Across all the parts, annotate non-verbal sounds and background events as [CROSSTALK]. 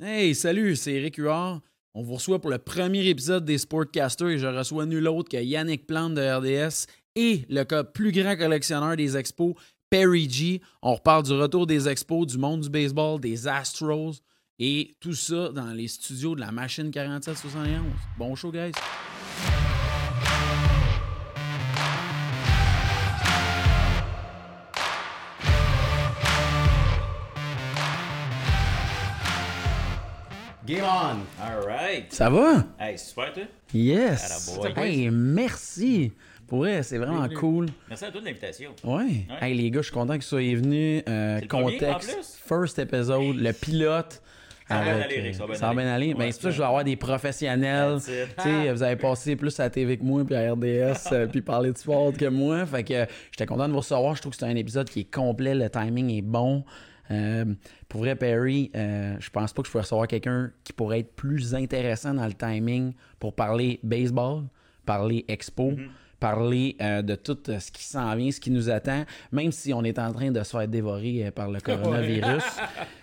Hey, salut, c'est Eric Huard. On vous reçoit pour le premier épisode des Sportcasters et je reçois nul autre que Yannick Plante de RDS et le plus grand collectionneur des expos, Perry G. On reparle du retour des expos, du monde du baseball, des Astros et tout ça dans les studios de la machine 4771. Bon show, guys. Game on! All right! Ça va? Hey, super, toi? Yes! Hey, merci! Pour vrai, c'est vraiment Bienvenue. cool. Merci à toi de l'invitation. Ouais. Hey, les gars, je suis content que vous soyez venus. Euh, C'est le premier, contexte, first episode, le pilote. Ça va bien aller, ça va bien aller. aller. Ben, Ouais, c'est pour ça que c'est je vais avoir des professionnels. Sais, vous avez passé plus à la TV que moi, puis à RDS, euh, puis parler de sport que moi. Fait que euh, j'étais content de vous recevoir. Je trouve que c'est un épisode qui est complet. Le timing est bon. Euh, pour vrai, Perry, euh, je pense pas que je pourrais recevoir quelqu'un qui pourrait être plus intéressant dans le timing pour parler baseball, parler expo, Mm-hmm. parler euh, de tout euh, ce qui s'en vient, ce qui nous attend, même si on est en train de se faire dévorer euh, par le [LAUGHS] coronavirus,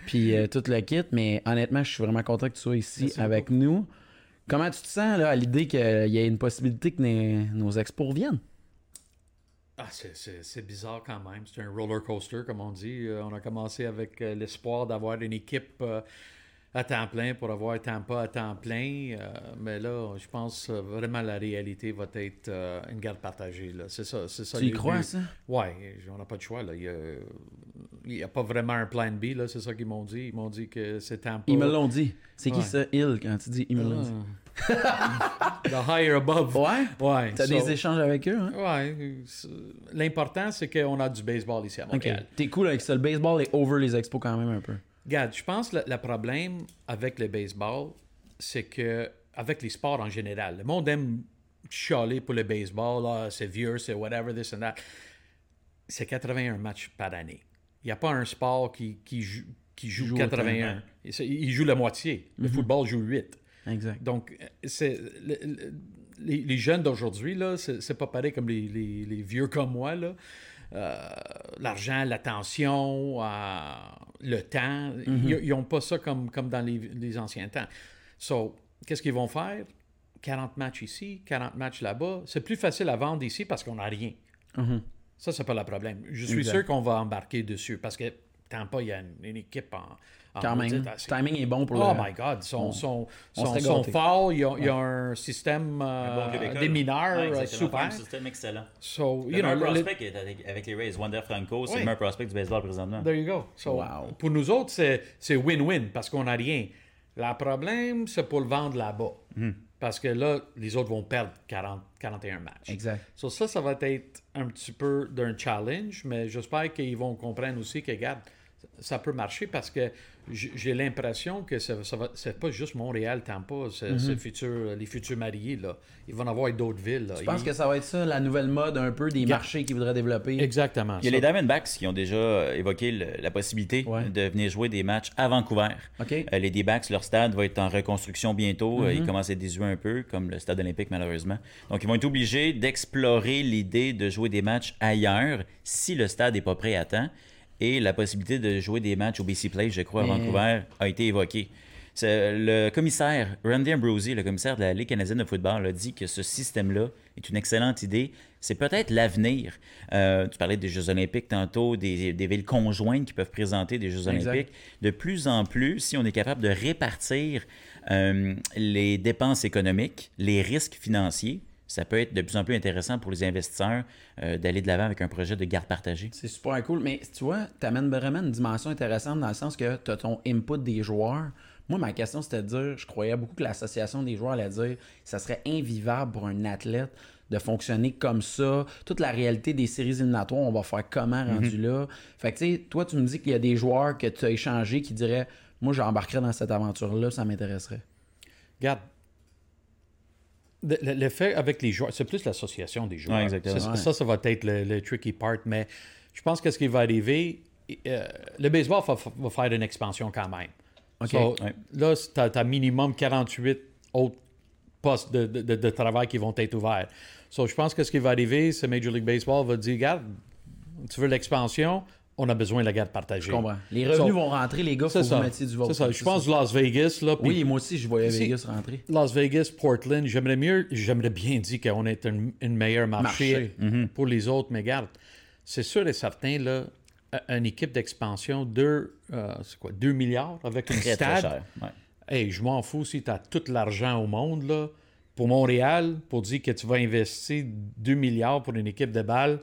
puis tout le kit. Mais honnêtement, je suis vraiment content que tu sois ici avec nous. Comment tu te sens là, à l'idée qu'il y ait une possibilité que nos, nos expos reviennent? Ah, c'est- c'est c'est bizarre quand même. C'est un roller coaster, comme on dit. Euh, on a commencé avec euh, l'espoir d'avoir une équipe euh, à temps plein pour avoir Tampa à temps plein. Euh, mais là, je pense euh, vraiment la réalité va être euh, une garde partagée. là. C'est ça. C'est ça Tu y crois, ça? Ouais, on n'a pas de choix. Là. Il n'y a, pas vraiment un plan B. là. C'est ça qu'ils m'ont dit. Ils m'ont dit que c'est Tampa. Ils me l'ont dit. C'est qui Ouais. ça, il, quand tu dis ils me l'ont dit? [LAUGHS] The higher above. Ouais? Ouais. T'as so- des échanges avec eux, hein? Ouais. L'important, c'est qu'on a du baseball ici à Ok. Montréal. T'es cool avec ça. Le baseball est over les expos quand même un peu. Regarde, je pense que le, le problème avec le baseball, c'est que, avec les sports en général, le monde aime chialer pour le baseball, c'est vieux, c'est whatever, this and that. C'est 81 matchs par année. Il n'y a pas un sport qui, qui joue, qui joue, Joue 81. Il, joue la moitié. Le football joue 8. Exact. Donc, euh, c'est le- le- les, les jeunes d'aujourd'hui, là, c'est pas pareil comme les, les- les vieux comme moi, là. Euh, L'argent, l'attention, euh, le temps, ils n'ont pas ça comme, comme dans les, les anciens temps. So, qu'est-ce qu'ils vont faire? 40 matchs ici, 40 matchs là-bas. C'est plus facile à vendre ici parce qu'on n'a rien. Ça, c'est pas le problème. Je suis Exact. sûr qu'on va embarquer dessus parce que Tampa, il y a une, une équipe en. En Quand même. maudite Le timing est bon pour Oh le... my God, son, son, on son, serait son gâtés. fort, il y a, il y a un système Un euh, bon des mineurs Ouais, euh, super. Un système excellent. So, Le you know, le- prospect est avec, avec les Rays, Wander Franco, c'est Oui. le meilleur prospect du baseball présentement. there you go. So, Wow. Pour nous autres, c'est win-win parce qu'on n'a rien. Le problème, c'est pour le vendre là-bas. Hmm. Parce que là, les autres vont perdre 40, 41 matchs. Exact. So, ça, ça va être un petit peu d'un challenge, mais j'espère qu'ils vont comprendre aussi que, regarde, ça peut marcher parce que j'ai l'impression que ça, ça va, c'est pas juste Montréal, Tampa, c'est futur- les futurs mariés, là. Ils vont en avoir d'autres villes. Là. Je pense Ils- que ça va être ça, la nouvelle mode un peu des marchés qu'ils voudraient développer? Exactement. Il y a ça. les Diamondbacks qui ont déjà euh, évoqué le- la possibilité Ouais. de venir jouer des matchs à Vancouver. OK. Euh, les D-backs, leur stade va être en reconstruction bientôt. Euh, Mm-hmm. Il commence à être désuet un peu, comme le stade olympique, malheureusement. Donc, ils vont être obligés d'explorer l'idée de jouer des matchs ailleurs si le stade n'est pas prêt à temps. Et la possibilité de jouer des matchs au BC Place, je crois, à Vancouver, a été évoquée. Le commissaire, Randy Ambrosie, le commissaire de la Ligue canadienne de football, a dit que ce système-là est une excellente idée. C'est peut-être l'avenir. Euh, tu parlais des Jeux olympiques tantôt, des, des villes conjointes qui peuvent présenter des Jeux Exact. olympiques. De plus en plus, si on est capable de répartir euh, les dépenses économiques, les risques financiers, ça peut être de plus en plus intéressant pour les investisseurs euh, d'aller de l'avant avec un projet de garde partagée. C'est super cool. Mais tu vois, tu amènes vraiment une dimension intéressante dans le sens que tu as ton input des joueurs. Moi, ma question, c'était de dire, je croyais beaucoup que l'association des joueurs allait dire ça serait invivable pour un athlète de fonctionner comme ça. Toute la réalité des séries éliminatoires, on va faire comment rendu là? Fait que, tu sais, toi, tu me dis qu'il y a des joueurs que tu as échangés qui diraient Moi, j'embarquerais dans cette aventure-là, ça m'intéresserait. Regarde. Le- le- L'effet avec les joueurs, c'est plus l'association des joueurs. Ouais, exactement. Ça, Ouais. ça, ça va être le, le tricky part, mais je pense que ce qui va arriver, euh, le baseball va, va faire une expansion quand même. OK. So, Ouais. Là, tu as, minimum 48 autres postes de, de- de- de travail qui vont être ouverts. So, je pense que ce qui va arriver, c'est Major League Baseball va dire, regarde, tu veux l'expansion, on a besoin de la garde partagée. Je comprends. Les revenus So, vont rentrer, les gars, faut vous ça. mettiez du vote. C'est ça. Je pense Las Vegas, là. Oui, moi aussi, je voyais Vegas rentrer. Las Vegas, Portland, j'aimerais mieux, j'aimerais bien dire qu'on est un, une meilleure marché, Marché. pour les autres, mais regarde, c'est sûr et certain, là, un- une équipe d'expansion, deux, euh, c'est quoi, 2 milliards avec une Très, très stade? cher. Ouais. Hey, je m'en fous si tu as tout l'argent au monde, là, pour Montréal, pour dire que tu vas investir 2 milliards pour une équipe de balles.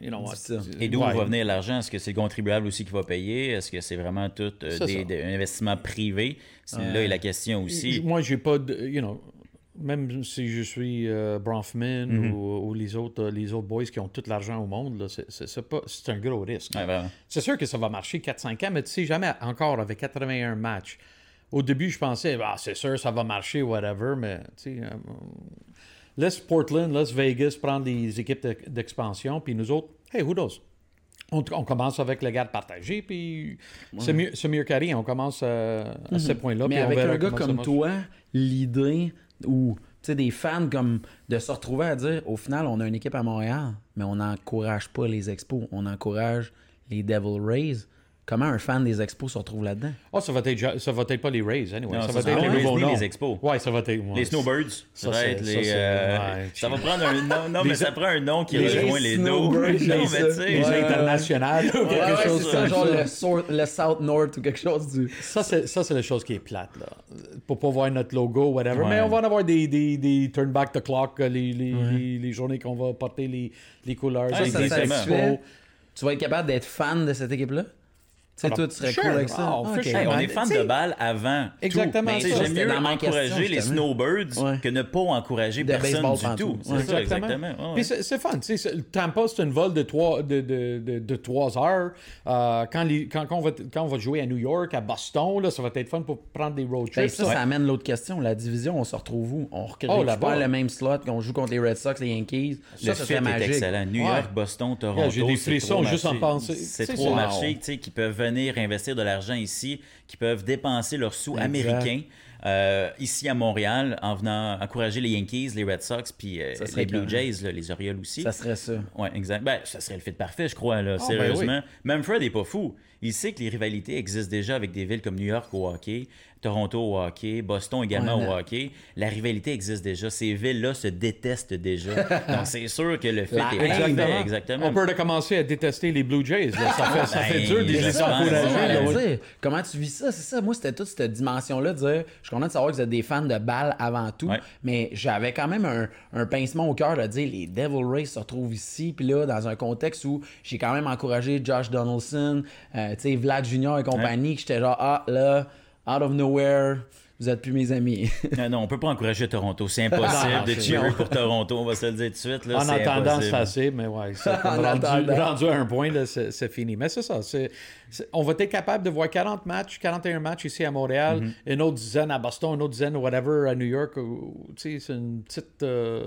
You know what? Difficile. Et d'où Ouais. va venir l'argent? Est-ce que c'est le contribuable aussi qui va payer? Est-ce que c'est vraiment tout euh, des, des investissements privés? C'est Là est la question aussi. Moi, j'ai pas de. You know, même si je suis euh, Bronfman Mhm. ou, ou les, autres, euh, les autres boys qui ont tout l'argent au monde, là, c'est- un gros risque. Ouais, vraiment. C'est sûr que ça va marcher 4-5 ans, mais tu sais jamais encore avec 81 matchs. Au début, je pensais, ah, c'est sûr, ça va marcher, whatever, mais tu sais, euh, laisse Portland, laisse Vegas prendre des équipes de- d'expansion, puis nous autres, hey, who knows? On, on commence avec le garde partagé, puis c'est mieux, c'est mieux qu'à rien. On commence à, à ce point-là. Mais on avec un gars comme toi, l'idée ou tu sais, des fans comme de se retrouver à dire au final, on a une équipe à Montréal, mais on n'encourage pas les expos, on encourage les Devil Rays. Comment un fan des expos se retrouve là-dedans? Ah, ça va être, ça va être pas les Rays, anyway. Non, ça, ça va être les le Rays ni les Expos. Ouais, ça va être. ouais, Les Snowbirds, ça, Ça, va être les. euh, ouais, ça va prendre un nom. Non, mais Les- ça prend un nom qui Les rejoint les deux. Snowbirds, Non, mais j'ai tu [LAUGHS] ça. sais. Les Ouais. internationales, ou quelque chose comme genre ça. le, South North ou quelque chose du. Ça, c'est, ça, c'est la chose qui est plate, là. Pour pas voir notre logo, whatever. Ouais. Mais on va en avoir des, des, des turn back the clock, euh, les, les, les, les journées qu'on va porter les, les couleurs. Exactement. expos. Tu vas être capable d'être fan de cette équipe-là? Sais, toi, tu serais sure. cool avec ça. Oh, for ok. sure. Hey, on man. est fan de balle avant. Exactement, tout. J'aime mieux encourager les. Snowbirds Ouais. que ne pas encourager De personne du tout. Ouais. C'est ça, exactement. Ouais. Puis c'est, c'est fun. tu sais, c'est- Tampa, c'est une vol de trois, de, de, de, de trois heures. Euh, quand, les- quand, quand on va, quand on va jouer à New York, à Boston, là, ça va être fun pour prendre des road Ben, trips. ça, ça amène l'autre question. La division, on se retrouve où? On recrée Oh, pas le même slot qu'on joue contre les Red Sox, les Yankees? Le Ça, ça fit serait est magique. excellent. New. York, Boston, Toronto. j'ai des c'est frissons juste en penser. C'est trois c'est- marchés tu sais, qui peuvent venir investir de l'argent ici, qui peuvent dépenser leurs sous Exact. américains euh, ici à Montréal en venant encourager les Yankees, les Red Sox, puis euh, les Blue. Jays, là, les Orioles aussi. Ça serait ça. Ouais, exact. Ben, ça serait le fit parfait, je crois, là, ben sérieusement. Même Fred est pas fou. Il sait que les rivalités existent déjà avec des villes comme New York au hockey, Toronto au hockey, Boston également Ouais, au hockey. La rivalité existe déjà. Ces villes-là se détestent déjà. [LAUGHS] Donc, c'est sûr que le La est. Exactement. Exactement. On peut commencer à détester les Blue Jays. là. Ça fait, ça fait Ben, dur de les j'espère, encourager. ouais, Ouais, là, le ouais. dire. Comment tu vis ça? C'est ça. Moi, c'était toute cette dimension-là de dire je suis content de savoir que vous êtes des fans de balles avant tout, Ouais. mais j'avais quand même un, un pincement au cœur de dire les Devil Rays se retrouvent ici, puis là, dans un contexte où j'ai quand même encouragé Josh Donaldson, euh, tu sais, Vlad Junior et compagnie, que j'étais genre, ah, là, out of nowhere, vous êtes plus mes amis. Non, [LAUGHS] non, on peut pas encourager Toronto. C'est [LAUGHS] impossible Non, de non. pour Toronto. On va se le dire tout de suite. Là, En attendant, c'est assez, mais ouais, [LAUGHS] comme rendu, rendu à un point, c'est fini. Mais c'est ça, on va être capable de voir 40 matchs, 41 matchs ici à Montréal, Mm-hmm. une autre dizaine à Boston, une autre dizaine, whatever, à New York. c'est une petite euh,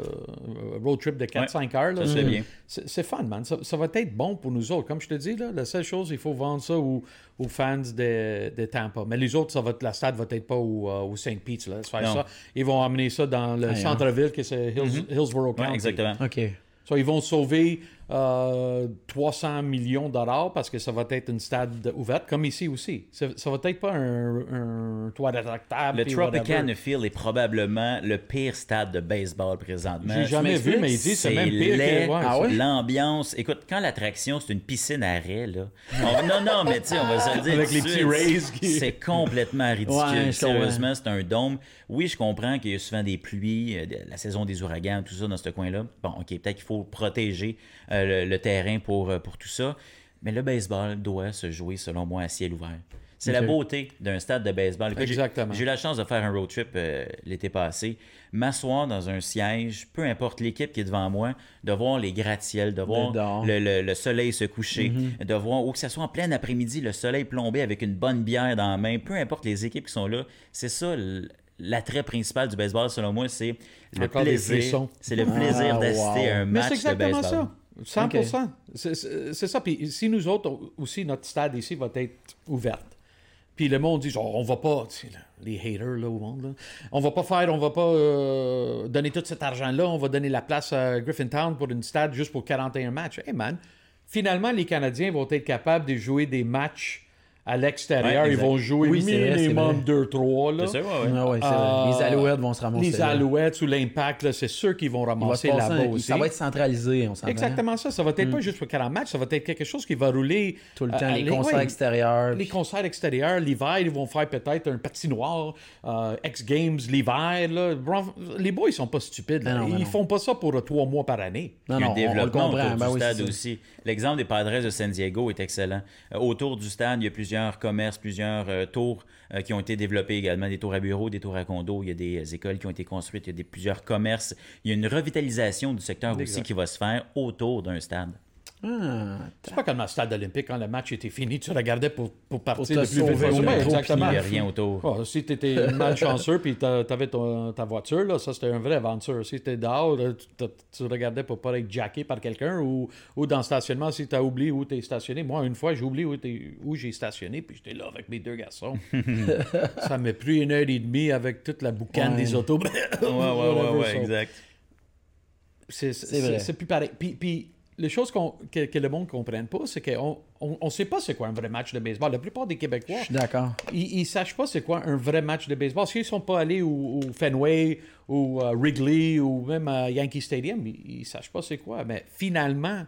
road trip de 4-5 heures. là. C'est- bien. C'est, fun, man. Ça, ça va être bon pour nous autres. Comme je te dis, là, la seule chose, il faut vendre ça aux, aux fans de, de Tampa. Mais les autres, ça va être, la stade va être pas au, euh, au St. Pete. Là, se faire Non. ça. Ils vont amener ça dans le centre-ville, que c'est Hills- Hillsborough Ouais, County. exactement. OK. So, ils vont sauver euh, 300 millions de dollars parce que ça va être une stade ouverte, comme ici aussi. Ça, ça va être pas un, un toit rétractable. Le Tropicana. Field est probablement le pire stade de baseball présentement. J'ai jamais vu, mais il dit c'est même pire que- ouais, Ah ouais? L'ambiance. Écoute, quand l'attraction, c'est une piscine à raie, là. on- non, non, mais tu sais, on va se le dire. [LAUGHS] Avec les petits rays qui- C'est complètement ridicule. Ouais, Sérieusement, c'est un dôme. Oui, je comprends qu'il y a souvent des pluies, euh, la saison des ouragans, tout ça dans ce coin-là. Bon, OK, peut-être qu'il faut protéger euh, le, le terrain pour, euh, pour tout ça. Mais le baseball doit se jouer, selon moi, à ciel ouvert. C'est la beauté d'un stade de baseball. Exactement. J'ai eu la chance de faire un road trip euh, l'été passé, m'asseoir dans un siège, peu importe l'équipe qui est devant moi, de voir les gratte-ciels, de voir le, le- le soleil se coucher, de voir, ou que ce soit en plein après-midi, le soleil plombé avec une bonne bière dans la main, peu importe les équipes qui sont là, c'est ça l'attrait principal du baseball, selon moi, c'est le Encore plaisir. C'est le plaisir Ah, d'assister wow. à un Mais match c'est de exactement baseball. ça. 100%. C'est- ça. Puis si nous autres, aussi, notre stade ici va être ouverte. Puis le monde dit, genre, on va pas, tu sais, là, les haters là, au monde, là, on va pas faire, on va pas euh, donner tout cet argent-là, on va donner la place à Griffintown pour une stade juste pour 41 matchs. Hey man, finalement, les Canadiens vont être capables de jouer des matchs à l'extérieur. Ouais, Ils vont jouer Oui, minimum vrai. 2-3. là. C'est ça, ouais, Euh. Les Alouettes vont se ramasser. Les. Alouettes ou l'Impact, là, c'est sûr qu'ils vont ramasser là-bas un- aussi. Ça va être centralisé, on s'entend. Exactement ça. Ça va être Mm. pas juste pour 40 matchs, ça va être quelque chose qui va rouler. Tout le euh, temps, les ouais, concerts extérieurs. Les concerts extérieurs, l'hiver, ils vont faire peut-être un patinoire, euh, X-Games l'hiver. Les boys, ils sont pas stupides. Non, non, mais ils non. font pas ça pour trois mois par année. Non, Il y a non, un on- on, le développement comprend. autour Ben du oui, stade aussi. L'exemple des Padres de San Diego est excellent. Euh, autour du stade, il y a plusieurs commerces, plusieurs euh, tours euh, qui ont été développés également, des tours à bureaux, des tours à condos. Il y a des euh, écoles qui ont été construites, il y a des, plusieurs commerces. Il y a une revitalisation du secteur aussi qui va se faire autour d'un stade. Ah, C'est pas comme le stade olympique, quand le match était fini, tu regardais pour, pour partir te le plus vite possible. Ouais, exactement. Il n'y a rien autour. Oh, si tu étais malchanceux puis tu avais ta voiture, là, ça c'était un vrai aventure. Si tu étais dehors, tu, tu regardais pour pas être jacké par quelqu'un ou, ou dans le stationnement, si tu as oublié où tu es stationné. Moi, une fois, j'ai oublié où, j'ai stationné puis j'étais là avec mes deux garçons. [LAUGHS] ça m'a pris une heure et demie avec toute la boucane Ouais. des autos. [LAUGHS] Ouais, ouais, ouais, ouais, So, exact. c'est plus pareil. Puis, puis les choses que, que le monde ne comprenne pas, c'est qu'on on, on sait pas c'est quoi un vrai match de baseball. La plupart des Québécois, Je suis d'accord. ils, ils savent pas c'est quoi un vrai match de baseball. S'ils sont pas allés au, au Fenway ou à Wrigley ou même à Yankee Stadium, ils, ils savent pas c'est quoi. Mais finalement,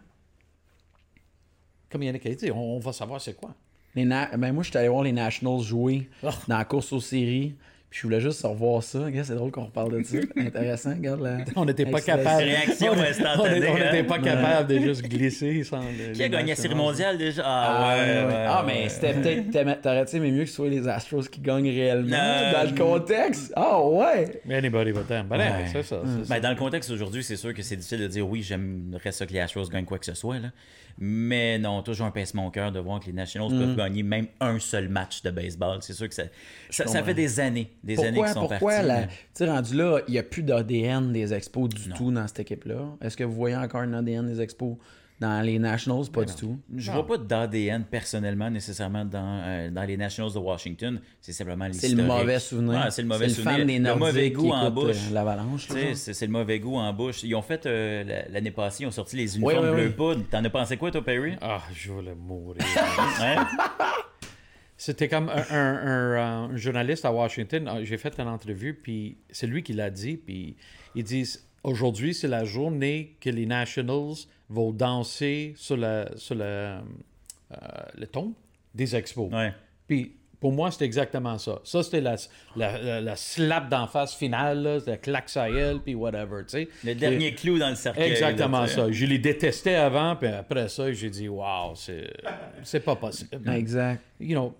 comme Yannick a dit, on, on va savoir c'est quoi. Les na- ben, moi, je suis allé voir les Nationals jouer Oh. dans la course aux séries. Puis je voulais juste revoir ça. Regarde, c'est drôle qu'on reparle de ça. [LAUGHS] Intéressant. Regarde la... On n'était pas capable. Réaction on- on- instantanée, On n'était hein? pas capable de juste glisser sans. Qui a gagné la série mondiale déjà? Ah, Ah, ouais, ouais, ouais, Ah, ouais. mais c'était peut-être. T'aurais-tu aimé mieux que ce soit les Astros qui gagnent réellement Euh, dans le contexte? Ah, ouais! Mais anybody but them. Ben, c'est ça. ça. Ben, dans le contexte aujourd'hui, c'est sûr que c'est difficile de dire oui, j'aimerais ça que les Astros gagnent quoi que ce soit. Mais non, toujours un pincement au cœur de voir que les Nationals Mm. peuvent gagner même un seul match de baseball. C'est sûr que ça, ça, fait des années, des années Pourquoi, qu'ils sont pourquoi la... tu sais, rendu là, il n'y a plus d'ADN des expos du tout dans cette équipe-là? Est-ce que vous voyez encore un ADN des expos dans les Nationals? Pas du tout. Je vois pas d'ADN personnellement nécessairement dans, euh, dans les Nationals de Washington. C'est simplement C'est l'historique. le mauvais souvenir. C'est le mauvais souvenir. fan des le mauvais goût qui en bouche. euh, l'Avalanche. C'est c'est le mauvais goût en bouche. Ils ont fait euh, la- l'année passée, ils ont sorti les uniformes oui, bleu oui. poudre. T'en as pensé quoi, toi, Perry? Ah, je voulais mourir. [LAUGHS] Hein? C'était comme un, un- un, un journaliste à Washington. euh, J'ai fait une entrevue, puis c'est lui qui l'a dit. Puis ils disent aujourd'hui, c'est la journée que les Nationals vont danser sur, la, sur la, euh, le ton des expos. Ouais. Puis pour moi, c'était exactement ça. Ça, c'était la, la, la- la slap d'en face finale, là, la claque à elle, puis whatever, tu sais. Le dernier clou dans le cercueil. Exactement là, ça. Je les détestais avant, puis après ça, j'ai dit, wow, c'est c'est pas possible. Exact. You know,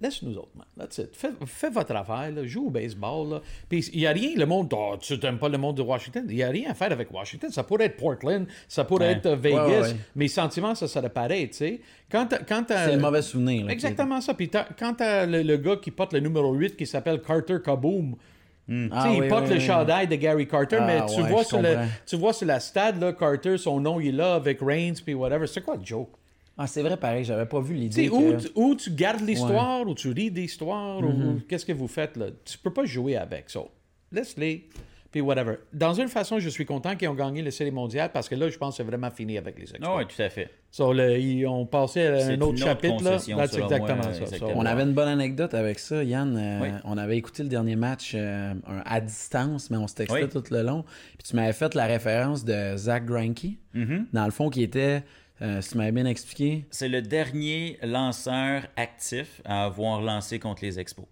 laisse-nous autres, man. That's it. Fais, fais votre affaire, là. joue au baseball. Puis il n'y a rien, le monde, oh, tu n'aimes pas le monde de Washington. Il n'y a rien à faire avec Washington. Ça pourrait être Portland, ça pourrait Ouais. être euh, Vegas. Ouais, ouais. Mes sentiments, ça serait pareil, tu sais. Quand quand C'est le mauvais souvenir. là, Exactement ça. Puis quand t'as le, le gars qui porte le numéro 8 qui s'appelle Carter Kaboom, tu Ah, il oui, porte oui, le oui. chandail de Gary Carter, Ah, mais tu, ouais, vois sur le, tu vois sur la stade, là, Carter, son nom, il est là avec Reigns, puis whatever. C'est quoi le joke? Ah, c'est vrai, pareil. J'avais pas vu l'idée. que- tu- ou tu gardes l'histoire, ou tu ris d'histoire, Mm-hmm. ou qu'est-ce que vous faites là? Tu peux pas jouer avec ça. Laisse-les, puis whatever. Dans une façon, je suis content qu'ils ont gagné la série mondiale parce que là, je pense que c'est vraiment fini avec les Expos. Ah oui, tout à fait. So, le- ils ont passé à C'est un autre une autre chapitre, là. selon exactement moi, ça. exactement. So, On avait une bonne anecdote avec ça, Yann. Euh, Oui. On avait écouté le dernier match euh, à distance, mais on se textait Oui. tout le long. Puis tu m'avais fait la référence de Zach Greinke, Mm-hmm. dans le fond, qui était, euh, si tu m'avais bien expliqué, C'est le dernier lanceur actif à avoir lancé contre les Expos.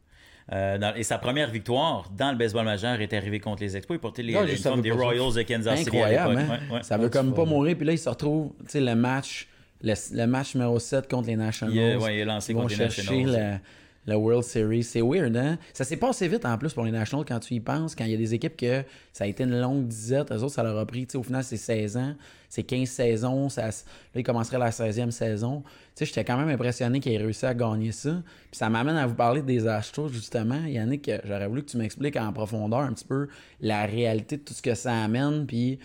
Euh, dans- et sa première victoire dans le baseball majeur est arrivée contre les Expos. Il portait les Non, savais des. Royals de Kansas City à l'époque. Hein? Ouais, ouais. Ça veut Ouais, comme pas mourir. Puis là, il se retrouve, tu sais, le match, le, le match numéro 7 contre les Nationals. Il est- ouais, il est lancé Ils vont contre les chercher Nationals. le, le World Series. C'est weird, hein? Ça s'est passé vite en plus pour les Nationals quand tu y penses. Quand il y a des équipes que ça a été une longue disette, eux autres, ça leur a pris, tu sais, au final, c'est 16 ans, c'est 15 saisons. Ça, là, ils commenceraient la 16e saison. Tu sais, j'étais quand même impressionné qu'ils aient réussi à gagner ça. Puis ça m'amène à vous parler des Astros, justement. Yannick, j'aurais voulu que tu m'expliques en profondeur un petit peu la réalité de tout ce que ça amène. Puis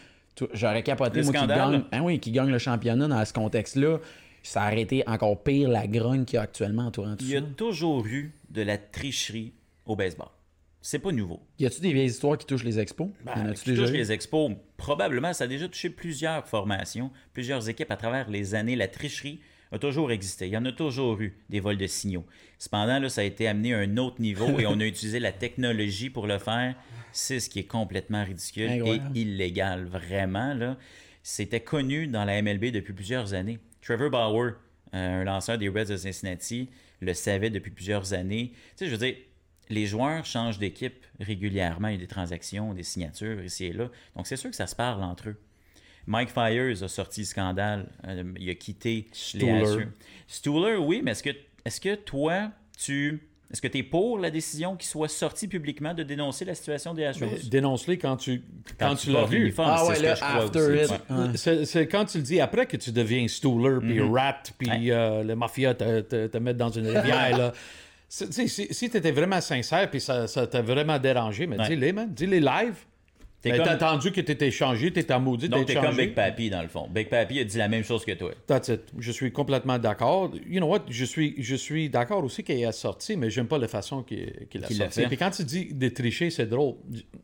j'aurais capoté, Le moi, qui gagne, ben oui, qui gagne le championnat dans ce contexte-là. Ça aurait été encore pire la grogne qu'il y a actuellement entourant tout Il y a toujours eu de la tricherie au baseball. C'est pas nouveau. Y a-tu des vieilles histoires qui touchent les expos? Ben, y qui déjà touche eu? les expos, probablement, ça a déjà touché plusieurs formations, plusieurs équipes à travers les années. La tricherie a toujours existé. Il y en a toujours eu des vols de signaux. Cependant, là, ça a été amené à un autre niveau et on a [LAUGHS] utilisé la technologie pour le faire. C'est ce qui est complètement ridicule Incroyable. et illégal, vraiment. Là. C'était connu dans la MLB depuis plusieurs années. Trevor Bauer, euh, un lanceur des Reds de Cincinnati, le savait depuis plusieurs années. Tu sais, je veux dire, les joueurs changent d'équipe régulièrement. Il y a des transactions, des signatures ici et là. Donc, c'est sûr que ça se parle entre eux. Mike Fyers a sorti le scandale. Euh, il a quitté les Stuhler. Astros. Stuhler, oui, mais est-ce que, est que toi, tu. Est-ce que tu es pour la décision qu'il soit sorti publiquement de dénoncer la situation des? Mais Dénonce-les quand tu, quand tu l'as vu. Ah c'est ouais, after it. Ouais. Ouais. C'est quand tu le dis après que tu deviens stooler, puis Mhm. rat, puis euh, le mafia te, te, te met dans une rivière. là. [LAUGHS] Si, si tu étais vraiment sincère, puis ça ça t'a vraiment dérangé, mais Ouais. dis-les, man. Dis-les live. T'es Mais comme- T'as entendu que t'étais changé, t'étais maudit Donc, t'es comme. Big Papi, dans le fond. Big Papi a dit la même chose que toi. That's it. Je suis complètement d'accord. You know what? Je suis, je suis d'accord aussi qu'il a sorti, mais j'aime pas la façon qu'il qu'il a sorti. Puis quand tu dis de tricher, c'est drôle.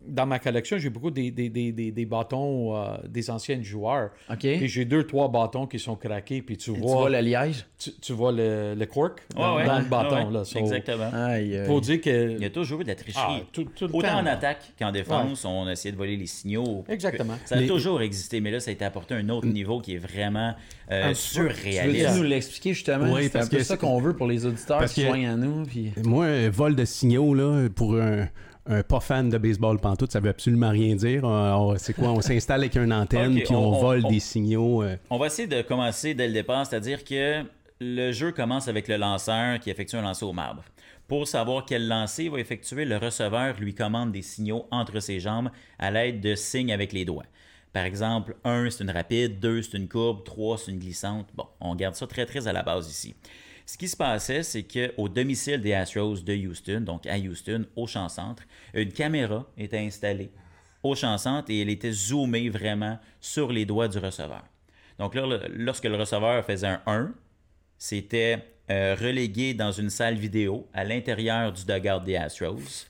Dans ma collection, j'ai beaucoup des, des, des, des, des bâtons euh, des anciens joueurs. OK. Et j'ai deux, trois bâtons qui sont craqués, puis tu Tu vois, vois le liège? tu, tu vois le, le cork dans, Ouais, ouais. dans le bâton. Ouais, ouais. Là. So, Exactement. Aïe, aïe. Pour dire que... Il y a toujours eu de la tricherie. Ah, tout- tout le Autant temps. en attaque qu'en défense, on a essayé de voler les signaux. Exactement. Ça a Les- toujours existé, mais là, ça a été apporté à un autre niveau qui est vraiment euh, Tu surréaliste. veux-tu nous l'expliquer justement? Oui, c'est un parce peu que ça qu'on veut pour les auditeurs parce qui que- joignent à nous. Puis... Moi, un vol de signaux, là, pour un, un pas fan de baseball pantoute, ça veut absolument rien dire. C'est quoi? On s'installe avec une antenne, [LAUGHS] Ok, puis on, on- on- vole on- des signaux. euh. On va essayer de commencer dès le départ, c'est-à-dire que le jeu commence avec le lanceur qui effectue un lancer au marbre. Pour savoir quel lancer il va effectuer, le receveur lui commande des signaux entre ses jambes à l'aide de signes avec les doigts. Par exemple, 1, c'est une rapide, 2, c'est une courbe, 3, c'est une glissante. Bon, on garde ça très, très à la base ici. Ce qui se passait, c'est qu'au domicile des Astros de Houston, donc à Houston, au champ-centre, une caméra était installée au champ-centre et elle était zoomée vraiment sur les doigts du receveur. Donc là, lorsque le receveur faisait un 1, c'était euh, relégué dans une salle vidéo à l'intérieur du dugout des Astros.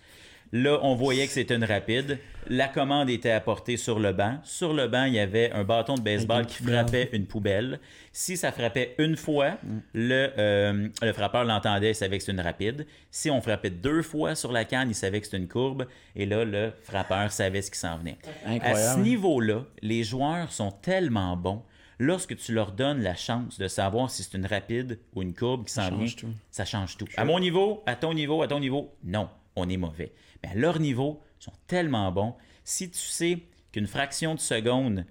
Là, on voyait que c'était une rapide. La commande était apportée sur le banc. Sur le banc, il y avait un bâton de baseball qui frappait une poubelle. Si ça frappait une fois, le, euh, le frappeur l'entendait, il savait que c'était une rapide. Si on frappait deux fois sur la canne, il savait que c'était une courbe. Et là, le frappeur savait ce qui s'en venait. À ce niveau-là, les joueurs sont tellement bons. Lorsque tu leur donnes la chance de savoir si c'est une rapide ou une courbe qui s'en vient, tout. ça change tout. À mon niveau, à ton niveau, à ton niveau, non, on est mauvais. Mais à leur niveau, ils sont tellement bons. Si tu sais qu'une fraction de seconde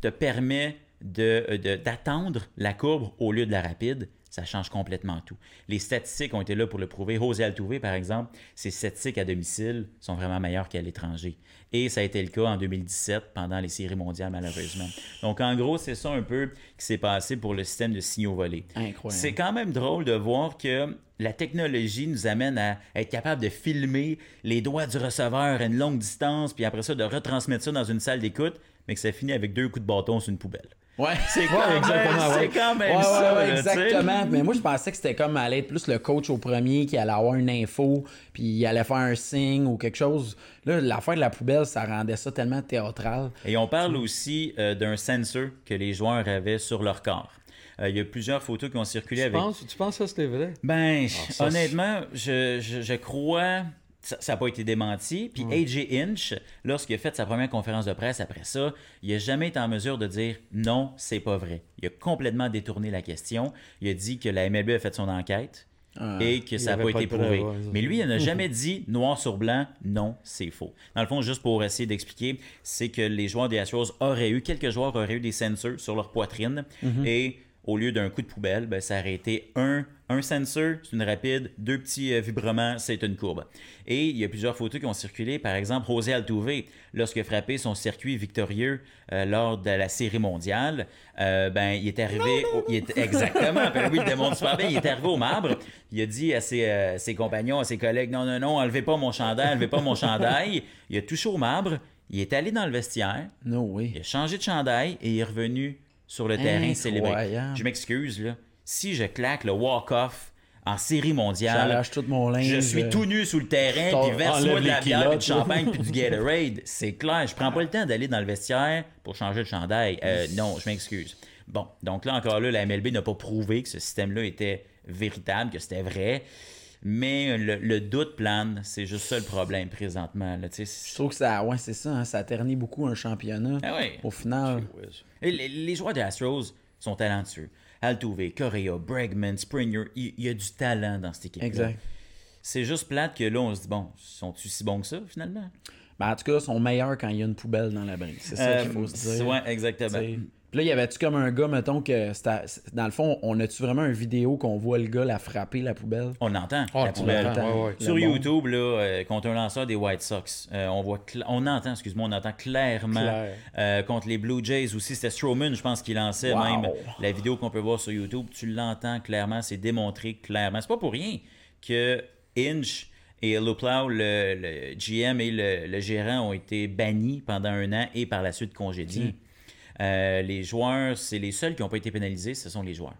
te permet de- de- d'attendre la courbe au lieu de la rapide, ça change complètement tout. Les statistiques ont été là pour le prouver. José Altuve, par exemple, ses statistiques à domicile sont vraiment meilleures qu'à l'étranger. Et ça a été le cas en 2017 pendant les séries mondiales, malheureusement. Donc, en gros, c'est ça un peu qui s'est passé pour le système de signaux volés. Incroyable. C'est quand même drôle de voir que la technologie nous amène à être capable de filmer les doigts du receveur à une longue distance, puis après ça, de retransmettre ça dans une salle d'écoute, mais que ça finit avec deux coups de bâton sur une poubelle. Ouais. [LAUGHS] C'est quand, même- exactement, c'est ouais. quand même Ouais, ça. exactement. Mais moi, je pensais que c'était comme aller être plus le coach au premier qui allait avoir une info, puis il allait faire un signe ou quelque chose. Là, l'affaire de la poubelle, ça rendait ça tellement théâtral. Et on parle aussi euh, d'un sensor que les joueurs avaient sur leur corps. Euh, il y a plusieurs photos qui ont circulé Tu avec. penses, tu penses que ça c'était vrai? Ben, ça, honnêtement, je, je, je crois. Ça n'a pas été démenti. Puis AJ Inch, lorsqu'il a fait sa première conférence de presse après ça, il n'a jamais été en mesure de dire non, c'est pas vrai. Il a complètement détourné la question. Il a dit que la MLB a fait son enquête Ah. et que ça n'a pas, pas été prouvé. Mais lui, il n'a [LAUGHS] jamais dit noir sur blanc, non, c'est faux. Dans le fond, juste pour essayer d'expliquer, c'est que les joueurs des Astros auraient eu, quelques joueurs auraient eu des sensors sur leur poitrine Mhm. et au lieu d'un coup de poubelle, ben, ça aurait été un, un sensor, c'est une rapide, deux petits euh, vibrements, c'est une courbe. Et il y a plusieurs photos qui ont circulé. Par exemple, José Altuve, lorsqu'il a frappé son circuit victorieux euh, lors de la série mondiale, euh, ben, il est arrivé. au- il est- exactement. Ben oui, il le démontre super bien. Il est arrivé au marbre. Il a dit à ses, euh, ses compagnons, à ses collègues Non, non, non, enlevez pas mon chandail, enlevez pas mon chandail. Il a touché au marbre. Il est allé dans le vestiaire. No way. Il a changé de chandail et il est revenu sur le terrain. Incroyable. Je m'excuse, là. Si je claque le walk-off en série mondiale. J'arrache tout mon linge. Je suis euh, tout nu sous le terrain, puis verse-moi de la bière, puis du champagne, puis du [LAUGHS] Gatorade. C'est clair, je prends pas le temps d'aller dans le vestiaire pour changer de chandail. Euh, non, je m'excuse. Bon, donc là encore là, la MLB n'a pas prouvé que ce système-là était véritable, que c'était vrai. Mais le, le doute plane, c'est juste ça le problème présentement. Là. Je trouve que ça, ouais, c'est ça, hein, ça ternit beaucoup un championnat. Ah ouais. Au final, Et Les, les joueurs des Astros sont talentueux. Altuve, Correa, Bregman, Springer, il y, a du talent dans cette équipe. exact. C'est juste plate que là, on se dit, bon, sont-ils si bons que ça, finalement? Ben, en tout cas, ils sont meilleurs quand il y a une poubelle dans l'abri. C'est ça qu'il faut se dire. Euh, Ouais, exactement. T'sais. Puis là, y avait-tu comme un gars, mettons, que. Dans le fond, on a-tu vraiment une vidéo qu'on voit le gars la frapper, la poubelle? On l'entend, Ah, la poubelle. l'entends, ouais, ouais. Sur. YouTube, là, euh, contre un lanceur des White Sox, euh, on voit, on entend, excuse-moi, on entend clairement Clair. euh, contre les Blue Jays aussi. C'était Strowman, je pense, qui lançait Wow. même la vidéo qu'on peut voir sur YouTube. Tu l'entends clairement, c'est démontré clairement. C'est pas pour rien que Inch et Luplau, le, le GM et le, le gérant, ont été bannis pendant un an et par la suite congédiés. Euh, les joueurs, c'est les seuls qui n'ont pas été pénalisés, ce sont les joueurs.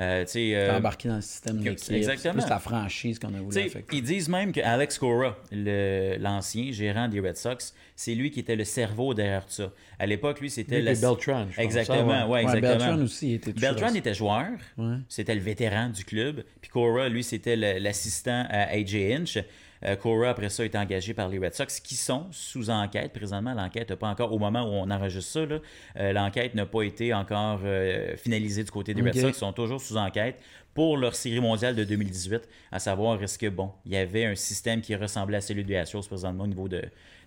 Euh, euh, T'es embarqué dans le système d'équipe. C'est exactement. plus la franchise qu'on a voulu affecter. ils disent même que Alex Cora, le- l'ancien gérant des Red Sox, c'est lui qui était le cerveau derrière tout ça. À l'époque, lui, c'était la- c'est Beltran, je pense. Exactement, Ah, ouais, Ouais, exactement. Beltran aussi était Beltran était joueur, Ouais. c'était le vétéran du club. Puis Cora, lui, c'était l'assistant à AJ Inch. Euh, Cora, après ça, est engagé par les Red Sox, qui sont sous enquête. Présentement, l'enquête n'a pas encore, au moment où on enregistre ça, là, euh, l'enquête n'a pas été encore euh, finalisée du côté des Red. Sox. Ils sont toujours sous enquête pour leur série mondiale de 2018, à savoir est-ce que, bon, il y avait un système qui ressemblait à celui des Astros présentement au niveau de,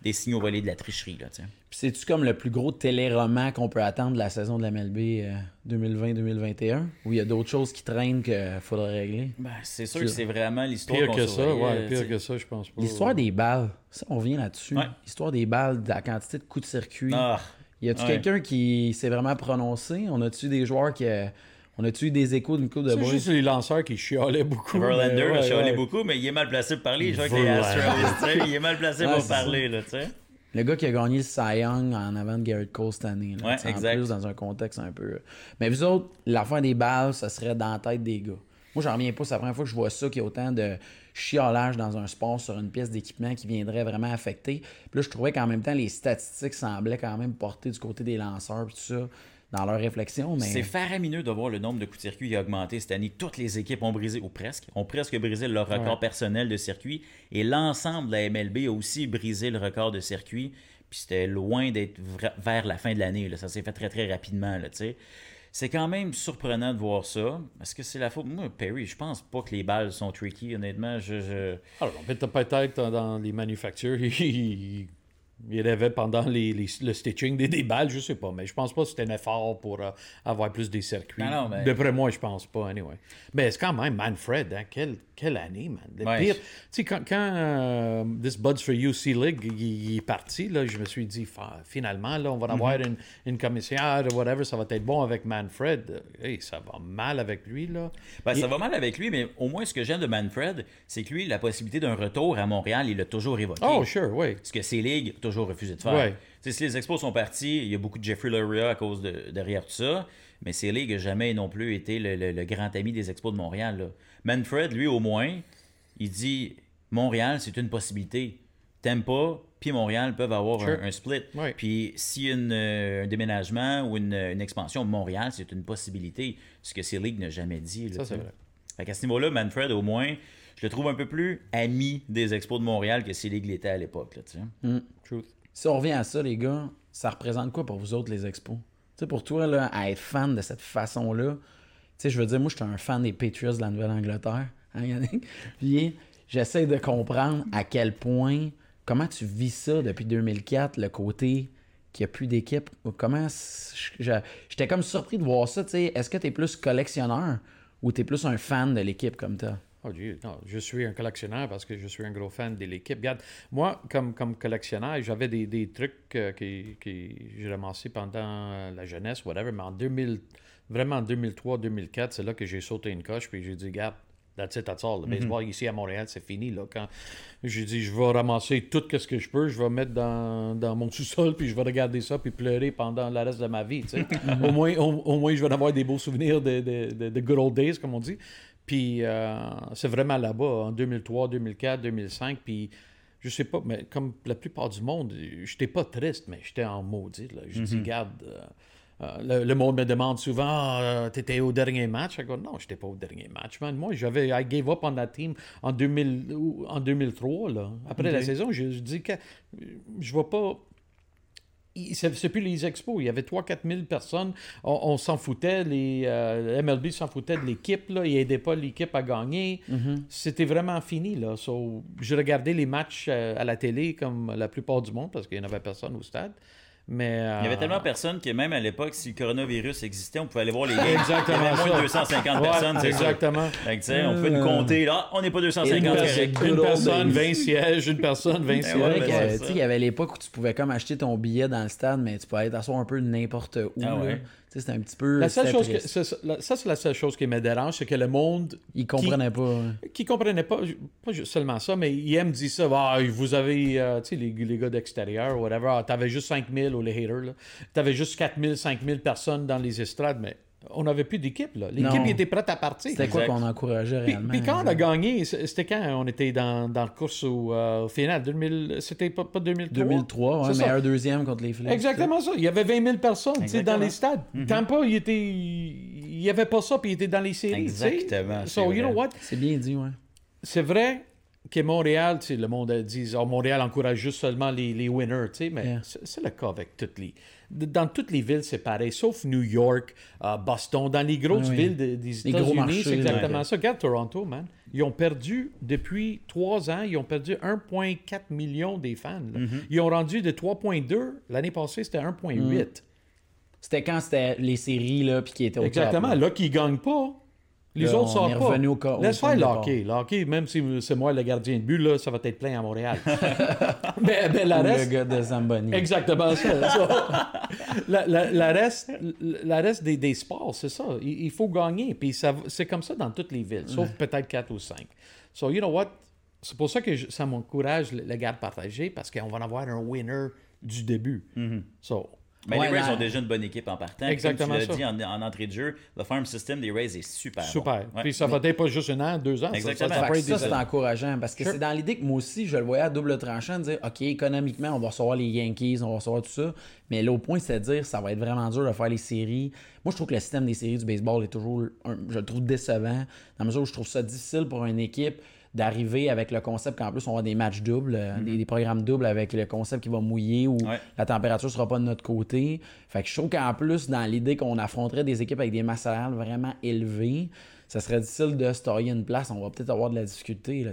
des signaux volés de la tricherie. Là, c'est-tu comme le plus gros téléroman qu'on peut attendre de la saison de la MLB euh, 2020-2021? Ou il y a d'autres choses qui traînent qu'il faudrait régler? Ben, c'est sûr que c'est vraiment l'histoire Pire qu'on que ça, ouais, pire que ça, je pense pas. L'histoire des balles, ça, on revient là-dessus. Ouais. L'histoire des balles, de la quantité de coups de circuit. Ah, y a-tu ouais. quelqu'un qui s'est vraiment prononcé? On a-tu des joueurs qui. Euh, On a-tu eu des échos d'une coupe de C'est boys? juste les lanceurs qui chialaient beaucoup. Verlander ouais, chialé ouais. beaucoup, mais il est mal placé pour parler. Je vois que les Verlander. Astros, tu sais, il est mal placé pour c'est parler, là, tu sais. Le gars qui a gagné le Cy Young en avant de Garrett Cole cette année. Là, Ouais, exact. En plus, dans un contexte un peu. Mais vous autres, l'affaire des balles, ça serait dans la tête des gars. Moi, j'en reviens pas. C'est la première fois que je vois ça, qu'il y a autant de chiolage dans un sport sur une pièce d'équipement qui viendrait vraiment affecter. Puis là, je trouvais qu'en même temps, les statistiques semblaient quand même porter du côté des lanceurs et tout ça dans leur réflexion. Mais C'est faramineux de voir le nombre de coups de circuit qui a augmenté cette année. Toutes les équipes ont brisé, ou presque, ont presque brisé leur record Ouais. personnel de circuit. Et l'ensemble de la MLB a aussi brisé le record de circuit. Puis c'était loin d'être vers la fin de l'année. Ça s'est fait très, très rapidement, là, tu sais. C'est quand même surprenant de voir ça. Est-ce que c'est la faute? Moi, Perry, je pense pas que les balles sont tricky, honnêtement. Je, je- Alors, peut-être peut-être dans les manufactures, [LAUGHS] ils, ils rêvaient pendant les, les- le stitching des, des balles, je sais pas, mais je pense pas que c'était un effort pour euh, avoir plus des circuits. Non, non, mais- D'après moi, je pense pas, anyway. Mais c'est quand même Manfred, hein, quelle, quelle année, man. Le Ouais. pire, tu sais, quand, quand euh, This Buds for You Sea League il, il est parti, là, je me suis dit, finalement, là, on va avoir Mhm. une, une commissaire, whatever, ça va être bon avec Manfred. Hey, ça va mal avec lui, là. Ben, Il- Ça va mal avec lui, mais au moins, ce que j'aime de Manfred, c'est que lui, la possibilité d'un retour à Montréal, il l'a toujours évoqué. Oh, sure, oui. Ce que ces ligues toujours refusé de faire. Ouais. Si les expos sont partis, il y a beaucoup de Jeffrey Luria à cause de derrière tout ça, mais ces ligues n'ont jamais non plus été le, le- le grand ami des expos de Montréal. là. Manfred, lui, au moins, il dit Montréal, c'est une possibilité. Tampa puis Montréal peuvent avoir Sure. un, un split. Ouais. Puis s'il y a une, euh, un déménagement ou une, une expansion, Montréal, c'est une possibilité. Ce que ces ligues n'ont jamais dit. là, Ça, c'est vrai. Fait qu'à ce niveau-là, Manfred, au moins, je le trouve un peu plus ami des expos de Montréal que ces ligues l'étaient à l'époque. là, tu sais. Truth. si on revient à ça, les gars, ça représente quoi pour vous autres, les expos? Tu sais, pour toi, là, à être fan de cette façon-là, tu sais, je veux dire, moi, je suis un fan des Patriots de la Nouvelle-Angleterre, [LAUGHS] hein, Yannick? Puis, j'essaie de comprendre à quel point, comment tu vis ça depuis 2004, le côté qu'il n'y a plus d'équipe. Ou Comment. J'étais comme surpris de voir ça, tu sais. Est-ce que tu es plus collectionneur ou tu es plus un fan de l'équipe comme ça? Oh Dieu, non, je suis un collectionneur parce que je suis un gros fan de l'équipe. Regarde, moi, comme, collectionneur, j'avais des, des trucs euh, qui j'ai ramassés pendant euh, la jeunesse, whatever, mais en 2000, vraiment en 2003-2004, c'est là que j'ai sauté une coche, puis j'ai dit, regarde, that's it, that's all. Le baseball ici à Montréal, c'est fini. Là, quand j'ai dit, je vais ramasser tout ce que je peux, je vais mettre dans, dans mon sous-sol, puis je vais regarder ça, puis pleurer pendant le reste de ma vie. [LAUGHS] au, moins, au, au moins, je vais avoir des beaux souvenirs de, de, de, de good old days, comme on dit. Puis euh, c'est vraiment là-bas, en 2003, 2004, 2005. Puis je sais pas, mais comme la plupart du monde, j'étais pas triste, mais j'étais en maudit. Là. Je dis, garde. euh, euh, le, le monde me demande souvent Ah, T'étais au dernier match? Je dis Non, j'étais pas au dernier match. Man. Moi, j'avais I gave up on that team en, 2000, ou- en 2003. Là. Après la saison, je, je dis que je vois pas. il- C'est plus les expos. Il y avait 3-4 000 personnes. On, on s'en foutait. Les, euh, MLB s'en foutait de l'équipe. là. Ils n'aidaient pas l'équipe à gagner. C'était vraiment fini. Là. So, je regardais les matchs euh, à la télé comme la plupart du monde parce qu'il n'y en avait personne au stade. Mais, euh, Il y avait tellement personne que même à l'époque, si le coronavirus existait, on pouvait aller voir les games. Exactement Il y avait moins ça. de 250 Ouais, personnes, c'est exactement. Fait que, tu sais, on pouvait nous compter. Là, on n'est pas 250. Une personne. Une personne, days. 20 sièges. Une personne, 20 ouais, C'est vrai sièges. ben, ça. sais, il y avait l'époque où tu pouvais comme acheter ton billet dans le stade, mais tu pouvais t'asseoir un peu n'importe où. Ah ouais. C'était un petit peu. La seule chose que, c'est ça, c'est la seule chose qui me dérange, c'est que le monde Ils comprenaient pas. hein. qui comprenait pas, pas ju- seulement ça, mais ils aiment dire ça. Ah, vous avez, euh, tu sais, les, les gars d'extérieur, whatever, ah, t'avais juste 5000 ou les haters, là. T'avais juste 4000, 5000 personnes dans les estrades, mais on n'avait plus d'équipe, là. L'équipe était prête à partir. C'était quoi Exact. qu'on encourageait Puis, réellement? puis quand on a gagné, c'était quand on était dans, dans la course au, euh, au final? 2000, C'était pas, pas 2003 2003, ouais, C'est ça. meilleur deuxième contre les Flames. Exactement ça. Il y avait 20 000 personnes tu sais, dans Exactement. les stades. Tampa, il était. Il n'y avait pas ça, puis il était dans les séries. Exactement, c'est So, you know what? C'est bien dit, ouais. C'est vrai que Montréal, le monde dit oh, Montréal encourage juste seulement les, les winners, tu sais, mais Yeah. c'est c'est le cas avec toutes les. Dans toutes les villes, c'est pareil, sauf New York, euh, Boston, dans les grosses oui. villes de- des États-Unis, c'est exactement ouais. ça. Regarde Toronto, man. Ils ont perdu, depuis trois ans, ils ont perdu 1,4 million des fans. là. Mm-hmm. Ils ont rendu de 3,2. L'année passée, c'était 1,8. Mm. C'était quand c'était les séries, là, puis qui étaient au Exactement. top. Là, qui ne gagnent pas, les Là, autres sortent pas. au Laisse faire de le départ. hockey. Le hockey, même si c'est moi le gardien de but, là, ça va être plein à Montréal. [LAUGHS] mais, mais la Ou reste... Le gars de Zamboni. Exactement ça. [LAUGHS] ça. la, la- la reste, la reste des, des sports, c'est ça. Il, il faut gagner. Puis ça, c'est comme ça dans toutes les villes, sauf peut-être 4 ou 5. So, you know what? C'est pour ça que je- ça m'encourage le, le garde partagé, parce qu'on va en avoir un winner du début. So, Mais Ouais, les Rays ont déjà une bonne équipe en partant. Exactement Comme tu l'as dit en, en entrée de jeu, le farm system des Rays est super. bon. super. Ouais. Puis ça va être pas juste un an, deux ans. ça- Exactement. Ça, ça, c'est encourageant parce que Sure. c'est dans l'idée que moi aussi, je le voyais à double tranchant, de dire OK, économiquement, on va recevoir les Yankees, on va recevoir tout ça. Mais là, au point, c'est de dire ça va être vraiment dur de faire les séries. Moi, je trouve que le système des séries du baseball est toujours, un- je le trouve décevant, dans la mesure où je trouve ça difficile pour une équipe d'arriver avec le concept qu'en plus on va des matchs doubles, euh, des, des programmes doubles avec le concept qui va mouiller ou Ouais. la température sera pas de notre côté. Fait que je trouve qu'en plus, dans l'idée qu'on affronterait des équipes avec des masses salariales vraiment élevées, ça serait difficile de tailler une place. On va peut-être avoir de la difficulté.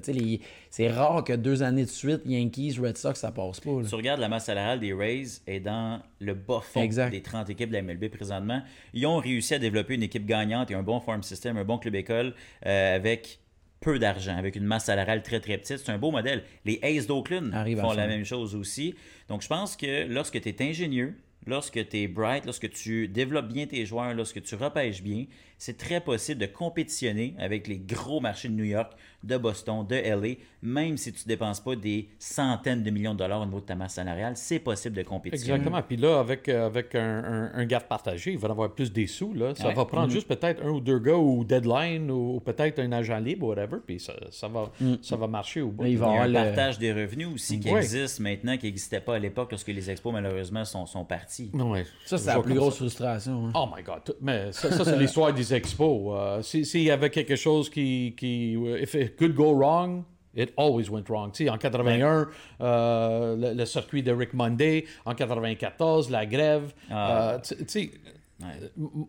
C'est rare que deux années de suite, Yankees, Red Sox, ça passe pas. là. Tu regardes la masse salariale des Rays est dans le bas fond Exact. des 30 équipes de la MLB présentement. Ils ont réussi à développer une équipe gagnante et un bon farm system, un bon club école euh, avec peu d'argent, avec une masse salariale très très petite. C'est un beau modèle. Les Aces d'Oakland font la même chose aussi. Donc je pense que lorsque tu es ingénieux, lorsque tu es bright, lorsque tu développes bien tes joueurs, lorsque tu repêches bien, c'est très possible de compétitionner avec les gros marchés de New York, de Boston, de LA, même si tu ne dépenses pas des centaines de millions de dollars au niveau de ta masse salariale, c'est possible de compétitionner. Exactement. Puis là, avec, euh, avec un, un- un garde partagé, il va en avoir plus des sous. Là. Ça Ouais. va prendre juste peut-être un ou deux gars ou deadline ou, ou peut-être un agent libre, whatever. Puis ça, ça, va, ça va marcher au bout. Il va y a un avoir le- partage des revenus aussi qui Ouais. existe maintenant, qui n'existait pas à l'époque lorsque les expos, malheureusement, sont, sont partis. Ouais. Ça, c'est la plus grosse ça. frustration. hein. Oh my God. Mais ça, ça, c'est [LAUGHS] l'histoire des expos. Euh, si- S'il y avait quelque chose qui, qui. If it could go wrong, it always went wrong. En 81, euh, le, le circuit de Rick Monday. En 94, la grève. Ah. Euh,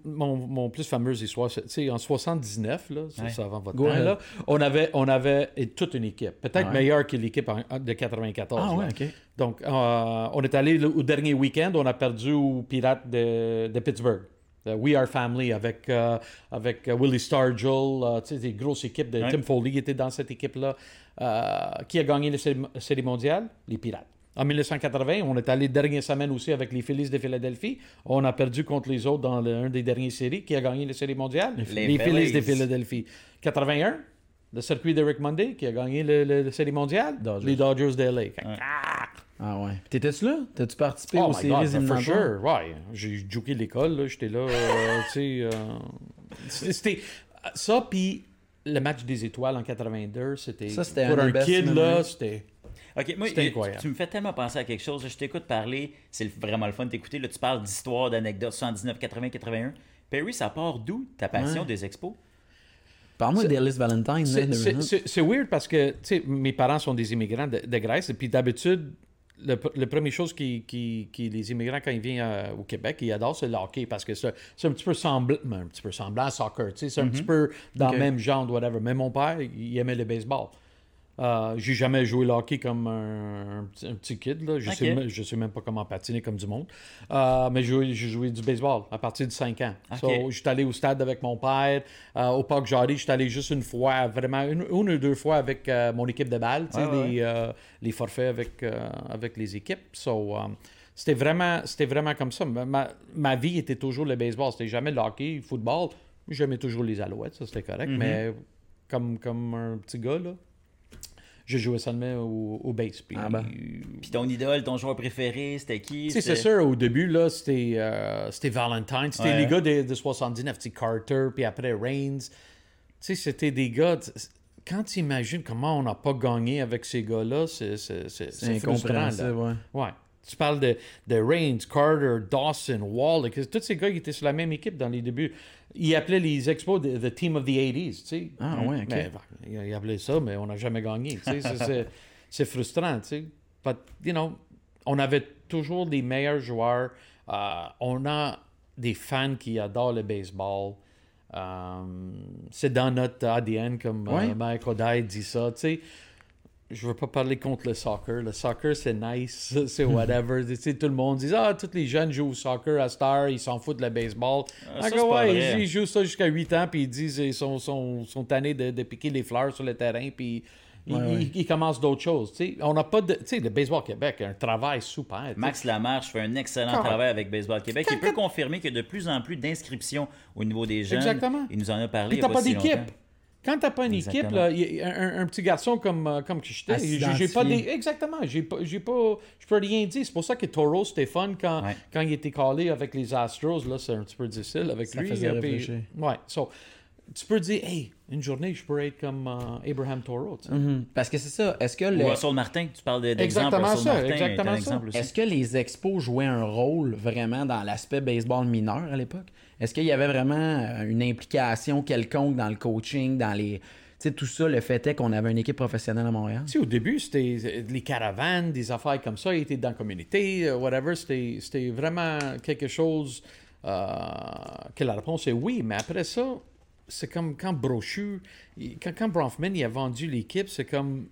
Mon, mon plus fameuse histoire, c'est, en 79, là, Ouais. ça avant votre Go temps, ahead. là, on avait, on avait toute une équipe, peut-être Ouais. meilleure que l'équipe de 94. Ah. Donc, euh, on est allé le- au dernier week-end, on a perdu aux Pirates de, de Pittsburgh. Euh, We Are Family avec, euh, avec euh, Willie Stargell, euh, tu sais, des grosses équipes. De, Ouais. Tim Foley était dans cette équipe-là. Euh, qui a gagné la série, série mondiale? Les Pirates. En 1980, on est allé dernière semaine aussi avec les Phillies de Philadelphie. On a perdu contre les autres dans l'un des dernières séries. Qui a gagné la série mondiale? Les Les, Phillies de. Philadelphie. 81, le circuit de Rick Monday qui a gagné le- le- la série mondiale? Dodgers. Les Dodgers de LA. Ah ouais. Puis T'étais-tu là? T'as-tu participé Oh aux my séries God, for éliminatoires? sure, ouais. J'ai joké l'école, là, j'étais là, euh, tu sais... euh, C'était... Ça, puis le match des étoiles en 82, c'était. Ça, c'était Pour un un des best kid, là, c'était. Ok, moi, C'était tu- incroyable. tu me fais tellement penser à quelque chose. Je t'écoute parler, c'est vraiment le fun de t'écouter. Là, tu parles d'histoire, d'anecdotes, 79, 80, 81. Perry, ça part d'où ta passion Ouais. des expos? Parle-moi d'Ellis Valentine. c'est weird parce que, tu sais, mes parents sont des immigrants de, de Grèce, et puis d'habitude, le, la première chose qui, qui, qui- les immigrants, quand ils viennent euh, au Québec, ils adorent, c'est le hockey, parce que c'est c'est un petit peu semblant, un petit peu semblant à soccer, tu sais, c'est un petit peu dans le même genre, whatever. Mais mon père, il aimait le baseball. Euh, j'ai jamais joué le hockey comme un, un petit, un petit kid. Là. Je, Ok. sais, je sais même pas comment patiner comme du monde. Euh, mais j'ai joué- du baseball à partir de 5 ans. Ok. So, je suis allé au stade avec mon père. Euh, au Parc Jarry, je suis allé juste une fois, vraiment une, une ou deux fois avec mon équipe de balle, Ouais, ouais. les, les forfaits avec, avec les équipes. So, um, c'était vraiment, c'était vraiment comme ça. Ma, ma- ma vie était toujours le baseball. C'était jamais le hockey, le football. J'aimais toujours les alouettes, ça c'était correct. Mm-hmm. Mais comme, comme un petit gars, là, je jouais seulement au, au base. Puis, Ah ben. Puis ton idole, ton joueur préféré, c'était qui? tu sais, c'est sûr, au début, là, c'était, euh, c'était Valentine. C'était Ouais. les gars de, de 79, tu sais, Carter, puis après Reigns. Tu sais, c'était des gars... Quand tu imagines comment on n'a pas gagné avec ces gars-là, c'est, incompréhensible, ouais. Ouais. Tu parles de, de Reigns, Carter, Dawson, Wall, que tous ces gars qui étaient sur la même équipe dans les débuts. Ils appelaient les expos the, the team of the 80s, tu sais. Ah, ouais, ok. Mais, ben, ils appelaient ça, mais on n'a jamais gagné. tu sais. [LAUGHS] C'est- frustrant, tu sais. But, you know, on avait toujours des meilleurs joueurs. Euh, on a des fans qui adorent le baseball. Euh, c'est dans notre ADN, comme euh, Ouais. Mike O'Day dit ça, tu sais je veux pas parler contre le soccer. Le soccer, c'est nice, [LAUGHS] c'est [LAUGHS] whatever. tu sais, tout le monde dit Ah, tous les jeunes jouent au soccer à Star, ils s'en foutent de le baseball. Ah, ça, que c'est pas ouais, vrai. ils, ils jouent ça jusqu'à 8 ans, puis ils disent ils sont, sont, sont tannés de, de piquer les fleurs sur le terrain, puis ils, Ouais, ouais. ils- ils commencent d'autres choses. tu sais. On n'a pas de. Tu sais, le baseball Québec a un travail super. Max Lamarche fait un excellent travail avec Baseball Québec. Il peut confirmer qu'il y a de plus en plus d'inscriptions au niveau des jeunes. Exactement. Il nous en a parlé. Puis il y a t'as pas d'équipe. Quand t'as pas une équipe, là, y un, un petit garçon comme, euh, comme que j'étais, À j'ai pas des. Exactement. J'ai pas. J'ai pas. Je peux rien dire. C'est pour ça que Toro, c'était fun quand, Ouais. quand il était collé avec les Astros. Là, c'est un petit peu difficile avec Ça lui. faisait euh, réfléchir. Ouais. So, tu peux dire, hey, une journée, je pourrais être comme euh, Abraham Toro. Mhm. Parce que c'est ça. Est-ce que le- Ou Russell Martin, tu parles de- d'exemple. Exactement Russell ça, Martin exactement ça. Est-ce que les expos jouaient un rôle vraiment dans l'aspect baseball mineur à l'époque? Est-ce qu'il y avait vraiment euh, une implication quelconque dans le coaching, dans les. Tu sais, tout ça, le fait est qu'on avait une équipe professionnelle à Montréal? Tu sais, au début, c'était euh, les caravanes, des affaires comme ça, ils étaient dans la communauté, euh, whatever. C'était vraiment quelque chose que la réponse est oui. Mais après ça, c'est comme quand Brochu, quand, quand Bronfman il a vendu l'équipe, c'est comme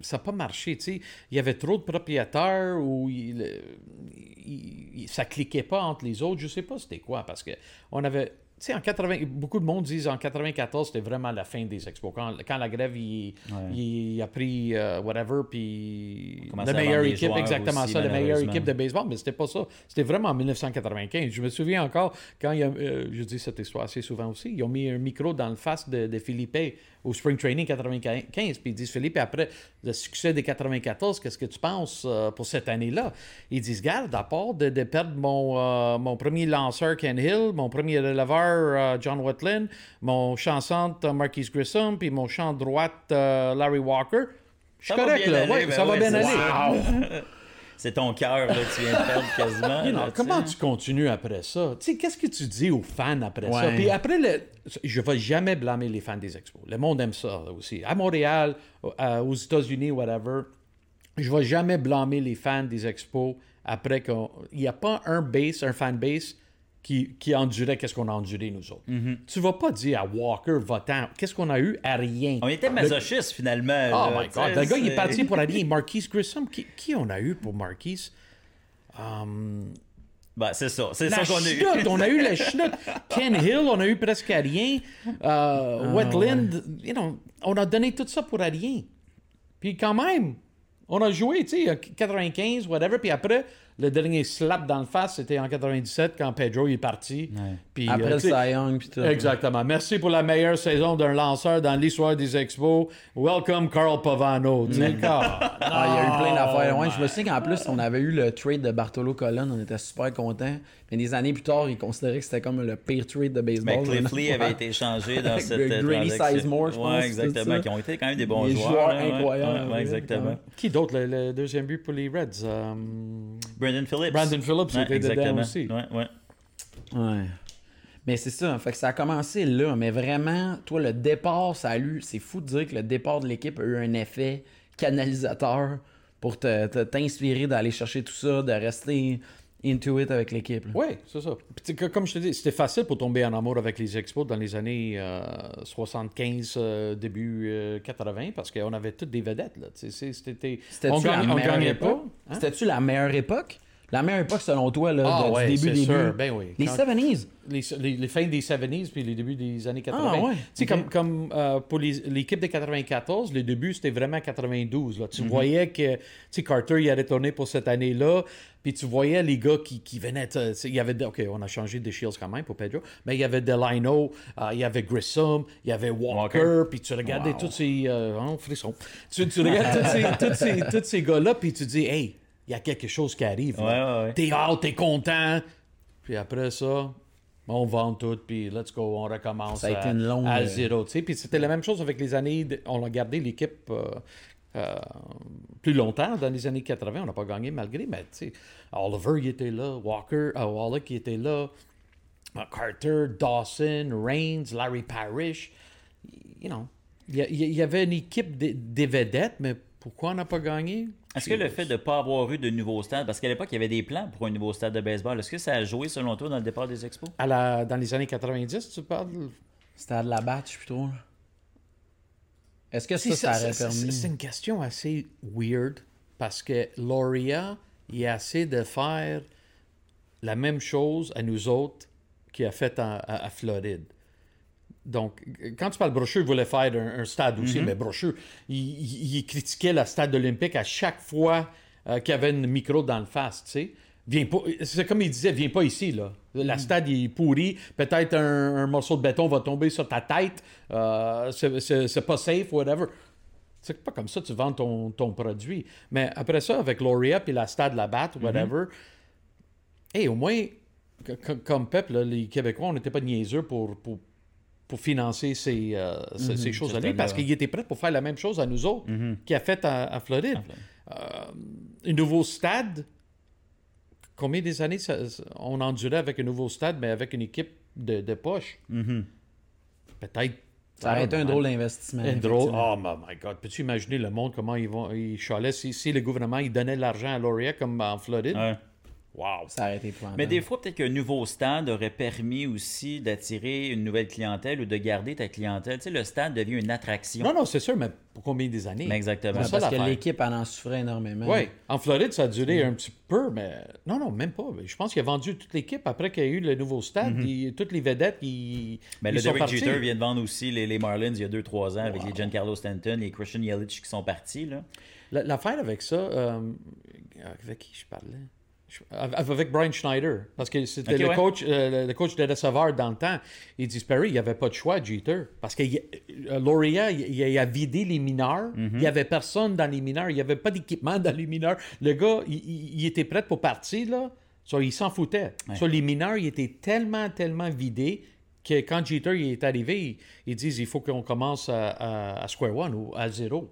ça n'a pas marché. Tu sais. Il y avait trop de propriétaires ou euh, ça cliquait pas entre les autres. Je sais pas c'était quoi parce que on avait. Tu sais, en 80, beaucoup de monde disent en 94, c'était vraiment la fin des expos. Quand, quand la grève, il, Ouais. il a pris euh, whatever, puis la meilleure équipe, exactement aussi, ça, la meilleure équipe de baseball, mais c'était pas ça. C'était vraiment en 1995. Je me souviens encore, quand il y a, euh, je dis cette histoire assez souvent aussi, ils ont mis un micro dans le face de, de Philippe au Spring Training 95, puis ils disent, Philippe, après le succès des 94, qu'est-ce que tu penses euh, pour cette année-là? Ils disent, garde, à part de, de perdre mon, euh, mon premier lanceur Ken Hill, mon premier releveur euh, John Watlin, mon champ centre euh, Marquis Grissom, puis mon champ droite Larry Walker, je suis Ça va correct, bien là. Ouais, ça va bien aller. [LAUGHS] C'est ton cœur, là, tu viens de perdre quasiment. [LAUGHS] Là, comment tu continues après ça? Tu sais, qu'est-ce que tu dis aux fans après ça? Puis après, le... je ne vais jamais blâmer les fans des expos. Le monde aime ça aussi. À Montréal, euh, aux États-Unis, whatever, je ne vais jamais blâmer les fans des expos après qu'il n'y a pas un base, un fan base qui, qui endurait qu'est-ce qu'on a enduré nous autres. Mm-hmm. Tu vas pas dire à Walker, votant, qu'est-ce qu'on a eu? À rien. On était Le- masochistes, finalement. Oh là, my God. Le gars, il est parti pour aller. [LAUGHS] Marquise Grissom, qui, qui on a eu pour Marquise? Um, Ben, c'est ça. C'est ça qu'on a eu. on a eu la [LAUGHS] chenoute. Ken Hill, on a eu presque à rien. Euh, Wetland, you know, on a donné tout ça pour à rien. Puis quand même, On a joué, tu sais, 95, whatever, puis après, le dernier slap dans le face, c'était en 97 quand Pedro est parti. Puis, Après euh, le Cy puis tout. Exactement. Merci pour la meilleure saison d'un lanceur dans l'histoire des Expos. Welcome, Carl Pavano. Tu sais, Ah, il y a eu plein d'affaires. Ouais, je me souviens qu'en plus, on avait eu le trade de Bartolo Colon. On était super contents. Mais des années plus tard, ils considéraient que c'était comme le pire trade de baseball. Mais Cliff Lee avait été échangé dans [LAUGHS] cette Grady transaction. Sizemore, je pense, exactement. Qui ont été quand même des bons Des joueurs. joueurs ouais. incroyables, Ouais, ouais, ouais, exactement. Qui d'autre, le, le deuxième but pour les Reds? Euh, Brandon Phillips. Brandon Phillips Ouais, était dedans exactement. aussi. Ouais, ouais. Ouais. Mais c'est ça, fait que ça a commencé là, mais vraiment, toi, le départ, ça a eu, c'est fou de dire que le départ de l'équipe a eu un effet canalisateur pour te- te- t'inspirer d'aller chercher tout ça, de rester into it avec l'équipe. Oui, c'est ça. Puis, comme je te dis, c'était facile pour tomber en amour avec les Expos dans les années euh, 75, euh, début euh, 80, parce qu'on avait toutes des vedettes. Là. C'était, on, gagnait- on gagnait pas. Hein? C'était-tu la meilleure époque? La meilleure époque selon toi, là, Ah de- ouais, du c'est début, début. sûr, ben oui. Les Quand- 70s. les, les, les fins des 70s puis les débuts des années 80. Ah, ouais, Tu sais, comme, comme euh, pour l'équipe de 94, le début, c'était vraiment 92. Là. Mhm. Tu voyais que Carter, il allait tourner pour cette année-là. Puis tu voyais les gars qui, qui venaient. Il y avait, de- OK, on a changé de Shields quand même pour Pedro. Mais il y avait Delino, euh, il y avait Grissom, il y avait Walker. Puis tu regardais tous ces. Euh, oh, frisson. Tu, tu regardes tous ces, tous ces, tous ces gars-là. Puis tu dis, hey, il y a quelque chose qui arrive. là. Ouais, ouais, ouais. T'es out, t'es content. Puis après ça, on vend tout, puis let's go, on recommence Ça a été à, une longue- à zéro. tu sais. Puis c'était la même chose avec les années. de- on a gardé l'équipe euh, euh, plus longtemps. Dans les années 80, on n'a pas gagné malgré, mais tu sais, Oliver, il était là, Walker, euh, Wallach, il était là, euh, Carter, Dawson, Reigns, Larry Parrish. You know, il y, avait une équipe de- des vedettes, mais pourquoi on n'a pas gagné? Est-ce que le fait de ne pas avoir eu de nouveau stade, parce qu'à l'époque, il y avait des plans pour un nouveau stade de baseball, est-ce que ça a joué selon toi dans le départ des expos? À la, dans les années 90, tu parles? C'était à de la batch plutôt. Est-ce que ça, C'est ça aurait permis? C'est une question assez weird parce que Loria, il a essayé de faire la même chose à nous autres qu'il a fait en- à, à Floride. Donc, quand tu parles Brochu, il voulait faire un, un stade aussi, mais Brochu, il, critiquait le stade olympique à chaque fois euh, qu'il y avait une micro dans le face, tu sais. Viens pas, c'est comme il disait, viens pas ici, là. La stade il est pourri, peut-être un, un morceau de béton va tomber sur ta tête, euh, c'est- pas safe, whatever. C'est pas comme ça que tu vends ton, ton produit. Mais après ça, avec Loria puis la stade la batte, whatever, hey, au moins, comme peuple, les Québécois, on n'était pas niaiseux pour, pour, pour financer ces, euh, ces choses-là, parce qu'il était prêt pour faire la même chose à nous autres qu'il a fait à, à Floride. Euh, un nouveau stade, combien des années ça- on endurait avec un nouveau stade, mais avec une équipe de, de poche? Peut-être. Ça aurait été un drôle d'investissement. Un drôle. Oh my God. Peux-tu imaginer le monde, comment ils vont. Ils si, si le gouvernement il donnait de l'argent à Laurier comme en Floride? Ouais. Wow. Ça aurait été épouvantable. Mais des fois, peut-être qu'un nouveau stade aurait permis aussi d'attirer une nouvelle clientèle ou de garder ta clientèle. Tu sais, le stade devient une attraction. Non, non, c'est sûr, mais pour combien des années? Mais exactement. Parce que l'équipe elle en souffrait énormément. Oui, en Floride, ça a duré un petit peu, mais non, non, même pas. Je pense qu'il a vendu toute l'équipe après qu'il y a eu le nouveau stade. il- toutes les vedettes, ils, ils le sont Derek. Jeter vient de vendre aussi les, les Marlins il y a 2-3 ans avec les Giancarlo Stanton, les Christian Yelich qui sont partis. L'affaire avec ça, euh, avec qui je parlais? Avec Brian Schneider, parce que c'était le, ouais. coach, euh, le- coach dans le temps. Il dit Sperry, il n'y avait pas de choix, Jeter. Parce que euh, Loria, il, il a vidé les mineurs. Mhm. Il n'y avait personne dans les mineurs. Il n'y avait pas d'équipement dans les mineurs. Le gars, il, était prêt pour partir, là. So, il s'en foutait. So, les mineurs, ils étaient tellement, tellement vidés que quand Jeter il est arrivé, ils, ils disent il faut qu'on commence à, à- à square one ou à zéro.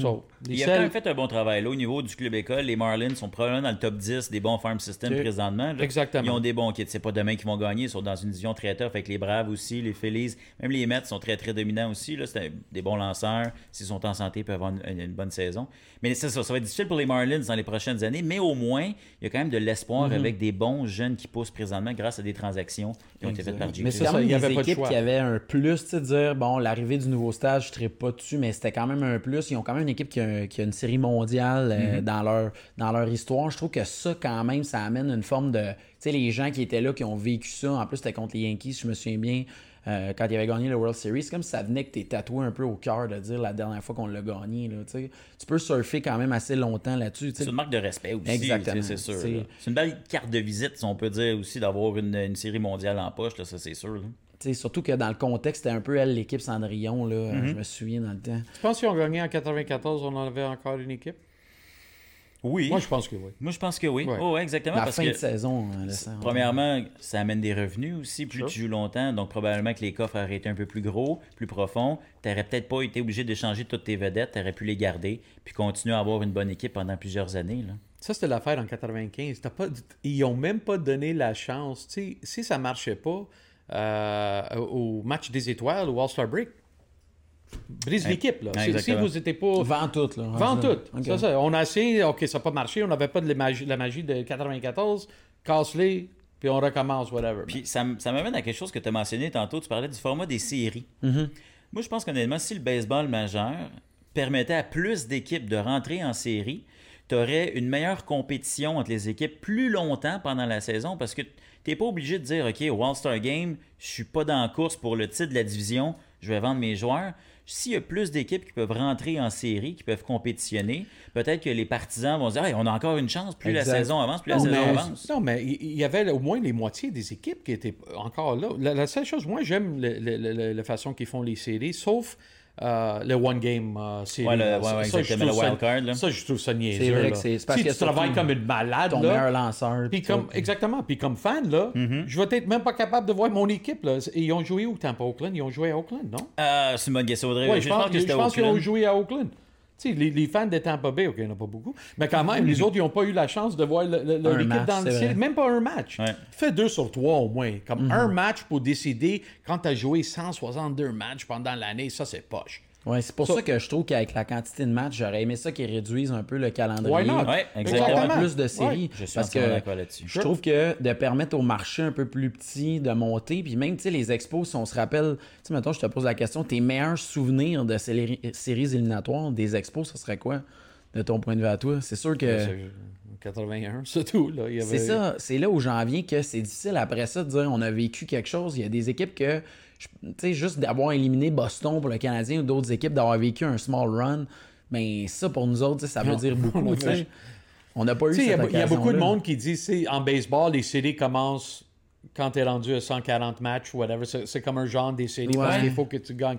So, les Il a quand même fait un bon travail. Là, au niveau du club école, les Marlins sont probablement dans le top 10 des bons farm systems présentement. là. Exactement. Ils ont des bons kits. C'est pas demain qu'ils vont gagner. Ils sont dans une division très tough avec les Braves aussi, les Phillies. Même les Mets sont très, très dominants aussi. Là. C'est des bons lanceurs. S'ils sont en santé, ils peuvent avoir une, une bonne saison. Mais c'est ça. Ça va être difficile pour les Marlins dans les prochaines années. Mais au moins, il y a quand même de l'espoir Mhm. avec des bons jeunes qui poussent présentement grâce à des transactions qui ont été faites par Mais C'est quand ça, même il y des avait pas de choix. qui avaient un plus, tu sais, dire, bon, l'arrivée du nouveau stage, je ne pas dessus, mais c'était quand même un plus. Ils ont quand même une équipe qui a, qui a une série mondiale euh, dans, leur, dans leur histoire. Je trouve que ça, quand même, ça amène une forme de... Tu sais, les gens qui étaient là, qui ont vécu ça, en plus, c'était contre les Yankees, je me souviens bien. euh, quand il avait gagné le World Series. C'est comme si ça venait que t'es tatoué un peu au cœur de dire la dernière fois qu'on l'a gagné. Là, tu peux surfer quand même assez longtemps là-dessus. C'est une marque de respect aussi. Exactement. C'est sûr. C'est- une belle carte de visite, si on peut dire aussi, d'avoir une, une série mondiale en poche, là, ça c'est sûr. là. Surtout que dans le contexte, c'était un peu elle, l'équipe Cendrillon. Là, Mm-hmm. Je me souviens dans le temps. Tu penses qu'ils ont gagné en 94, on en avait encore une équipe? Oui. Moi, je pense que oui. Moi, je pense que oui. Ouais. Oh, ouais, exactement. La parce fin que, de saison. le sang. premièrement, ça amène des revenus aussi. Plus Sure. tu joues longtemps, donc probablement que les coffres auraient été un peu plus gros, plus profonds. Tu n'aurais peut-être pas été obligé d'échanger toutes tes vedettes. Tu aurais pu les garder, puis continuer à avoir une bonne équipe pendant plusieurs années. Là. Ça, c'était l'affaire en 95. T'as pas, ils ont même pas donné la chance. Tu sais, si ça marchait pas euh, au match des étoiles, au All-Star Break, brise l'équipe. là. Si- vous n'étiez pas... Vend tout. Là, Vends tout. Ça, ça. On a essayé, OK, ça n'a pas marché, on n'avait pas de la magie, la magie de 94, casse-les, puis on recommence, whatever. Puis ça, ça m'amène à quelque chose que tu as mentionné tantôt. Tu parlais du format des séries. Moi, je pense qu'honnêtement, si le baseball majeur permettait à plus d'équipes de rentrer en série, tu aurais une meilleure compétition entre les équipes plus longtemps pendant la saison parce que tu n'es pas obligé de dire OK, au All-Star Game, je suis pas dans la course pour le titre de la division, je vais vendre mes joueurs. S'il y a plus d'équipes qui peuvent rentrer en série, qui peuvent compétitionner, peut-être que les partisans vont se dire Hey, on a encore une chance, plus Exact. la saison avance, plus la saison mais, avance. non, mais il y avait au moins les moitiés des équipes qui étaient encore là. La, la seule chose, moi, j'aime la façon qu'ils font les séries, sauf euh, le One Game euh, série. Ouais, le- ouais, Ça, ouais, ça, exactement, trouve le ça- wild card, là. Ça, je trouve ça niaiseux. C'est vrai là. que c'est- parce si que tu travailles comme une malade, Ton là, meilleur lanceur. Puis tout comme, ça. exactement. Puis comme fan, là, Mm-hmm. je vais être même pas capable de voir mon équipe. Là. Ils ont joué où, Tampa Oakland? Ils ont joué à Oakland, non? Ah, c'est une bonne question, Audrey. Oui, je je pense, pense qu'ils ont Oakland. joué à Oakland. Tu sais, les, les fans de Tampa Bay, OK, il n'y en a pas beaucoup, mais quand même, les autres, ils n'ont pas eu la chance de voir le- le- leur Un équipe match, dans le c'est ciel. vrai. Même pas un match. Ouais. Fais deux sur trois au moins. Comme un match pour décider quand tu as joué 162 matchs pendant l'année, ça, c'est poche. Ouais, c'est pour Ça- ça que je trouve qu'avec la quantité de matchs, j'aurais aimé ça qu'ils réduisent un peu le calendrier. Why not? Ouais, Pour exactement. avoir plus de séries. Ouais. Je suis parce que d'accord là-dessus. je trouve que de permettre au marché un peu plus petit de monter, puis même, tu sais, les expos, si on se rappelle, tu sais, mettons, je te pose la question, tes meilleurs souvenirs de séries, séries éliminatoires des expos, ce serait quoi, de ton point de vue à toi? C'est sûr que... C'est 81, c'est tout. Là. Il y avait- C'est ça, c'est là où j'en viens que c'est difficile après ça de dire on a vécu quelque chose. Il y a des équipes que, sais, juste d'avoir éliminé Boston pour le Canadien ou d'autres équipes, d'avoir vécu un small run, ben ça pour nous autres, ça veut Non, dire beaucoup. On n'a pas eu il y, a- il y a beaucoup de monde qui dit, c'est en baseball, les séries commencent quand tu es rendu à 140 matchs ou whatever. C'est comme un genre des séries parce Ouais. qu'il faut que tu gagnes.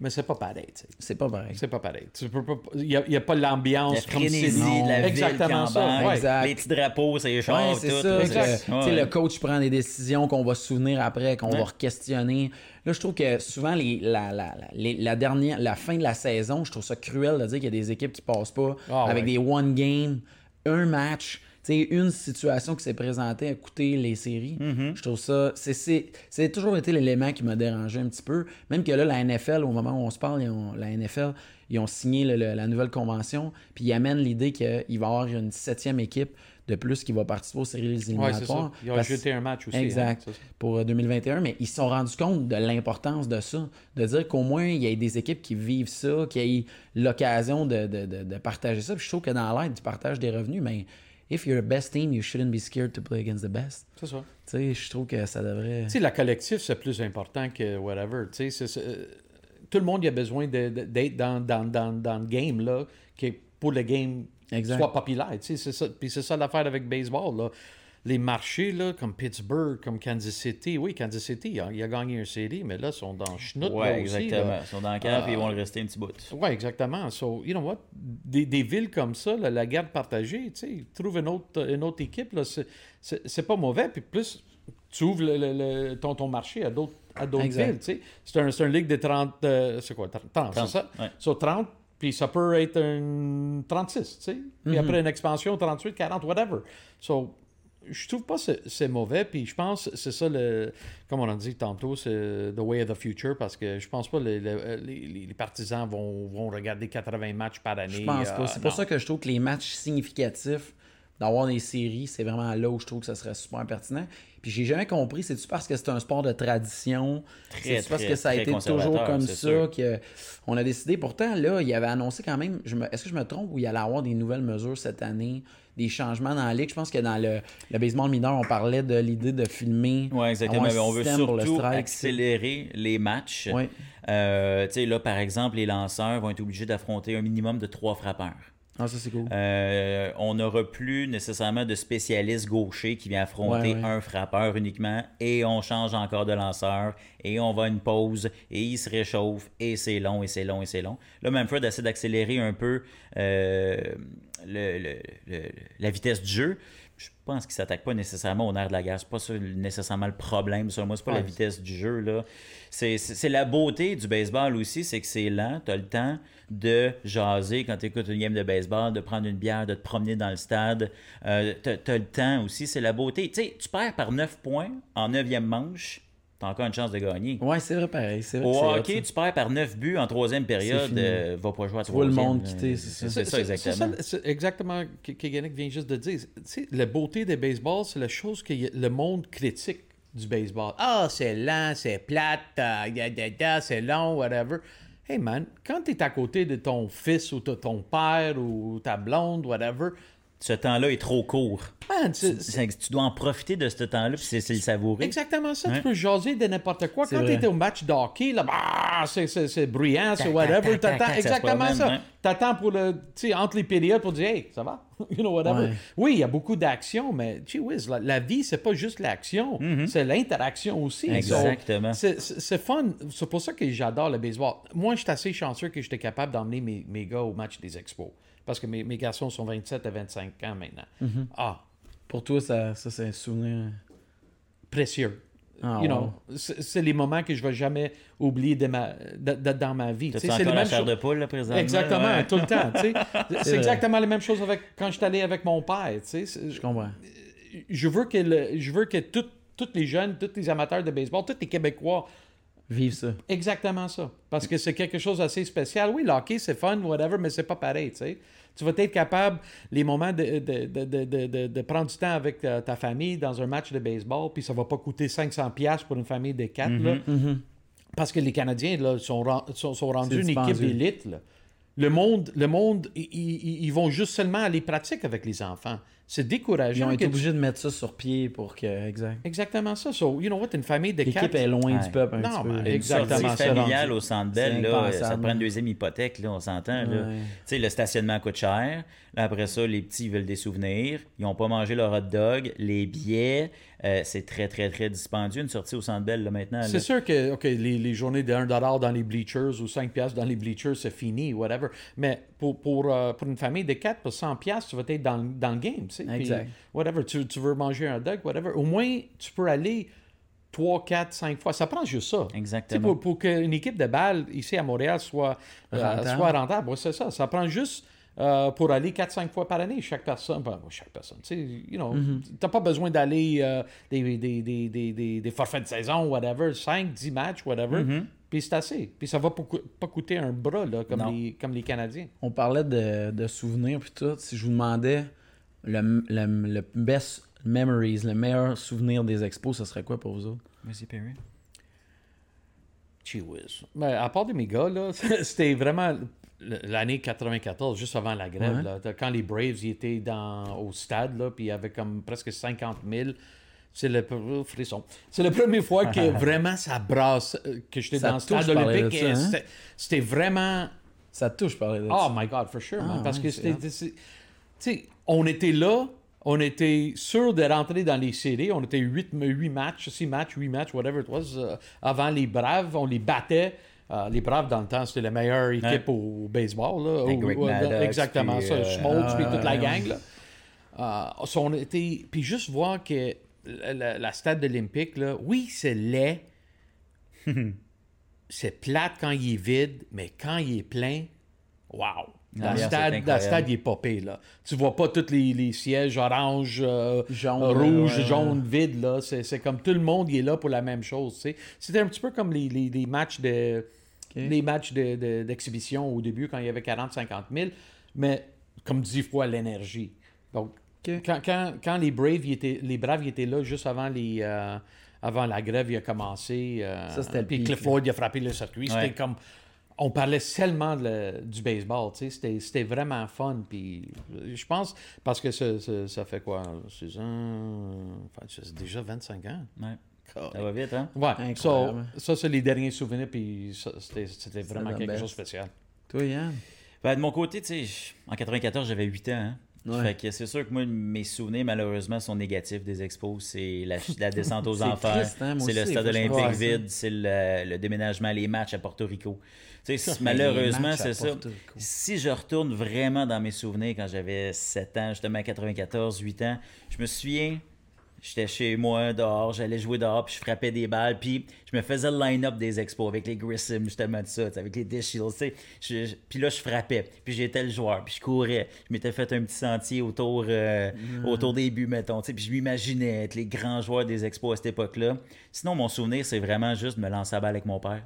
Mais c'est pas pareil, tu sais. C'est pas pareil. C'est pas pareil. Tu peux pas- Il n'y a, il y a pas l'ambiance La comme c'est la Exactement ville, ça. ouais. Exact. les petits drapeaux, c'est les chars, Ouais, tout. c'est ça. exact. que, tu sais, Ouais. Le coach prend des décisions qu'on va se souvenir après, qu'on Ouais. va questionner. Là, je trouve que souvent, les, la, la, la, les- la dernière, la fin de la saison, je trouve ça cruel de dire qu'il y a des équipes qui passent pas Ah, avec ouais. des one game, un match. Sais, une situation qui s'est présentée à coûter les séries. Mm-hmm. Je trouve ça. c'est- C'est c'est toujours été l'élément qui m'a dérangé un petit peu. Même que là, la NFL, au moment où on se parle, ils ont- la NFL, ils ont signé le- le- la nouvelle convention, puis ils amènent l'idée qu'il va y avoir une septième équipe de plus qui va participer aux séries Ouais, éliminatoires. Ils ont jeté un match aussi. Exact. hein, ça. pour euh, 2021, mais ils se sont rendus compte de l'importance de ça, de dire qu'au moins il y ait des équipes qui vivent ça, qui aient l'occasion de, de- de- de partager ça. Puis je trouve que dans l'aide, tu partages des revenus, mais if you're a best team, you shouldn't be scared to play against the best. C'est ça. Tu sais, je trouve que ça devrait. Tu sais, la collectif, c'est plus important que whatever. Tu sais, euh, tout le monde il a besoin d'être dans, dans, dans, dans le game, là, qui pour le game Exact. soit populaire. Tu sais, c'est ça. Puis c'est ça l'affaire avec baseball, là. Les marchés, là, comme Pittsburgh, comme Kansas City. Oui, Kansas City, il a, il a gagné une série, mais là, ils sont dans schnout, aussi, exactement. là. Ils sont dans le camp et ils vont le rester un petit bout. Oui, exactement. So, you know what? Des, des villes comme ça, là, la garde partagée, tu sais, trouve une autre, une autre équipe, c'est- pas mauvais. Puis plus, tu ouvres le, le- le- ton, ton marché à d'autres à d'autres villes. C'est un, c'est un ligue de 30... euh, c'est quoi? 30, 30, c'est 30, ça? ouais. So, 30, puis ça peut être un 36, tu sais. Puis après une expansion, 38, 40, whatever. So, je trouve pas que c'est- mauvais, puis je pense que c'est ça, le, comme on a dit tantôt, c'est the way of the future, parce que je pense pas que les, les, partisans vont, vont regarder 80 matchs par année. Je pense euh, pas. C'est pour ça que je trouve que les matchs significatifs d'avoir des séries, c'est vraiment là où je trouve que ça serait super pertinent. Puis j'ai jamais compris, c'est-tu parce que c'est un sport de tradition? Très, C'est parce que ça a été toujours comme ça sûr. que on a décidé? Pourtant, là, il avait annoncé quand même, est-ce que je me trompe, ou il allait avoir des nouvelles mesures cette année, des changements dans la ligue? Je pense que dans le, le baseball mineur, on parlait de l'idée de filmer. Oui, exactement. un On veut le surtout strike. accélérer les matchs. Ouais. Euh, tu sais, là, par exemple, les lanceurs vont être obligés d'affronter un minimum de trois frappeurs. Ah, ça c'est cool. Euh, on n'aura plus nécessairement de spécialiste gaucher qui vient affronter Ouais, ouais. un frappeur uniquement et on change encore de lanceur et on va à une pause et il se réchauffe et c'est long et c'est long et c'est long. Là, Manfred essaie d'accélérer un peu euh, le- le- le- la vitesse du jeu. Je pense qu'il ne s'attaque pas nécessairement au nerf de la guerre. C'est pas ça nécessairement le problème. Selon moi, c'est pas la vitesse du jeu. là. C'est la beauté du baseball aussi, c'est que c'est lent. Tu as le temps de jaser quand tu écoutes une game de baseball, de prendre une bière, de te promener dans le stade. Euh, tu as, le temps aussi, c'est la beauté. Tu sais, tu perds par 9 points en 9e manche, encore une chance de gagner. Ouais, c'est vrai pareil. C'est vrai Au hockey, tu perds par 9 buts en troisième période, euh, va pas jouer à vois le troisième, monde là. quitter, c'est ça. C'est ça, exactement. C'est c'est exactement que que Yannick vient juste de dire. Tu sais, la beauté des baseball, c'est la chose que le monde critique du baseball. Ah, c'est lent, c'est plate, euh, da, c'est long, whatever. Hey man, quand tu es à côté de ton fils ou de ton père ou ta blonde, whatever, Ce temps-là est trop court. man, Tu dois en profiter de ce temps-là, puis c'est le savourer. exactement ça. Tu peux jaser de n'importe quoi. Quand tu étais au match de hockey, là, bah, c'est- bruyant, c'est whatever. T'attends exactement ça. ouais. T'attends pour le, entre les périodes pour dire, hey, ça va, [LAUGHS] you know, whatever. Ouais. Oui, il y a beaucoup d'action, mais gee whiz, la, la vie, c'est pas juste l'action, c'est l'interaction aussi. Mm-hmm. Exactement. C'est fun. C'est pour ça que j'adore le baseball. Moi, je suis assez chanceux que j'étais capable d'emmener mes, mes gars au match des expos. Parce que mes, mes garçons sont 27 à 25 ans maintenant. Mm-hmm. Ah, Pour toi, ça, ça c'est un souvenir. précieux. Ah, you know, c'est c'est les moments que je vais jamais oublier de ma, de- de- dans ma vie. C'est la mêmes chair choses- de poule, là, présentement? Exactement, Ouais. tout le temps. [LAUGHS] C'est exactement la même chose avec quand je suis allé avec mon père. Je comprends. Je veux que, le- je veux que tout- tous les jeunes, tous les amateurs de baseball, tous les Québécois, Vive ça. exactement ça. Parce que c'est quelque chose d'assez spécial. Oui, le hockey, c'est fun, whatever, mais c'est pas pareil. Tu sais. Tu vas être capable, les moments de, de, de, de, prendre du temps avec ta, ta famille dans un match de baseball, puis ça va pas coûter 500$ pour une famille de quatre. là. Parce que les Canadiens là, sont, sont, sont rendus une équipe élite. là. Le monde, le monde ils, vont juste seulement aller pratique avec les enfants. C'est Ils décourageant. ont que été tu- obligés de mettre ça sur pied pour que. Exact. Exactement ça. So, you know what, une famille de L'équipe quatre... est loin Ouais. du peuple un Non, petit peu. mais Une Exactement, sortie ça, familiale au Centre Bell, C'est là, ça te prend une deuxième hypothèque, là, on s'entend. là. Ouais. Tu sais, le stationnement coûte cher. Là, après ça, les petits ils veulent des souvenirs. Ils n'ont pas mangé leur hot dog. Les billets, euh, c'est très, très, très dispendieux, une sortie au Centre Bell, là, maintenant. C'est sûr que ok, les, les journées de 1$ dans les bleachers ou 5$ piastres dans les bleachers, c'est fini, whatever. Mais pour, pour, euh, pour une famille de 4, pour 100$, piastres, tu vas être dans, dans le game. Tu sais, puis Exact. whatever, tu, tu veux manger un dog, whatever. Au moins, tu peux aller 3, 4, 5 fois. Ça prend juste ça. Exactement. Pour, pour qu'une équipe de balles ici à Montréal soit euh, Rentable. soit rentable. Ouais, c'est ça. Ça prend juste euh, pour aller 4-5 fois par année, chaque personne. Ben, chaque personne. Tu sais, you know, t'as pas besoin d'aller euh, des, des, des, des, des, des forfaits de saison, whatever, 5, 10 matchs, whatever. Puis c'est assez. Puis ça va pas, coûter un bras, là, comme, les, comme les Canadiens. On parlait de, de souvenirs puis tout. Si je vous demandais le, le, le best memories, le meilleur souvenir des expos, ce serait quoi pour vous autres? Vas-y, Perry. Gee whiz. Ben, à part de mes gars, là, [LAUGHS] c'était vraiment l'année 94, juste avant la grève. Ouais. là. quand les Braves ils étaient dans, au stade, là, puis il y avait comme presque 50 000. C'est le oh, frisson. C'est la première fois que [LAUGHS] vraiment ça brasse, euh, que j'étais dans le stade olympique. hein? c'était- vraiment Ça touche parler de Oh ça. my God, for sure, man. Ah, Parce que c'était. Tu sais, on était là, on était sûr de rentrer dans les séries. On était 8, 8 matchs, 6 matchs, 8 matchs, whatever it was. euh, avant les Braves, on les battait. Euh, les Braves, dans le temps, c'était la meilleure équipe au, au baseball. Là, Maddux, exactement puis, ça. euh, Schmaltz, puis ah, toute la gang. Là. So, on était... Puis juste voir que la, la- la stade olympique, là, oui, c'est laid. [LAUGHS] c'est plate quand il est vide, mais quand il est plein, wow! Dans le stade, dans il est popé, là. Tu vois pas tous les, les sièges orange, euh, Jaune, euh, rouge, ouais, jaune, vide, là. C'est comme tout le monde il est là pour la même chose, tu. C'était un petit peu comme les, les- les matchs de... Les matchs de- de- d'exhibition au début, quand il y avait 40-50 000, mais comme 10 fois l'énergie. Donc. Quand, quand, quand les Braves, étaient, les Braves ils étaient là juste avant les... euh, avant la grève, il a commencé. euh, Ça, c'était le Puis Cliff. Floyd, il a frappé le circuit. Ouais. C'était comme. On parlait seulement le- du baseball, tu sais. C'était, c'était vraiment fun. Puis je pense, parce que ça, ça, ça fait quoi 6 ans? Enfin, c'est déjà 25 ans. Ouais. Ça va vite, hein? Ouais, Incroyable. ça, ça c'est les derniers souvenirs, puis ça, c'était, c'était vraiment the quelque best. chose de spécial. Toi, Yann? Ben, de mon côté, tu sais, en 94, j'avais 8 ans. Hein? Ouais. Fait que c'est sûr que moi, mes souvenirs, malheureusement, sont négatifs des expos. C'est la, la descente aux [LAUGHS] C'est enfers. hein, C'est le stade olympique ça. vide. C'est le, le déménagement, les matchs à Porto Rico. Malheureusement, c'est ça. Si je retourne vraiment dans mes souvenirs quand j'avais 7 ans, justement à 94, 8 ans, je me souviens, j'étais chez moi dehors, j'allais jouer dehors, puis je frappais des balles, puis je me faisais le line-up des expos avec les Grissom, justement, de ça, avec les Dish Shields. Je- Puis là, je frappais, puis j'étais le joueur, puis je courais, je m'étais fait un petit sentier autour, euh, autour des buts, mettons, puis je m'imaginais être les grands joueurs des expos à cette époque-là. Sinon, mon souvenir, c'est vraiment juste de me lancer à balle avec mon père.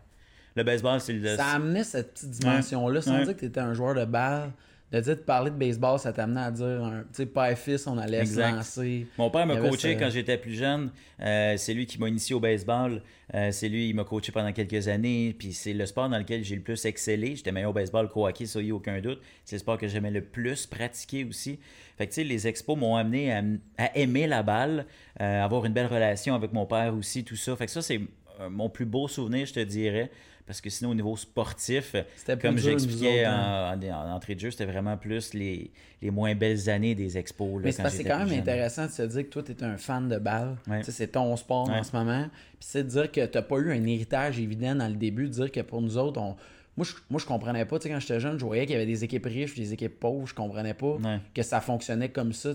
Le baseball, c'est le... Ça amenait cette petite dimension-là, sans Ouais. dire que tu étais un joueur de balle. De dire de parler de baseball, ça t'amenait à dire, un- tu sais, père et fils, on allait Exact. se lancer. Mon père Il m'a coaché ce- quand j'étais plus jeune. Euh, c'est lui qui m'a initié au baseball. Euh, c'est lui qui m'a coaché pendant quelques années. Puis c'est le sport dans lequel j'ai le plus excellé. J'étais meilleur au baseball qu'au hockey, ça y a aucun doute. C'est le sport que j'aimais le plus pratiquer aussi. Fait que tu sais, les expos m'ont amené à, à aimer la balle, euh, avoir une belle relation avec mon père aussi, tout ça. Fait que ça, c'est mon plus beau souvenir, je te dirais. Parce que sinon, au niveau sportif, comme j'expliquais en, hein. en- en entrée de jeu, c'était vraiment plus les, les moins belles années des expos. là, Mais c'est quand même jeune. intéressant de se dire que toi, tu es un fan de balle. Ouais. C'est ton sport en ce moment. Puis c'est de dire que tu pas eu un héritage évident dans le début, de dire que pour nous autres, on... moi, je, moi, je comprenais pas. Quand j'étais jeune, je voyais qu'il y avait des équipes riches, des équipes pauvres. Je comprenais pas Ouais. que ça fonctionnait comme ça.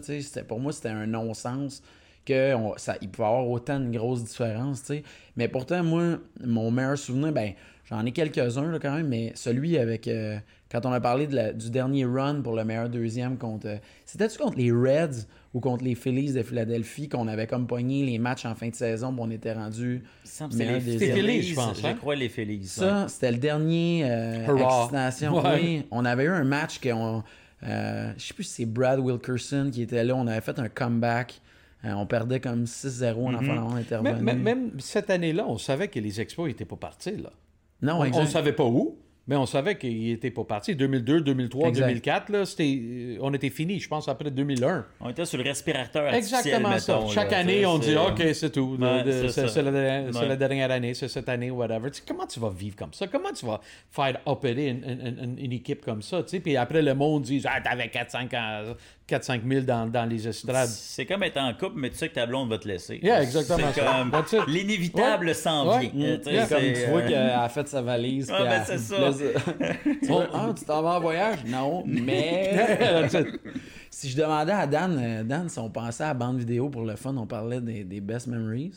Pour moi, c'était un non-sens que on- ça, il pouvait y avoir autant de grosses différences. tu sais. Mais pourtant, moi, mon meilleur souvenir, ben, j'en ai quelques-uns là, quand même, mais celui avec. euh, quand on a parlé de la- du dernier run pour le meilleur deuxième contre. euh, C'était-tu contre les Reds ou contre les Phillies de Philadelphie qu'on avait comme pogné les matchs en fin de saison, on était rendu. Il me semble que c'est meilleur les. Phillies, je pense, Je hein? crois les Phillies. Ça, c'était le dernier euh, Hurrah. excitation. Ouais. Oui, on avait eu un match qu'on. Euh, je sais plus si c'est Brad Wilkerson qui était là. On avait fait un comeback. Euh, on perdait comme 6-0 en on intervenu. Même, même- même cette année-là, on savait que les expos n'étaient pas partis. Là. Non, On ne savait pas où, mais on savait qu'ils n'étaient pas partis. 2002, 2003, Exact. 2004, là, c'était, euh, on était fini, je pense, après 2001. On était sur le respirateur artificiel, Exactement ça. mettons, Chaque là, année, on dit OK, c'est tout. Ouais, c'est ça. la, dernière- c'est Ouais. la dernière année, c'est cette année, whatever. Tu sais, comment tu vas vivre comme ça? Comment tu vas faire opérer une, une- une- une équipe comme ça? tu sais? Puis après, le monde dit Ah, t'avais 4-5 ans- 4-5 000 dans, dans les estrades. C'est comme être en couple, mais tu sais que ta blonde va te laisser. Yeah, exactement C'est comme l'inévitable Ouais. s'en Ouais. vient. Mm. Tu sais, Yeah. Comme tu vois euh, qu'elle a fait sa valise. Ouais, ben, c'est ça. [LAUGHS] tu vois, ah, tu t'en vas en voyage? Non, mais. [LAUGHS] Si je demandais à Dan, euh, Dan, si on pensait à la bande vidéo pour le fun, on parlait des, des best memories.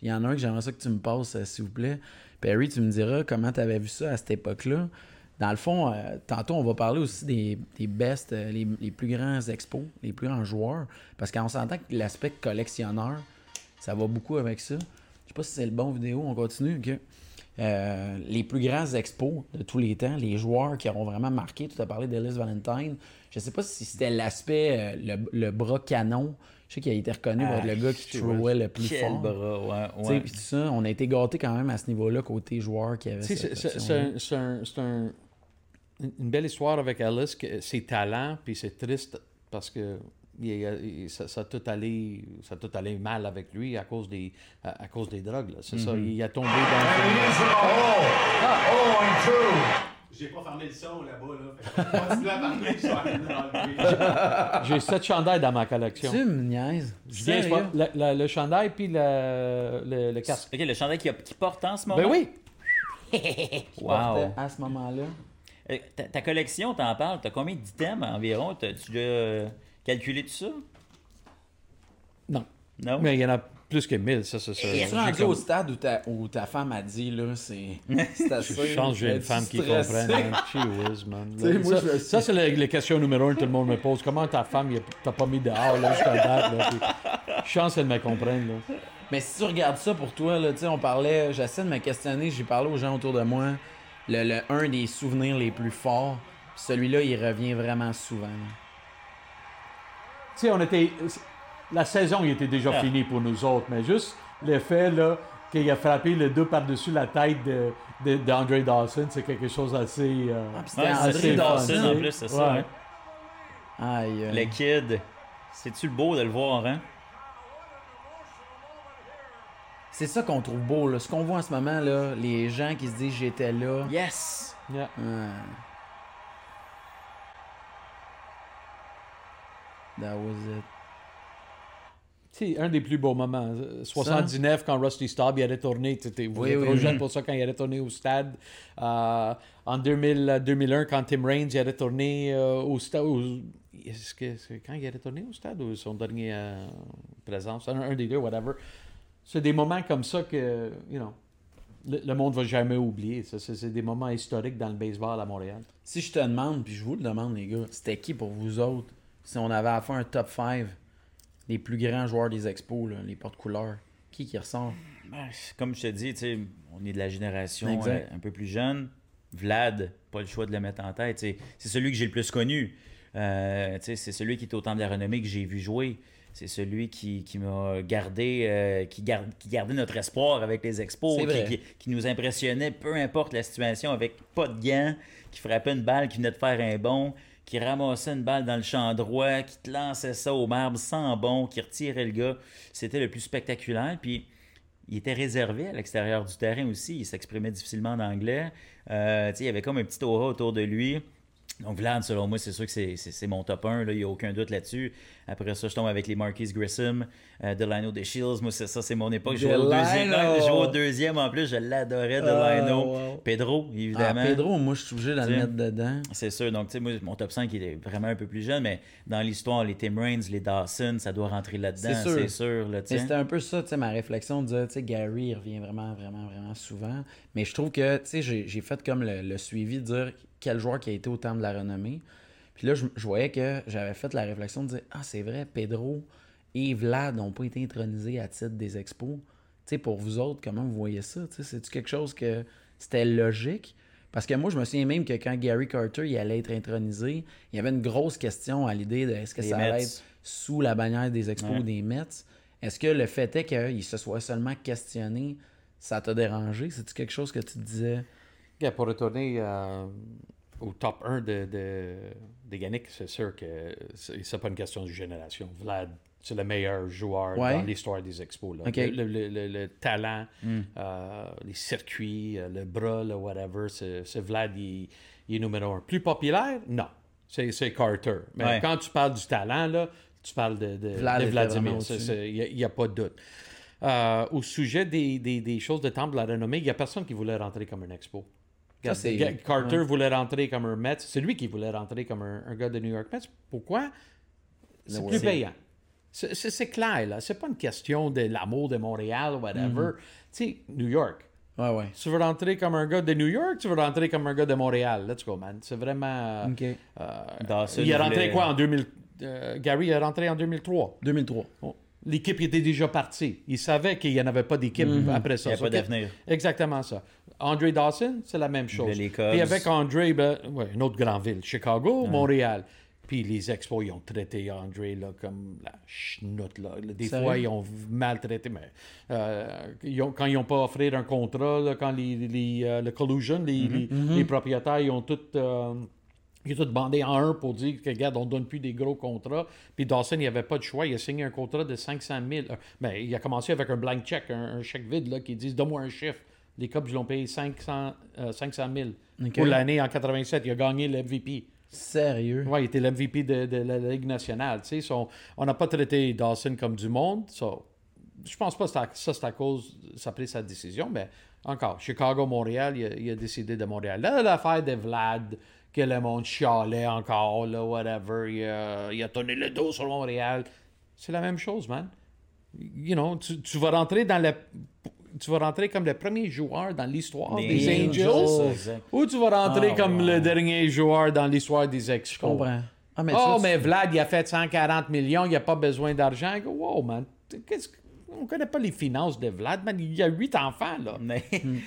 Il y en a un que j'aimerais ça que tu me passes, euh, s'il vous plaît. Perry, tu me diras comment tu avais vu ça à cette époque-là. Dans le fond, euh, tantôt, on va parler aussi des, des best, euh, les, les plus grands expos, les plus grands joueurs. Parce qu'on s'entend que l'aspect collectionneur, ça va beaucoup avec ça. Je sais pas si c'est le bon vidéo, on continue. ok. Euh, les plus grands expos de tous les temps, les joueurs qui auront vraiment marqué. Tu as parlé d'Ellis Valentine. Je sais pas si c'était l'aspect, le, le bras canon. Je sais qu'il a été reconnu pour être le gars qui throwait le plus fort. bras, ouais. Tu sais, ouais. puis tout ça, on a été gâtés quand même à ce niveau-là, côté joueur qui avait un- c'est un- une belle histoire avec Alice, que ses talents, puis c'est triste parce que il a- il- ça, ça a tout allé, ça a tout allé mal avec lui à cause des, à, à cause des drogues. là. C'est ça, il a tombé dans... J'ai pas fermé le son là-bas, là. Continue à parler, je. J'ai sept chandails dans ma collection. Tu me niaises. Je viens, le, le- le chandail puis le, le, le casque. Ok, le chandail qui, a- qui porte en ce moment? Ben oui! [LAUGHS] Wow. à ce moment-là. Euh, Ta, ta collection, t'en parles. T'as combien d'items environ? T'as- Tu l'as euh, calculé tout ça? Non. Non? Mais il y en a plus que 1000, ça, c'est ça. Es-tu J'ai rendu comme- au stade où ta, où ta femme a dit, là, c'est [LAUGHS] c'est assez... Je pense que j'ai une femme qui comprend. She man. moi, ça, je- ça, c'est la, la question numéro un que tout le monde me pose. Comment ta femme, il a- t'as pas mis dehors là, jusqu'à date? Là, puis, chance qu'elle me comprenne. Là. Mais si tu regardes ça pour toi, là, tu sais, on parlait, j'essaie de me questionner, j'ai parlé aux gens autour de moi, le, le- un des souvenirs les plus forts, celui-là, il revient vraiment souvent. Tu sais, on était. La saison, il était déjà Ah. finie pour nous autres, mais juste le fait, là, qu'il a frappé le deux par-dessus la tête de, de, d'Andre Dawson, c'est quelque chose d'assez. euh, Ah, c'était Ouais, André Dawson en plus, c'est ça. Hein. Aïe. Le kid. C'est-tu le beau de le voir, hein? C'est ça qu'on trouve beau, là. Ce qu'on voit en ce moment, là, les gens qui se disent j'étais là. Yes! yeah. Ah. That was it. C'est un des plus beaux moments. Euh, 79, quand Rusty Staub il allait tourner, tu étais vous Oui, êtes oui, trop oui. jeune pour ça quand il allait tourner au stade. Euh, en 2000, euh, 2001, quand Tim Raines il allait tourner euh, au stade. au- Est-ce que c'est quand il allait tourner au stade ou son dernier euh, présence? Un, un des deux, whatever. C'est des moments comme ça que, you know, le, le monde va jamais oublier. Ça, c'est, c'est des moments historiques dans le baseball à Montréal. Si je te demande, puis je vous le demande, les gars, c'était qui pour vous autres, si on avait à faire un top 5 des plus grands joueurs des expos, là, les porte-couleurs, qui qui ressort? Ben, Comme je te dis, on est de la génération Exact. euh, un peu plus jeune. Vlad, pas le choix de le mettre en tête. C'est celui que j'ai le plus connu. Euh, tu sais, c'est celui qui est au temple de la renommée que j'ai vu jouer. C'est celui qui, qui m'a gardé, euh, qui, gardait notre espoir avec les expos, qui, nous impressionnait, peu importe la situation, avec pas de gants, qui frappait une balle, qui venait de faire un bon, qui ramassait une balle dans le champ droit, qui te lançait ça au marbre sans bon, qui retirait le gars. C'était le plus spectaculaire. Puis il était réservé à l'extérieur du terrain aussi. Il s'exprimait difficilement en anglais. Euh, il y avait comme un petit aura autour de lui. Donc, Vlad, selon moi, c'est sûr que c'est- mon top 1. là. Il n'y a aucun doute là-dessus. Après ça, je tombe avec les Marquis Grissom, euh, Delano de Shields. Moi, c'est ça, c'est mon époque. Je jouais au deuxième. Delano! Je jouais au deuxième en plus. Je l'adorais, Delano. Oh, wow. Pedro, Ah, évidemment. Pedro, moi, je suis obligé de Tiens. mettre dedans. C'est sûr. Donc, tu sais, moi, mon top 5 il est vraiment un peu plus jeune, mais dans l'histoire, les Tim Raines, les Dawson, ça doit rentrer là-dedans. C'est sûr. C'est c'était un peu ça, tu sais, ma réflexion de dire, tu sais, Gary, il revient vraiment, vraiment, vraiment souvent. Mais je trouve que, tu sais, j'ai j'ai fait comme le, le suivi de dire quel joueur qui a été au temps de la renommée. Puis là, je, je voyais que j'avais fait la réflexion de dire, ah, c'est vrai, Pedro et Vlad n'ont pas été intronisés à titre des expos. Tu sais, pour vous autres, comment vous voyez ça? C'est-tu quelque chose que c'était logique? Parce que moi, je me souviens même que quand Gary Carter il allait être intronisé, il y avait une grosse question à l'idée de est-ce que Les ça allait être sous la bannière des expos Ouais. ou des Mets? Est-ce que le fait est qu'il se soit seulement questionné, ça t'a dérangé? C'est-tu quelque chose que tu te disais? Pour retourner euh, au top 1 de, de, de Yannick, c'est sûr que c'est pas une question de génération. Vlad, c'est le meilleur joueur Ouais. dans l'histoire des expos. là. Le, le- le- le talent, euh, les circuits, euh, le bras, le whatever, c'est Vlad, il, il est numéro un. Plus populaire? Non. C'est Carter. Mais Ouais. quand tu parles du talent, là, tu parles de, de, Vlad de Vladimir. Il n'y a, pas de doute. Euh, au sujet des, des- des choses de temple de la renommée, il n'y a personne qui voulait rentrer comme un expo. Ça, c'est- Ga- Carter voulait rentrer comme un Mets. C'est lui qui voulait rentrer comme un, un gars de New York Mets. Pourquoi? C'est plus payant. C'est- clair, là. C'est pas une question de l'amour de Montréal, whatever. Mm-hmm. Tu sais, New York. Ouais, ouais. Tu veux rentrer comme un gars de New York, tu veux rentrer comme un gars de Montréal. Let's go, man. C'est vraiment... OK. euh, Dawson il est rentré quoi en 2000... euh, Gary est rentré en 2003. 2003. Bon. L'équipe était déjà partie. Il savait qu'il n'y en avait pas d'équipe après ça. Il y a So, pas d'avenir. Exactement ça. Andre Dawson, c'est la même chose. Puis avec Andre, ben, ouais, une autre grande ville, Chicago, Montréal. Puis les Expos, ils ont traité Andre là, comme la chenoute. Là. Des Sérieux? fois, ils ont maltraité. Mais euh, ils ont- quand ils n'ont pas offert un contrat, là, quand les, les, euh, le collusion, les, les- les propriétaires, ils ont tout. euh, ils ont tout bandé en un pour dire que, regarde, on ne donne plus des gros contrats. Puis Dawson, il n'y avait pas de choix. Il a signé un contrat de 500 000. Euh, ben, il a commencé avec un blank check, un, un chèque vide, là, qui dit Donne-moi un chiffre. Les Cubs ils l'ont payé 500, euh, 500 000 Ok. pour l'année en 87. Il a gagné le MVP. Sérieux? Ouais, il était l'MVP de, de la Ligue nationale. tu sais. So, on n'a pas traité Dawson comme du monde. So, je pense pas que ça, c'est à cause ça a pris sa décision, mais encore, Chicago, Montréal, il il a décidé de Montréal. Là, l'affaire de Vlad, que le monde chialait encore, là, whatever, il a, il a tourné le dos sur Montréal. C'est la même chose, man. You know, tu, tu vas rentrer dans le. Tu vas rentrer comme le premier joueur dans l'histoire Des des, Angels, ou tu vas rentrer Ah, comme le dernier joueur dans l'histoire des Expos. Je comprends. Ah, mais oh, mais Vlad, il a fait 140 millions, il n'a pas besoin d'argent. Wow, man. Qu'est-ce que- On connaît pas les finances de Vlad, man. Il y a huit enfants, là. Mais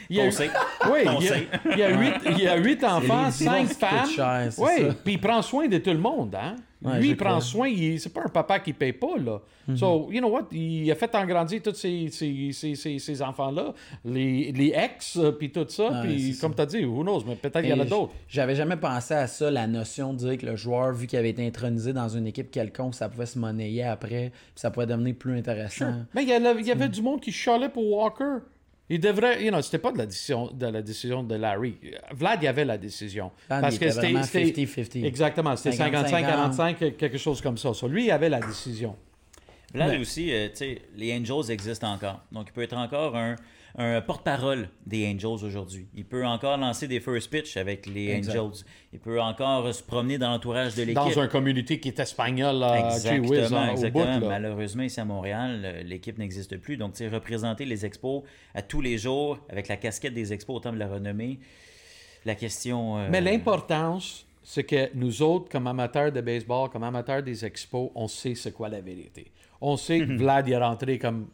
Il y a on sait. [LAUGHS] Oui, On il y, a, sait. il y a huit, il y a huit enfants, cinq femmes. cher, oui, puis il prend soin de tout le monde, hein. Ouais, Lui, il prend soin. il- C'est pas un papa qui paye pas, là. So, you know what? Il a fait engrandir tous ces, ces, ces, ces, ces enfants-là, les, les ex, puis tout ça. Ouais, puis, comme tu as dit, who knows, mais peut-être qu'il y en a d'autres. J'avais jamais pensé à ça, la notion de dire que le joueur, vu qu'il avait été intronisé dans une équipe quelconque, ça pouvait se monnayer après, puis ça pouvait devenir plus intéressant. Mais il y, avait, il y avait du monde qui chialait pour Walker. Il devrait, you know, c'était pas de la décision de la décision de Larry. Vlad, il y avait la décision. Vlad, il était vraiment 50-50. Exactement, c'était 55-45, quelque chose comme ça. So, lui, il avait la décision. Mais- aussi, euh, tu sais, les Angels existent encore. Donc, il peut être encore un, un porte-parole des Angels aujourd'hui. Il peut encore lancer des first pitch avec les Exact. Angels. Il peut encore se promener dans l'entourage de l'équipe. Dans un communauté qui est espagnol, whiz, Exactement, hein, au exactement. bout, là. Malheureusement, ici à Montréal, l'équipe n'existe plus. Donc, représenter les expos à tous les jours avec la casquette des expos au temps de la renommée, la question. euh, Mais l'importance, c'est que nous autres, comme amateurs de baseball, comme amateurs des expos, on sait c'est quoi la vérité. On sait Mhm. que Vlad il est rentré comme,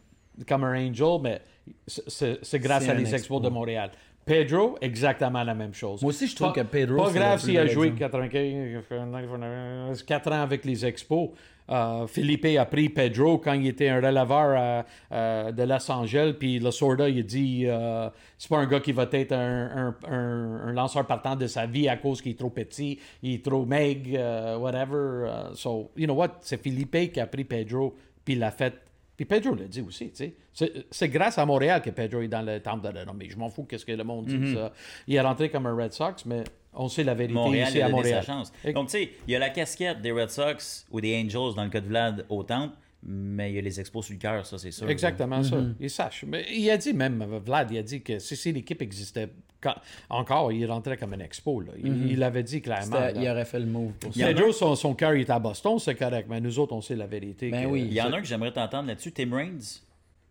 comme un angel, mais c'est- grâce à les expo. expos de Montréal. Pedro, exactement la même chose. Moi aussi, je trouve Pas- que Pedro, Pas grave s'il a joué exemple. 95, 4 ans avec les expos. Euh, Philippe a pris Pedro quand il était un releveur à- à- de Los Angeles, puis le Sorda, il a dit euh, c'est pas un gars qui va être un, un- un- un lanceur partant de sa vie à cause qu'il est trop petit, il est trop maigre, euh, whatever. Uh, so, you know what? C'est Philippe qui a pris Pedro, puis il l'a fait. Puis Pedro l'a dit aussi, tu sais. C'est- grâce à Montréal que Pedro est dans le temple de renommée. Je m'en fous qu'est-ce que le monde dit. ça. Il est rentré comme un Red Sox, mais on sait la vérité Montréal ici a à Montréal. sa chance. Et- Donc, tu sais, il y a la casquette des Red Sox ou des Angels dans le cas de Vlad au temple, mais il y a les expos sur le cœur, ça, c'est sûr. Exactement ça. Mm-hmm. Il sache. Mais il a dit même, Vlad, il a dit que si, si l'équipe existait quand- encore, il rentrait comme un expo. Là. Il il l'avait dit clairement. Là. Il aurait fait le move pour Il y en ça. son, son cœur est à Boston, c'est correct. Mais nous autres, on sait la vérité. Ben que- oui. Il y en a un que j'aimerais t'entendre là-dessus, Tim Raines.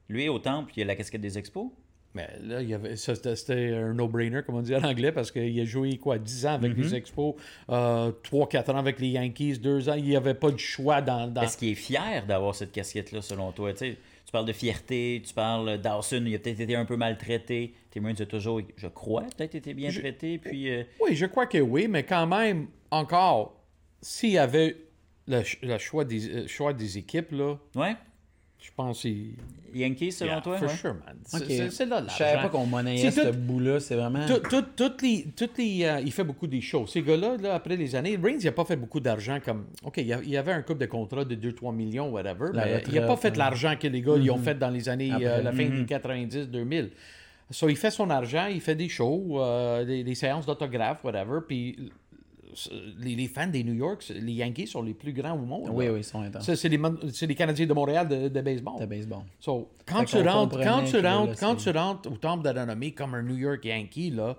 Lui, au temple, il y a la casquette des expos. Mais là, il y avait, ça, c'était, un no-brainer, comme on dit en anglais, parce qu'il a joué quoi, 10 ans avec les Expos, euh, 3-4 ans avec les Yankees, 2 ans. Il n'y avait pas de choix dans. dans... Est-ce qu'il est fier d'avoir cette casquette-là, selon toi? Tu, parles de fierté, tu parles Dawson, il a peut-être été un peu maltraité. Tim Raines a toujours, je crois, peut-être été bien traité. Puis, euh, Oui, je crois que oui, mais quand même, encore, s'il y avait le choix, des, euh, choix des équipes, là, ouais, je pense qu'il. Yankees, selon Yeah, toi? For ouais? sure, man. C'est- là Je savais pas qu'on monnayait ce bout-là. C'est vraiment. Tout- tout- toutes les, toutes les, euh, il fait beaucoup des shows. Ces gars-là, là, après les années, Reigns, il n'a pas fait beaucoup d'argent comme. OK, il y avait un couple de contrats de 2-3 millions, whatever, La mais il n'a pas fait ouais. l'argent que les gars ils ont fait dans les années, Après. euh, la fin des 90-2000. So, il fait son argent, il fait des shows, euh, des, des séances d'autographes, whatever, puis les, les fans des New York, les Yankees sont les plus grands au monde. Oui, là. oui, ils sont intenses. C'est les, Canadiens de Montréal de, de baseball. De baseball. So, quand tu rentres, quand tu rentres, quand tu rentres au temple de la renommée comme un New York Yankee, là,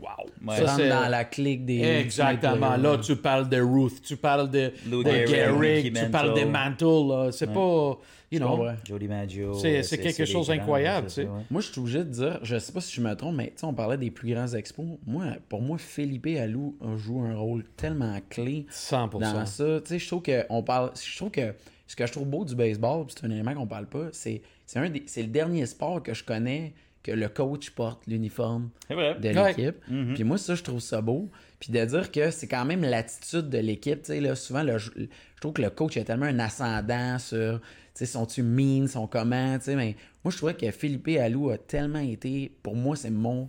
wow. Ouais. Ça, dans la clique des. Exactement. des- Là, tu parles de Ruth, tu parles de, Lou de Gehrig, tu parles de Mantle. C'est pas, you know. Jody Maggio. C'est- c'est quelque chose d'incroyable, ouais. Moi, je suis obligé de dire, je sais pas si je me trompe, mais tu sais, on parlait des plus grands expos. Moi, pour moi, Philippe Alou joue un rôle tellement clé 100%. dans ça. Tu sais, je trouve que on parle. Je trouve que ce que je trouve beau du baseball, c'est un élément qu'on parle pas, c'est c'est un des- c'est le dernier sport que je connais que le coach porte l'uniforme de Ouais. l'équipe. Puis moi, ça, je trouve ça beau. Puis de dire que c'est quand même l'attitude de l'équipe. Tu sais, là, souvent, le- je trouve que le coach a tellement un ascendant sur, tu sais, sont-tu mean, sont comment, tu sais. Mais moi, je trouvais que Philippe Alou a tellement été, pour moi, c'est mon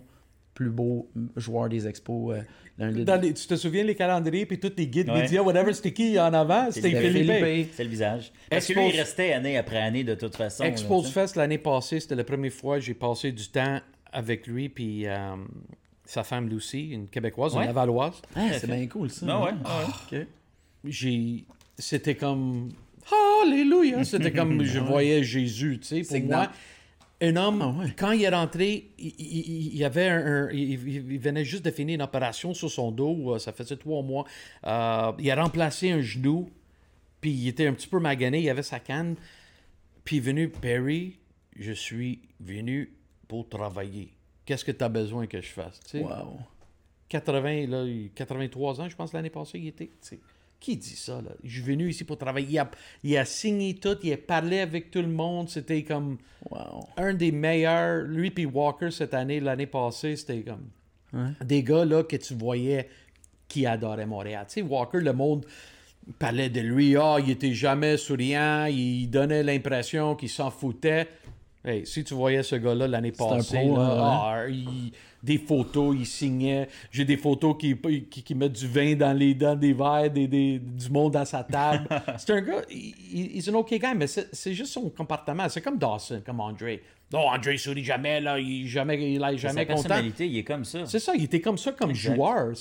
plus beau joueur des expos. euh, des- Dans les- tu te souviens les calendriers puis tous les guides Ouais. médias, whatever, c'était qui en avant? C'était Philippe. Philippe. C'est le visage. Parce que lui, Expose- il restait année après année de toute façon. là, Expose sais. Fest l'année passée, c'était la première fois que j'ai passé du temps avec lui puis euh, sa femme Lucie, une Québécoise, Ouais. une Lavalloise. Ah, c'est bien cool, ça. Ah ouais, hein? ah ouais. Ok. j'ai c'était comme Alléluia, c'était comme je voyais Jésus, tu sais, pour moi. Un homme, Ah ouais. quand il est rentré, il, il- il y avait un, un- il, venait juste de finir une opération sur son dos, euh, ça faisait trois mois. Euh, il a remplacé un genou, puis il était un petit peu magané, il avait sa canne. Puis il est venu, Perry, je suis venu pour travailler. Qu'est-ce que tu as besoin que je fasse? tu sais? Wow. 80, là, il- 83 ans, je pense, l'année passée, il était. Qui dit ça, là? Je suis venu ici pour travailler. Il a, il a signé tout, il a parlé avec tout le monde. C'était comme Wow. un des meilleurs. Lui puis Walker, cette année, l'année passée, c'était comme des gars, là, que tu voyais qui adoraient Montréal. Tu sais, Walker, le monde. parlait de lui, ah, il était jamais souriant, il donnait l'impression qu'il s'en foutait. Hey, si tu voyais ce gars-là l'année passée, pro, là, hein, ah, il- des photos, il signait. J'ai des photos qui, qui, qui mettent du vin dans les dents des verres, des, des- du monde dans sa table. [LAUGHS] c'est un gars, il, est un OK guy, mais c'est c'est juste son comportement. C'est comme Dawson, comme André. Non, André sourit jamais, là, il, jamais, il est jamais Sa content. personnalité, il est comme ça. C'est ça, il était comme ça comme Exact. joueur.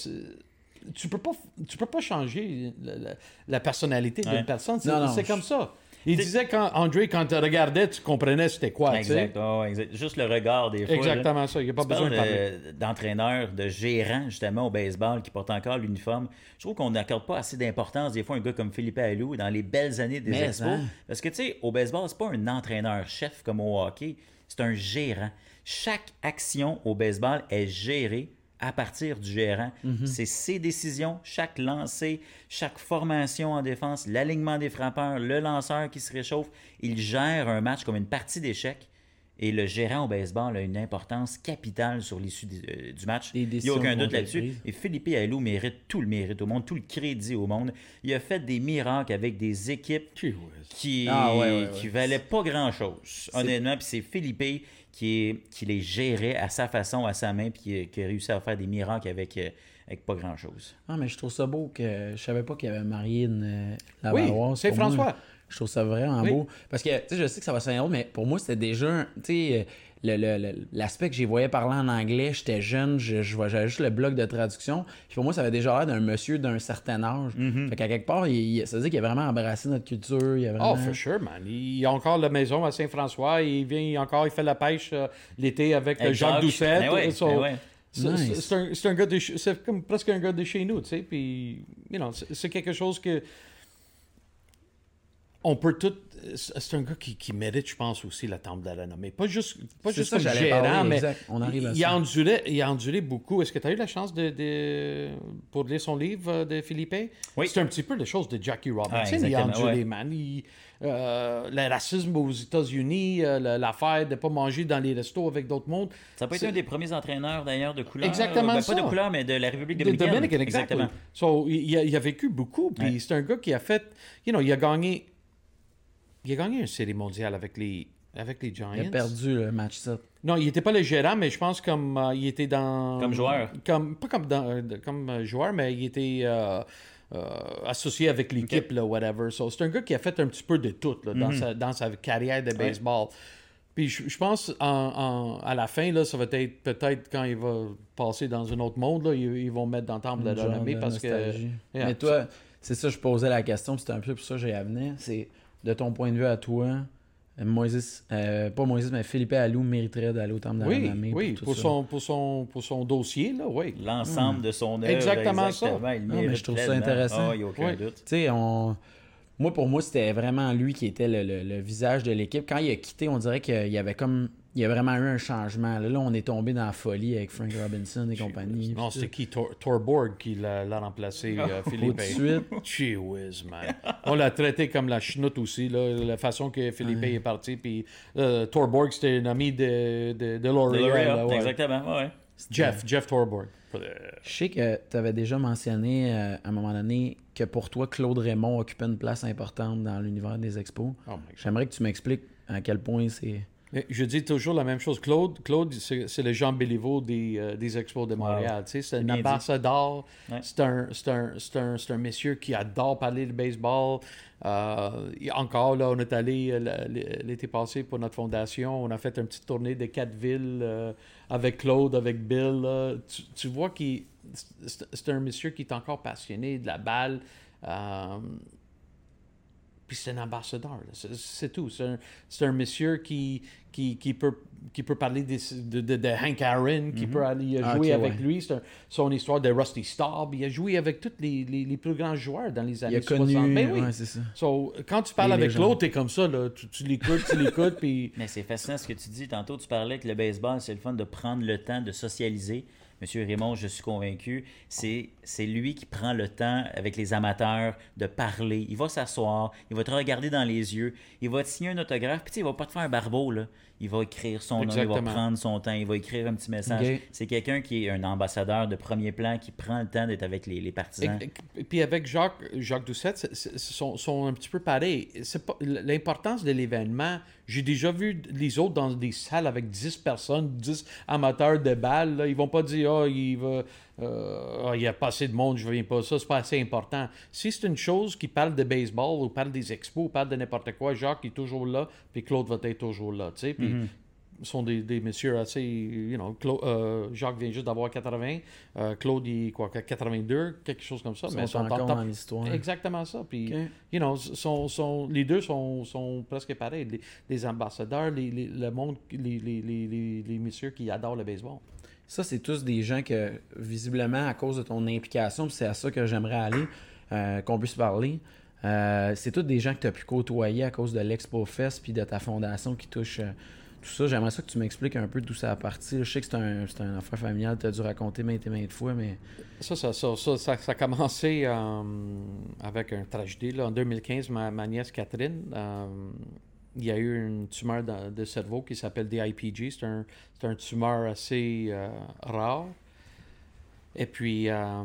Tu peux pas, tu peux pas changer la, la- la personnalité d'une Ouais. personne. C'est comme ça. Il disait quand André, quand tu regardais, tu comprenais c'était quoi. Exact, exact. Juste le regard des fois. là. Exactement ça. Il n'y a pas Tu besoin parles de de- d'entraîneur, de, gérant, justement, au baseball, qui porte encore l'uniforme. Je trouve qu'on n'accorde pas assez d'importance, des fois, à un gars comme Philippe Allou, dans les belles années des expos. hein? Parce que, tu sais, au baseball, c'est pas un entraîneur-chef comme au hockey, c'est un gérant. Chaque action au baseball est gérée à partir du gérant. Mhm. C'est ses décisions, chaque lancer, chaque formation en défense, l'alignement des frappeurs, le lanceur qui se réchauffe. Il gère un match comme une partie d'échecs. Et le gérant au baseball a une importance capitale sur l'issue du, euh, du match. Il n'y a aucun doute là-dessus. Et Philippe Allou mérite tout le mérite au monde, tout le crédit au monde. Il a fait des miracles avec des équipes Phew. qui, Ah, ouais, ouais, ouais. qui valaient pas grand-chose, honnêtement. Puis c'est Philippe qui, est, qui les gérait à sa façon, à sa main, puis qui, qui a réussi à faire des miracles avec, euh, avec pas grand-chose. Ah, mais je trouve ça beau que je savais pas qu'il y avait marié une euh, la Oui, c'est moi, François. je trouve ça vraiment Oui. beau. Parce que, tu sais, je sais que ça va sonner drôle, mais pour moi, c'était déjà, un- tu sais, euh, l'aspect que j'y voyais parler en anglais, j'étais jeune, je, je vois- j'avais juste le bloc de traduction. Puis pour moi, ça avait déjà l'air d'un monsieur d'un certain âge. Mm-hmm. Fait qu'à quelque part, il, ça veut dire qu'il a vraiment embrassé notre culture. Il a vraiment... Oh, for sure, man. Il a encore la maison à Saint-François. Il vient encore, il fait la pêche euh, l'été avec, euh, Avec Jacques Jacques. Doucette. Ben ouais, So, ben ouais. c'est- Nice. c'est- C'est un, c'est un gars de ch- c'est comme presque un gars de chez nous, tu sais. Puis, you know, c'est quelque chose que on peut tout. C'est un gars qui, qui mérite, je pense, aussi la temple de la renommée. Pas juste, pas juste ça comme gérant, parler, mais exact. On arrive à il, ça. a enduré, il a enduré beaucoup. Est-ce que tu as eu la chance de, de- pour lire son livre euh, de Philippe? Oui. C'est un petit peu les choses de Jackie Robinson. Ah, il a enduré, ouais. man. Il- euh, le racisme aux États-Unis, euh, l'affaire de ne pas manger dans les restos avec d'autres mondes. Ça été C'est- un des premiers entraîneurs, d'ailleurs, de couleur. Exactement Ben, ça. Pas de couleur, mais de la République De dominicaine. Dominican, exactement. So, il, il a, il a vécu beaucoup. Puis Ouais. c'est un gars qui a fait. You know, il a gagné. Il a gagné une série mondiale avec les, avec les Giants. Il a perdu le match 7. Non, il n'était pas le gérant, mais je pense comme euh, il était dans. Comme joueur. Comme, pas comme, dans, euh, comme euh, joueur, mais il était euh, euh, associé avec l'équipe, là, whatever. So, c'est un gars qui a fait un petit peu de tout là, Mhm. dans, sa, dans sa carrière de baseball. Puis je, je pense en, en- à la fin, là, ça va être peut-être quand il va passer dans un autre monde, là, ils, ils vont mettre dans le temple de la renommée parce que. Yeah. Mais toi, c'est ça, je posais la question, c'était un peu pour ça que j'y amené. C'est de ton point de vue à toi, euh, Moïse, euh, pas Moïse, mais Philippe Allou mériterait d'aller au temple de la Oui, renommée oui, pour, ça. son, pour, son, pour son dossier, là, oui. L'ensemble de son œuvre. Exactement ça. exactement, il Non, mais mérite je trouve ça intéressant. Ah, il n'y a aucun doute. Tu sais, on... moi, pour moi, c'était vraiment lui qui était le, le- le visage de l'équipe. Quand il a quitté, on dirait qu'il y avait comme. Il y a vraiment eu un changement. Là, là on est tombé dans la folie avec Frank Robinson et compagnie. Non, c'était qui? Tor, Torborg qui l'a l'a remplacé, euh, tout. [LAUGHS] Philippe. Tout de suite. Gee whiz, man. On l'a traité comme la chenoute aussi, là, la façon que Philippe est parti. Puis euh, Torborg, c'était un ami de, de, de L'Oréal. Ouais. Exactement, ouais. Jeff, Jeff Torborg. Euh, Je sais que tu avais déjà mentionné euh, à un moment donné que pour toi, Claude Raymond occupait une place importante dans l'univers des expos. Oh. J'aimerais que tu m'expliques à quel point c'est. Je dis toujours la même chose. Claude, Claude c'est le Jean Béliveau des, euh, des Expos de Montréal. C'est un ambassadeur. Ouais. C'est un, un, un, monsieur qui adore parler de baseball. Euh, encore, là, on est allé euh, l'été passé pour notre fondation. On a fait une petite tournée de quatre villes euh, avec Claude, avec Bill. là. Tu, tu vois c'est c'est un monsieur qui est encore passionné de la balle. Puis c'est un ambassadeur, c'est tout. C'est un, monsieur qui, qui, qui, peut, qui peut parler des- de, de, de Hank Aaron, qui peut aller Ah, jouer avec ouais. lui. C'est un- son histoire de Rusty Staub. Il a joué avec tous les, les, les plus grands joueurs dans les Il années a connu. 60. Ben oui. Ouais, c'est ça. So, quand tu parles Les avec l'autre, t'es comme ça. Là. Tu, tu l'écoutes, tu l'écoutes, puis... [LAUGHS] Mais c'est fascinant ce que tu dis. Tantôt, tu parlais que le baseball, c'est le fun de prendre le temps de socialiser. Monsieur Raymond, je suis convaincu, c'est lui qui prend le temps avec les amateurs de parler. Il va s'asseoir, il va te regarder dans les yeux, il va te signer un autographe, puis il va pas te faire un barbeau, là. Il va écrire son nom, il va prendre son temps, il va écrire un petit message. C'est quelqu'un qui est un ambassadeur de premier plan, qui prend le temps d'être avec les, les partisans. Et- et- puis avec Jacques, Jacques Doucette, sont, sont un petit peu pareils. L'importance de l'événement, j'ai déjà vu les autres dans des salles avec 10 personnes, 10 amateurs de balles. Là, ils vont pas dire Ah, il va. Euh, Ah, il y a pas assez de monde, je viens pas. Ça, c'est pas assez important. Si c'est une chose qui parle de baseball ou parle des expos ou parle de n'importe quoi, Jacques est toujours là, puis Claude va être toujours là. tu sais. Puis sont des, des messieurs assez. You know, euh, Jacques vient juste d'avoir 80. euh, Claude, il est quoi, 82, quelque chose comme ça. Ils mais sont encore en dans l'histoire. Exactement ça. Puis, you know, sont, sont, les deux sont, sont presque pareils. Les, les ambassadeurs, les, les- le monde, les, les messieurs qui adorent le baseball. Ça, c'est tous des gens que, visiblement, à cause de ton implication, c'est à ça que j'aimerais aller, euh, qu'on puisse parler. euh, c'est tous des gens que tu as pu côtoyer à cause de l'Expo Fest puis de ta fondation qui touche euh, tout ça. J'aimerais ça que tu m'expliques un peu d'où ça a parti. Je sais que c'est un, c'est un affaire familial, tu as dû raconter maintes et maintes fois, mais Ça, ça, ça, ça, ça, a commencé avec un tragédie. Là. En 2015, ma, nièce Catherine, il y a eu une tumeur de cerveau qui s'appelle DIPG. C'est un, c'est un tumeur assez euh, rare. Et puis, euh,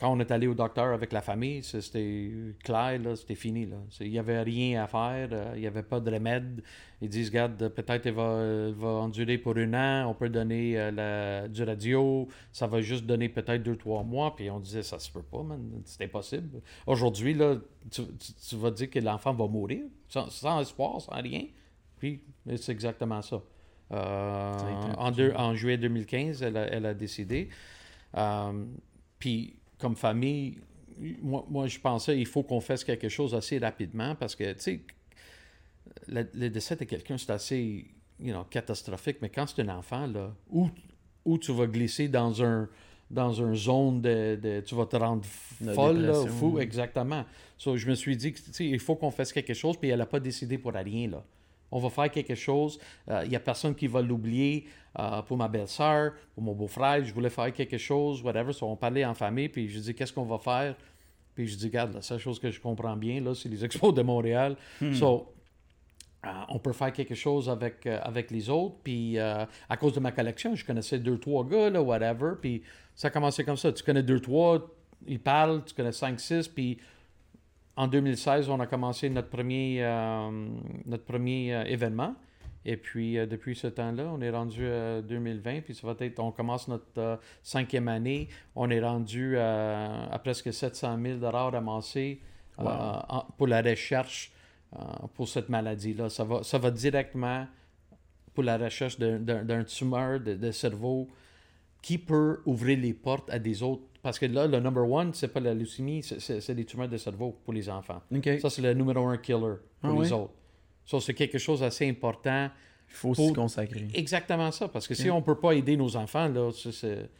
quand on est allé au docteur avec la famille, c'était clair, c'était fini. Il n'y avait rien à faire, euh, il n'y avait pas de remède. Ils disent, regarde, peut-être elle va, endurer pour un an, on peut donner euh, du radio, ça va juste donner peut-être deux, trois mois. Puis on disait, ça se peut pas, c'est impossible. Aujourd'hui, tu, vas dire que l'enfant va mourir, sans espoir, sans rien. Puis c'est exactement ça. Euh, en, deux- en juillet 2015, elle a, elle a décidé. Euh, puis, comme famille, moi, moi, je pensais il faut qu'on fasse quelque chose assez rapidement parce que, tu sais, le, décès de quelqu'un, c'est assez you know, catastrophique, mais quand c'est un enfant, là, où, où tu vas glisser dans un dans une zone de, de- Tu vas te rendre folle, là, fou, exactement. So, je me suis dit que, il faut qu'on fasse quelque chose, puis elle n'a pas décidé pour rien, là. On va faire quelque chose. Euh, Il n'y a personne qui va l'oublier. Euh, pour ma belle-sœur, pour mon beau-frère, je voulais faire quelque chose, whatever. So, on parlait en famille, puis je dis qu'est-ce qu'on va faire? Puis je dis, regarde, la seule chose que je comprends bien, là, c'est les [LAUGHS] expos de Montréal. So, euh, on peut faire quelque chose avec, euh, avec les autres. Puis euh, à cause de ma collection, je connaissais deux, trois gars, là, whatever. Puis ça a commencé comme ça. Tu connais deux, trois, ils parlent, tu connais cinq, six. Puis en 2016, on a commencé notre premier, euh, notre premier euh, événement. Et puis, euh, depuis ce temps-là, on est rendu à 2020, puis ça va être, on commence notre cinquième année. On est rendu à presque 700 000 ramassés euh, Wow. en- pour la recherche pour cette maladie-là. Ça va, ça va directement pour la recherche d'un- tumeur de, de cerveau qui peut ouvrir les portes à des autres. Parce que là, le number one, c'est pas la leucémie, c'est- les tumeurs de cerveau pour les enfants. Ça, c'est le numéro un killer pour Ah les oui? autres. Ça, c'est quelque chose d'assez important. Il faut Pour- s'y consacrer. Exactement ça. Parce que si on ne peut pas aider nos enfants, là, c'est-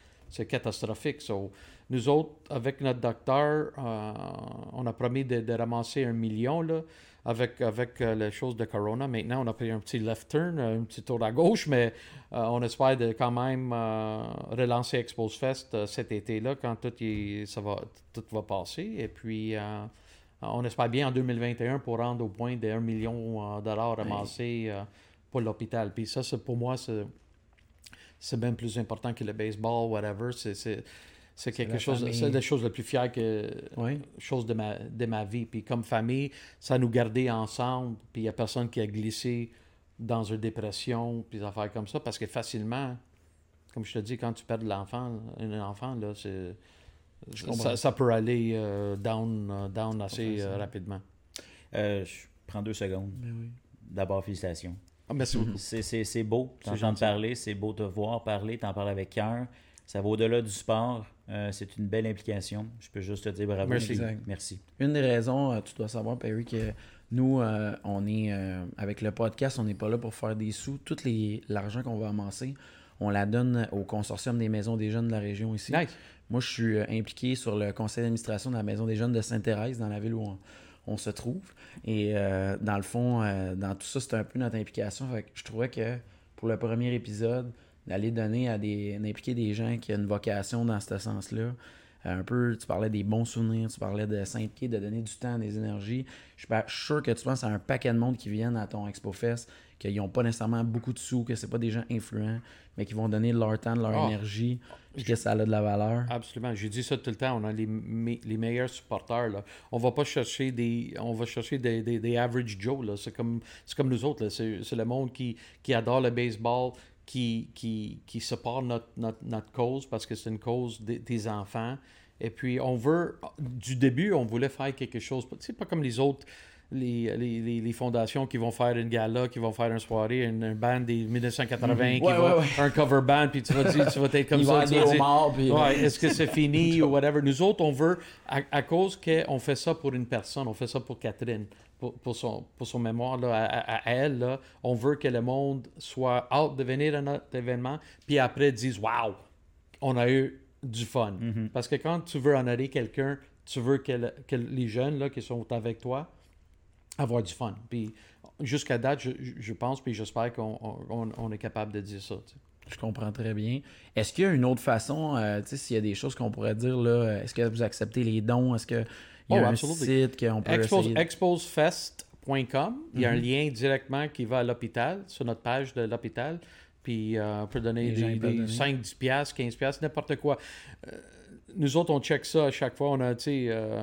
catastrophique. So, nous autres, avec notre docteur, euh, on a promis de, de ramasser un million là, avec, avec euh, les choses de Corona. Maintenant, on a pris un petit left turn, un petit tour à gauche, mais euh, on espère de quand même euh, relancer Expose Fest euh, cet été-là quand tout, ça va, tout va passer. Et puis, euh, on espère bien en 2021 pour rendre au point de 1 million euh, de dollars ramassés euh, pour l'hôpital. Puis ça, pour moi, c'est c'est même plus important que le baseball, whatever. C'est, c'est, quelque chose, c'est la chose la plus fière que Oui. chose de ma, de ma vie. Puis comme famille, ça nous gardait ensemble. Puis il n'y a personne qui a glissé dans une dépression, puis des affaires comme ça, parce que facilement, comme je te dis, quand tu perds de l'enfant, un enfant, là, c'est, ça, ça peut aller euh, down, euh, down assez euh, rapidement. Euh, je prends deux secondes. Ben oui. D'abord, félicitations. Ah, merci beaucoup. C'est- C'est c'est beau parler, c'est beau te voir parler, t'en parles avec cœur. Ça va au-delà du sport. Euh, c'est une belle implication. Je peux juste te dire bravo. Merci. Merci. Une des raisons, euh, tu dois savoir, Perry, que nous, euh, on est euh, avec le podcast, on n'est pas là pour faire des sous. Tout les- l'argent qu'on va amasser, on la donne au consortium des maisons des jeunes de la région ici. Nice. Moi, je suis euh, impliqué sur le conseil d'administration de la Maison des Jeunes de Sainte-Thérèse, dans la ville où on, on se trouve. Et euh, dans le fond, euh, dans tout ça, c'est un peu notre implication. Fait que je trouvais que pour le premier épisode, d'aller donner à des. d'impliquer des gens qui ont une vocation dans ce sens-là. Euh, un peu, tu parlais des bons souvenirs, tu parlais de s'impliquer, de donner du temps, des énergies. Je suis pas sûr que tu penses à un paquet de monde qui viennent à ton Expo Fest, qu'ils n'ont pas nécessairement beaucoup de sous, que c'est pas des gens influents, mais qui vont donner de leur temps, de leur Ah. énergie, puis que ça a de la valeur. Absolument. J'ai dit ça tout le temps. On a les, me- les meilleurs supporters. Là. On va pas chercher des. On va chercher des, des, des average Joe. C'est comme comme nous autres. c'est le monde qui, qui adore le baseball, qui, qui, qui supporte notre, notre, notre cause parce que c'est une cause des, des enfants. Et puis on veut. Du début, on voulait faire quelque chose. C'est pas comme les autres. Les, les, les, fondations qui vont faire une gala, qui vont faire une soirée, une, une band des 1980, qui Ouais, va, ouais, ouais. un cover band, puis tu vas dire, tu vas être comme ça. puis- Ouais, est-ce que c'est fini [LAUGHS] ou whatever? Nous autres, on veut, à, à cause qu'on fait ça pour une personne, on fait ça pour Catherine, pour, pour son, pour son mémoire, là, à, elle, là, on veut que le monde soit out de venir à notre événement, puis après dise Wow, on a eu du fun. Parce que quand tu veux honorer quelqu'un, tu veux que, le- que les jeunes là, qui sont avec toi avoir du fun. Puis jusqu'à date, je, pense, puis j'espère qu'on on, on est capable de dire ça. tu sais. Je comprends très bien. Est-ce qu'il y a une autre façon, euh, tu sais, s'il y a des choses qu'on pourrait dire, là, est-ce que vous acceptez les dons? Est-ce qu'il y a Oh, un absolutely. site qu'on peut Expose- exposefest.com. Il y a un lien directement qui va à l'hôpital, sur notre page de l'hôpital. Puis euh, on peut Les des, donner. 5, 10 piastres, 15 piastres, n'importe quoi. Euh, nous autres, on check ça à chaque fois. On a, tu sais, euh,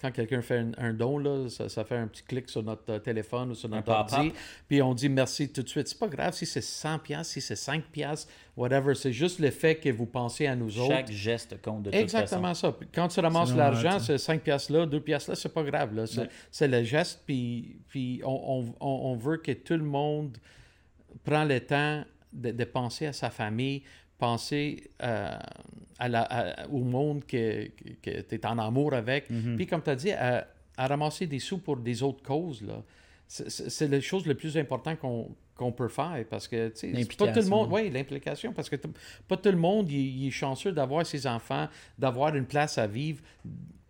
quand quelqu'un fait un, un don, là, ça, ça fait un petit clic sur notre euh, téléphone ou sur notre ordi. Puis on dit merci tout de suite. C'est pas grave si c'est 100 piastres, si c'est 5 piastres, whatever. C'est juste le fait que vous pensez à nous autres. Chaque geste compte de toute Exactement façon. ça. Quand tu ramasses l'argent, ça. c'est 5 piastres là, 2 piastres là, c'est pas grave. là. C'est Ouais. c'est le geste, puis, puis on, on- on- on veut que tout le monde prend le temps de, de penser à sa famille, penser euh, à la- à- au monde que, que tu es en amour avec. Mm-hmm. Puis comme tu as dit, à, à ramasser des sous pour des autres causes. là. C'est- la chose le plus important qu'on qu'on peut faire parce que tu sais, pas tout le monde oui l'implication parce que pas tout le monde il, il est chanceux d'avoir ses enfants d'avoir une place à vivre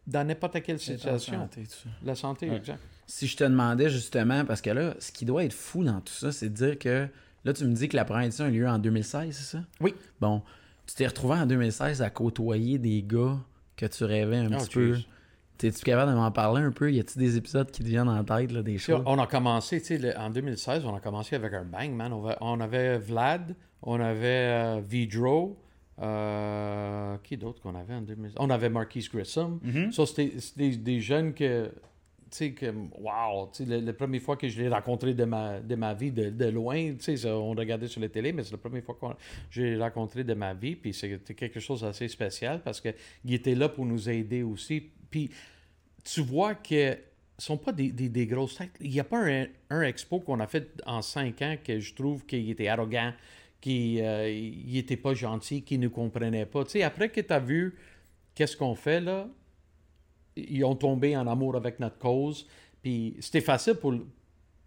dans n'importe quelle situation Santé, tout ça. la santé Ouais. exact Si je te demandais justement, parce que là, ce qui doit être fou dans tout ça, c'est de dire que là, tu me dis que la première édition a eu lieu en 2016, c'est ça? Oui. Bon, tu t'es retrouvé en 2016 à côtoyer des gars que tu rêvais un Oh, petit peu. T'es-tu capable de m'en parler un peu? Y a-t-il des épisodes qui te viennent en tête, là, des choses? on a commencé, tu sais, en 2016, on a commencé avec un bang, man. On, va- on avait Vlad, on avait euh, Vidro, euh, qui d'autre qu'on avait en 2016? On avait Marquise Grissom. Ça, c'était des, des jeunes que, sais, que, wow, le- la première fois que je l'ai rencontré de ma, de ma vie, de, loin, tu sais, on regardait sur la télé, mais c'est la première fois que je l'ai rencontré de ma vie, puis c'était quelque chose d'assez spécial parce qu'il était là pour nous aider aussi. Puis tu vois que ce sont pas des, des, grosses têtes. Il n'y a pas un, expo qu'on a fait en cinq ans que je trouve qu'il était arrogant, qu'il euh, il était pas gentil, qu'il ne comprenait pas. Tu sais, après que tu as vu qu'est-ce qu'on fait là, ils ont tombé en amour avec notre cause. Puis c'était facile pour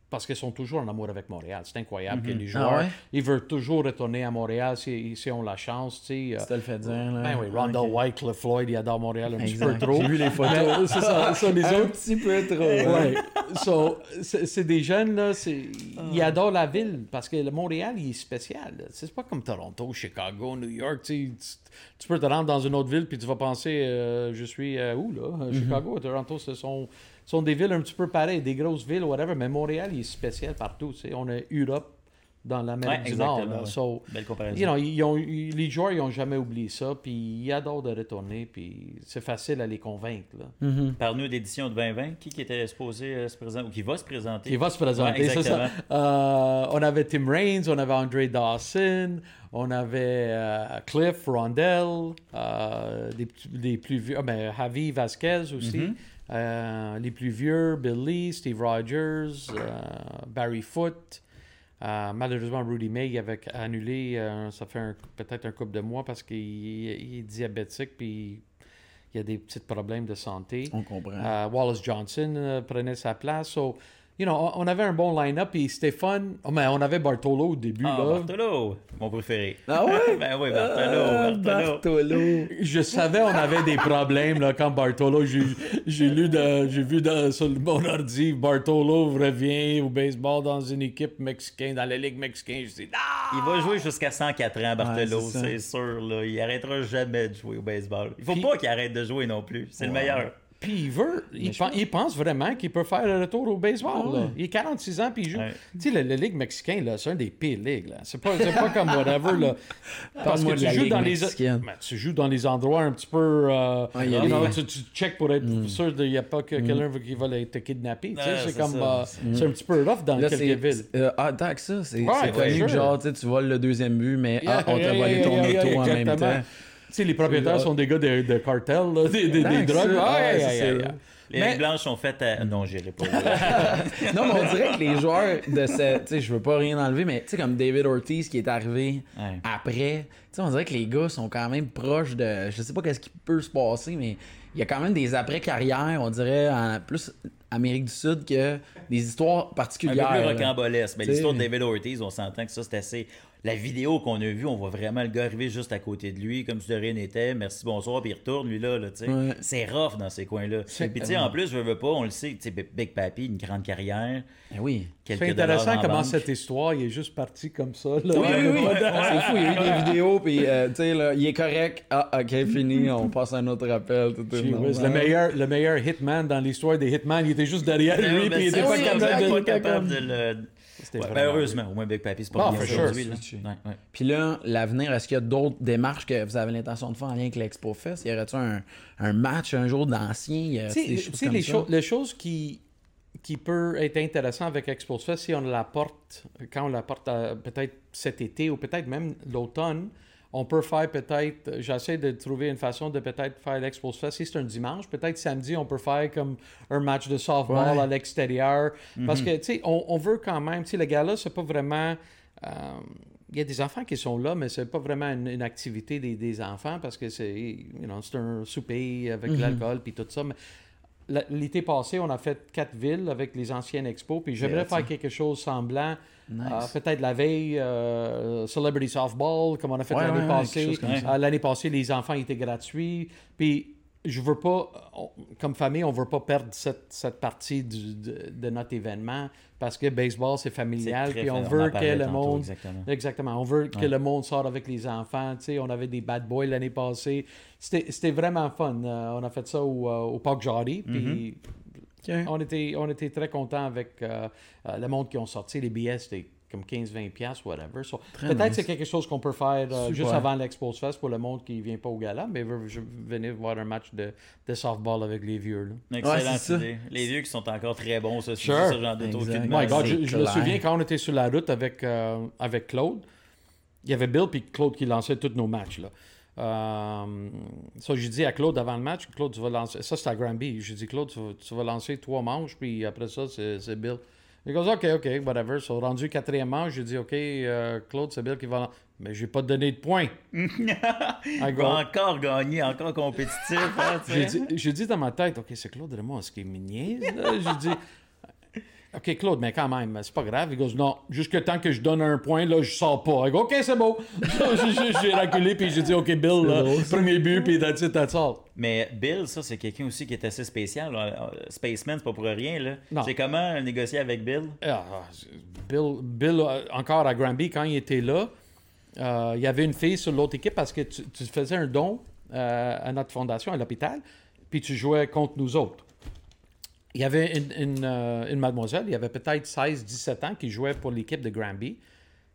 parce qu'ils sont toujours en amour avec Montréal. C'est incroyable que les joueurs, Ah ouais? ils veulent toujours retourner à Montréal si, si on la chance. Tu sais, euh, le fais dire, là. ben oui, Rondell Ok. White, Cliff Floyd, il adore Montréal un petit Exact. peu trop. J'ai vu les photos. Mais [LAUGHS] C'est ça, ça, les Un autres. petit peu trop. Ouais. So, c'est des jeunes, là, c'est- ils adorent la ville parce que le Montréal, il est spécial. C'est pas comme Toronto, Chicago, New York. Tu, tu- peux te rendre dans une autre ville puis tu vas penser, euh, je suis euh, où là? Chicago, Toronto, ce sont, sont des villes un petit peu pareilles, des grosses villes, whatever. Mais Montréal, il est spécial partout. tu sais. On a Europe dans l'Amérique Ouais, du Nord. exactement, là. ouais. So, Belle comparaison. You know, ils ont- ils- les joueurs, ils n'ont jamais oublié ça, puis ils adorent de retourner, puis c'est facile à les convaincre. Là. Mhm. Parle-nous d'édition de 2020. Qui, qui était supposé euh, se présenter ou qui va se présenter? Il va se présenter, Ouais, c'est ça. exactement. Euh, on avait Tim Raines, on avait Andre Dawson, on avait euh, Cliff, Rondell, euh, des plus vieux, ah, ben, Javi Vasquez aussi, Mm-hmm. Euh, les plus vieux, Bill Lee, Steve Rogers, euh, Barry Foote. Euh, malheureusement, Rudy May avait annulé, ça fait peut-être un couple de mois parce qu'il il est diabétique puis il y a des petits problèmes de santé. On comprend. Wallace Johnson prenait sa place. So, you know, on- avait un bon line-up, puis fun. Oh, mais on avait Bartolo au début, Ah, là. Bartolo, mon préféré. Ah ouais? [LAUGHS] ben oui, Bartolo, Ah, Bartolo. Bartolo. Je savais on avait des problèmes là, quand Bartolo, j'ai lu, de- j'ai vu de- sur le mon ordi, Bartolo revient au baseball dans une équipe mexicaine, dans la Ligue mexicaine. Je dis, ah! Il va jouer jusqu'à 104 ans, Bartolo, Ouais, c'est sûr. Là. Il arrêtera jamais de jouer au baseball. Il faut pas qu'il arrête de jouer non plus. C'est le meilleur. Puis il veut, il, pen- il pense vraiment qu'il peut faire le retour au baseball. là. Il a 46 ans, puis il joue. Ouais. Tu sais, la, Ligue mexicaine, là, c'est un des pires ligues. là. C'est pas, c'est pas comme whatever. Là. [LAUGHS] Parce que tu joues, Ligue dans les. Ben, tu joues dans les endroits un petit peu. euh, y a tu, tu check pour être Mm. sûr qu'il n'y a pas que quelqu'un qui va te kidnapper. tu sais, Ouais, c'est c'est comme. ça. euh, c'est un petit peu rough dans Là, quelques c'est. villes. euh, ah, tant que ça, c'est Ouais, c'est connu que genre, tu voles le deuxième but, mais ah, on t'a volé ton auto en même temps. Tu sais, les propriétaires sont des gars de, de cartel, là, des, des, des drogues. Ah, Ouais. Les Mais- blanches sont faites à. Non, j'irai pas. [LAUGHS] Non, mais on dirait que les joueurs de ce. Tu sais, je veux pas rien enlever, mais tu sais, comme David Ortiz qui est arrivé après, tu sais, on dirait que les gars sont quand même proches de. Je sais pas qu'est-ce qui peut se passer, mais il y a quand même des après-carrières, on dirait, en plus Amérique du Sud, que des histoires Un peu particulières. plus rocambolesque. Mais l'histoire de David Ortiz, on s'entend que ça, c'est assez. La vidéo qu'on a vue, on voit vraiment le gars arriver juste à côté de lui, comme si de rien n'était. Merci, bonsoir, puis il retourne, lui, là. là, tu sais. Ouais. C'est rough dans ces coins-là. Puis, tu sais, en plus, je veux pas, on le sait, tu sais, Big Papi, une grande carrière. Ben oui. C'est intéressant comment banque. cette histoire il est juste parti comme ça. Là. Oui, oui, oui. [LAUGHS] C'est fou, il y a eu des vidéos, puis euh, tu sais, là, il est correct. Ah, ok, fini, on passe à un autre appel. tout le, meilleur, le meilleur hitman dans l'histoire des hitman, il était juste derrière Ouais, lui, puis il ça, était pas oui, capable exact, de... pas capable de le. C'était Ouais, vraiment ben, heureusement, au moins Big Papi, c'est pas Ah, bien for sure. aujourd'hui. là. Switché. Ouais, ouais. Puis là, l'avenir, est-ce qu'il y a d'autres démarches que vous avez l'intention de faire en lien avec l'Expo Fest? Y aurait-tu un, un match un jour a Tu sais, les, les choses qui, qui peuvent être intéressantes avec Expos Fest, si on la porte, quand on la porte euh, peut-être cet été ou peut-être même l'automne, on peut faire peut-être, j'essaie de trouver une façon de peut-être faire l'Expos Fest. Si c'est un dimanche, peut-être samedi, on peut faire comme un match de softball Ouais. à l'extérieur. Parce que, tu sais, on, on veut quand même, tu sais, le gala, c'est pas vraiment. euh, il y a des enfants qui sont là, mais c'est pas vraiment une, une activité des, des enfants parce que c'est you know, c'est un souper avec Mhm. l'alcool puis tout ça. Mais l'été passé, on a fait quatre villes avec les anciennes expos, puis j'aimerais faire quelque chose semblant. Nice. euh, Peut-être la veille, euh, Celebrity Softball, comme on a fait Ouais, l'année ouais, passée. Euh, l'année passée, les enfants étaient gratuits. Puis je veux pas, on- comme famille, on veut pas perdre cette, cette partie du- de, de notre événement parce que baseball, c'est familial. Puis on veut que le monde Exactement. Exactement. On veut que le monde sorte avec les enfants. Tu sais, on avait des bad boys l'année passée. C'était c'était vraiment fun. Euh, on a fait ça au, au Parc Jarry. Puis Ok. on, était, on était très contents avec euh, euh, le monde qui ont sorti. Les billets, c'était comme 15-20$, piastres, whatever. So, Peut-être nice. c'est quelque chose qu'on peut faire euh, juste avant l'Expo Fest pour le monde qui ne vient pas au gala, mais veut, je- venir voir un match de, de softball avec les vieux. Là. Excellente Ouais, idée. Les vieux qui sont encore très bons, ça, c'est Sure. God, c'est je, je me souviens quand on était sur la route avec, euh, avec Claude, il y avait Bill puis Claude qui lançaient tous nos matchs. Là. Euh, ça, j'ai dit à Claude avant le match, Claude, tu vas lancer. Ça, c'était à Granby. J'ai dit, Claude, tu vas, tu vas lancer trois manches, puis après ça, c'est c'est Bill. Il dit, OK, OK, whatever. So, rendu quatrième manche, j'ai dit, OK, euh, Claude, c'est Bill qui va lancer. Mais j'ai pas donné de points. [LAUGHS] Encore gagner, encore compétitif. hein, J'ai dit, dans ma tête, OK, c'est Claude Raymond, est-ce qu'il me niaise? J'ai dit, OK, Claude, mais quand même, c'est pas grave. Il dit, non, jusque tant que je donne un point, là, je sors pas. Il dit, OK, c'est beau. [LAUGHS] J'ai- reculé, puis j'ai dit, OK, Bill, là, premier but, puis that's it, that's all. Mais Bill, ça, c'est quelqu'un aussi qui est assez spécial. là. Euh, Spaceman, c'est pas pour rien. là. Non. C'est comment négocier avec Bill? Ah, Bill, Bill, euh, encore à Granby, quand il était là, euh, il y avait une fille sur l'autre équipe parce que tu, tu faisais un don euh, à notre fondation, à l'hôpital, puis tu jouais contre nous autres. Il y avait une, une, euh, une mademoiselle, il y avait peut-être 16-17 ans, qui jouait pour l'équipe de Granby.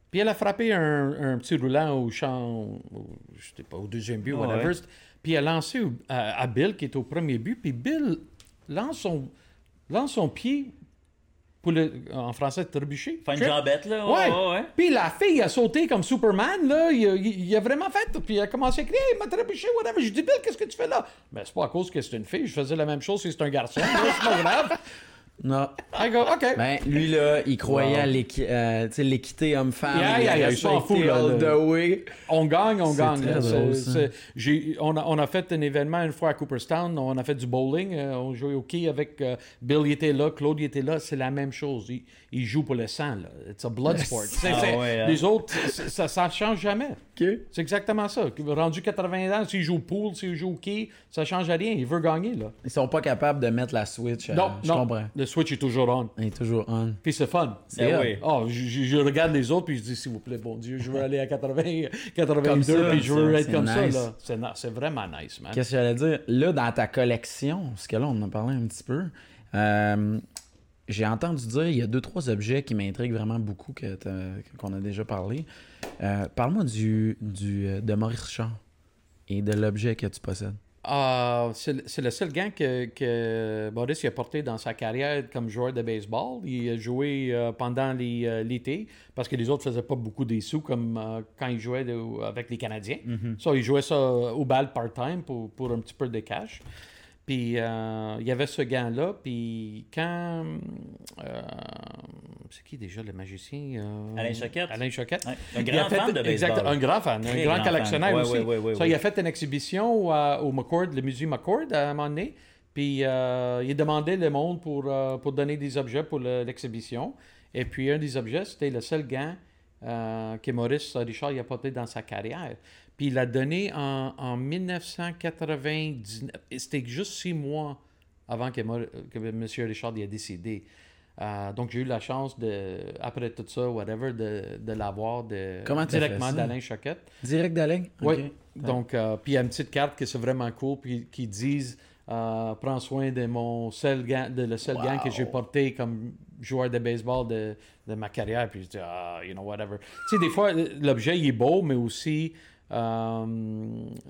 Puis elle a frappé un, un petit roulant au champ, au, je sais pas, au deuxième but, Ah whatever. ouais. Puis elle a lancé à, à Bill, qui est au premier but. Puis Bill lance son, lance son pied pour le, en français, trébucher. Faire une jambette, là? Ouais. ouais, ouais. Puis la fille a sauté comme Superman, là. Il, a- il- il a vraiment fait. Puis elle a commencé à crier, il m'a trébuché, whatever. Je dis, Bill, qu'est-ce que tu fais là? Ben, c'est pas à cause que c'est une fille. Je faisais la même chose si c'est un garçon. c'est pas grave. Non. I go, OK. Ben, lui, là, il croyait Wow. à l'équi- euh, l'équité homme-femme. Yeah, il yeah, yeah, avait il s'en ça fout, été là, the way. On gagne, on C'est gagne. très là. drôle, C'est- ça. c'est- j'ai- on, a, on a fait un événement une fois à Cooperstown. On a fait du bowling. euh, on jouait au quai avec euh, Bill, il était là. Claude, il était là. C'est la même chose. Il, il joue pour le sang. Là. It's a blood sport. C'est- Ah ouais, hein. Les autres, ça ne change jamais. C'est exactement ça. Rendu 80 ans, s'il joue au pool, s'il joue au quai, ça change rien. Il veut gagner. Là. Ils sont pas capables de mettre la Switch. euh, non, je non. comprends. Le switch est toujours on. Il est toujours on. Puis c'est fun. Eh hot. oui. Oh, je, regarde les autres puis je dis s'il vous plaît, bon Dieu, je veux [LAUGHS] aller à 80, 82 Comme ça, puis je veux ça, être c'est comme ça. nice. C'est, na- c'est vraiment nice, man. Qu'est-ce que j'allais dire? Là, dans ta collection, parce que là, on en a parlé un petit peu, euh, j'ai entendu dire, il y a deux, trois objets qui m'intriguent vraiment beaucoup, que qu'on a déjà parlé. Euh, Parle-moi du, du, euh, de Maurice Richard et de l'objet que tu possèdes. Ah, c'est, le- seul gant que, que Boris a porté dans sa carrière comme joueur de baseball. Il a joué euh, pendant euh, l'été parce que les autres faisaient pas beaucoup des sous comme euh, quand il jouait de- avec les Canadiens. Ça, il jouait ça au bal part-time pour, pour un petit peu de cash. Puis euh, il y avait ce gant-là. Puis quand. euh, c'est qui déjà le magicien euh, Alain Choquette. Alain Choquette. Ouais, Un grand fait- fan de baseball. exact, un grand fan, Très un grand, grand collectionneur. Ouais, aussi. ouais, Ça. Il a fait une exhibition au McCord, le musée McCord à un moment donné. Puis il demandait le monde pour, pour donner des objets pour le- l'exhibition. Et puis un des objets, c'était le seul gant que Maurice Richard il a porté dans sa carrière. Puis il l'a donné en, en 1999. Et C'était juste six mois avant que, M. Richard il a décédé. Euh, donc j'ai eu la chance de, après tout ça, whatever, de, de l'avoir de, Comment directement d'Alain Choquette. Direct d'Alain? Oui. Donc, euh, puis il y a une petite carte qui c'est vraiment cool, puis qui disent euh, Prends soin de mon seul gant, de le seul gant que j'ai porté comme joueur de baseball de, de ma carrière. Puis je dis Ah, you know, whatever. Tu sais, des fois, l'objet, il est beau, mais aussi euh,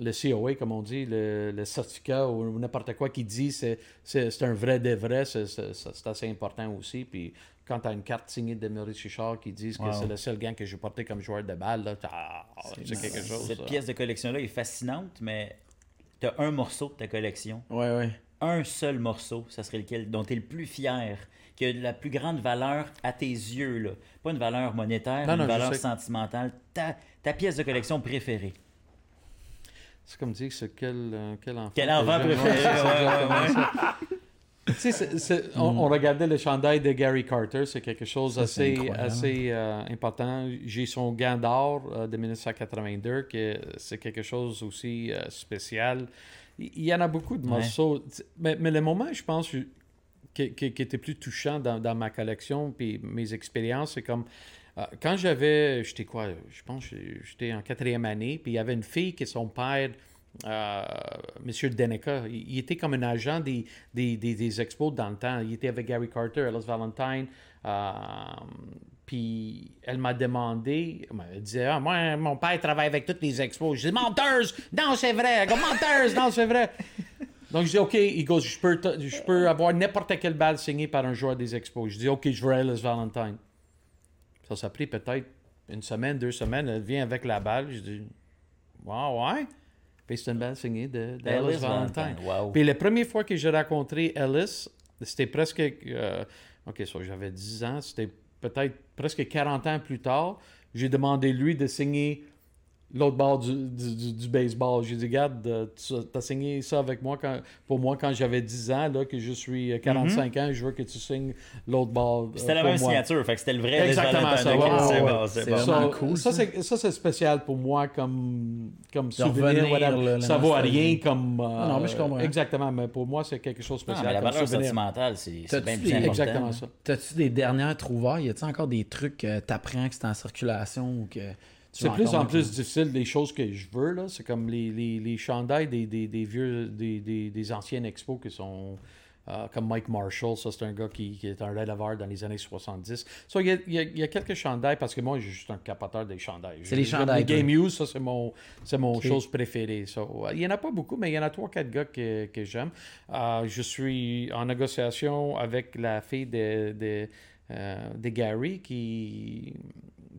le COA, comme on dit, le, le certificat ou n'importe quoi qui dit c'est c'est c'est un vrai des vrais, c'est c'est- c'est assez important aussi. Puis quand tu as une carte signée de Maurice Richard qui dit que c'est le seul gant que j'ai porté comme joueur de balle, là, t'as- ah, c'est quelque chose. Cette ça. pièce de collection-là est fascinante, mais tu as un morceau de ta collection. Ouais, ouais. Un seul morceau, ça serait lequel dont tu es le plus fier, qui a la plus grande valeur à tes yeux. Là. Pas une valeur monétaire, Non, une non, valeur sentimentale. Ta, ta pièce de collection préférée. C'est comme dire c'est quel, euh, quel enfant. Quel que enfant préféré, on, on regardait le chandail de Gary Carter, c'est quelque chose c'est assez, euh, important. J'ai son gant d'or euh, de 1982, que c'est quelque chose aussi euh, spécial. Il y en a beaucoup de Ouais. morceaux. Mais, mais le moment, je pense, que- qui, qui- qui était plus touchant dans, dans ma collection puis mes expériences, c'est comme euh, quand j'avais, j'étais quoi, je pense j'étais en quatrième année, puis il y avait une fille qui son père, euh, Monsieur Deneka, il, était comme un agent des, des, des, expos dans le temps. Il était avec Gary Carter, Ellis Valentine. euh, puis elle m'a demandé, elle disait, ah, moi, mon père travaille avec toutes les expos. Je dis, menteuse! Non, c'est vrai! Menteuse! Non, c'est vrai! Donc, je dis, OK, il goes, je peux, je peux avoir n'importe quelle balle signée par un joueur des expos. Je dis, OK, je veux Ellis Valentine. Ça s'est pris peut-être une semaine, deux semaines. Elle vient avec la balle. Je dis, wow, ouais? Puis c'est une balle signée de, de Ellis Valentine. Valentine, wow. Puis la première fois que j'ai rencontré Ellis, c'était presque. euh, OK, ça, j'avais 10 ans. C'était peut-être presque 40 ans plus tard. J'ai demandé lui de signer l'autre bord du, du, baseball. J'ai dit, regarde, euh, tu as signé ça avec moi quand, pour moi quand j'avais 10 ans, là, que je suis euh, 45 ans, je veux que tu signes l'autre bord. euh, C'était la même moi. signature, fait que c'était le vrai Exactement ça, c'est ouais, bon, ouais. c'est C'est bon. vraiment Ça, cool, ça, ça. c'est, spécial pour moi comme, comme De souvenir. revenir, la ça vaut rien comme. euh, non, mais je comprends. Exactement, mais pour moi, c'est quelque chose de Non, spécial. mais la valeur souvenir. sentimentale, c'est bien plus important. Exactement ça. T'as-tu des dernières trouvailles? Y a-tu encore des trucs que t'apprends que c'est en circulation ou que C'est plus en plus difficile des choses que je veux. là. C'est comme les, les, les chandails des, des, des vieux, des, des, des anciennes expos qui sont euh, comme Mike Marshall. Ça, c'est un gars qui, qui est un releveur dans les années 70. So, il, y a, il, y a, il y a quelques chandails parce que moi, je suis juste un capoteur des chandails. C'est les chandails, Les Game. Use, ça, c'est mon, c'est mon chose préférée. So, il y en a pas beaucoup, mais il y en a trois, quatre gars que, que j'aime. Euh, je suis en négociation avec la fille de, de, euh, de Gary qui,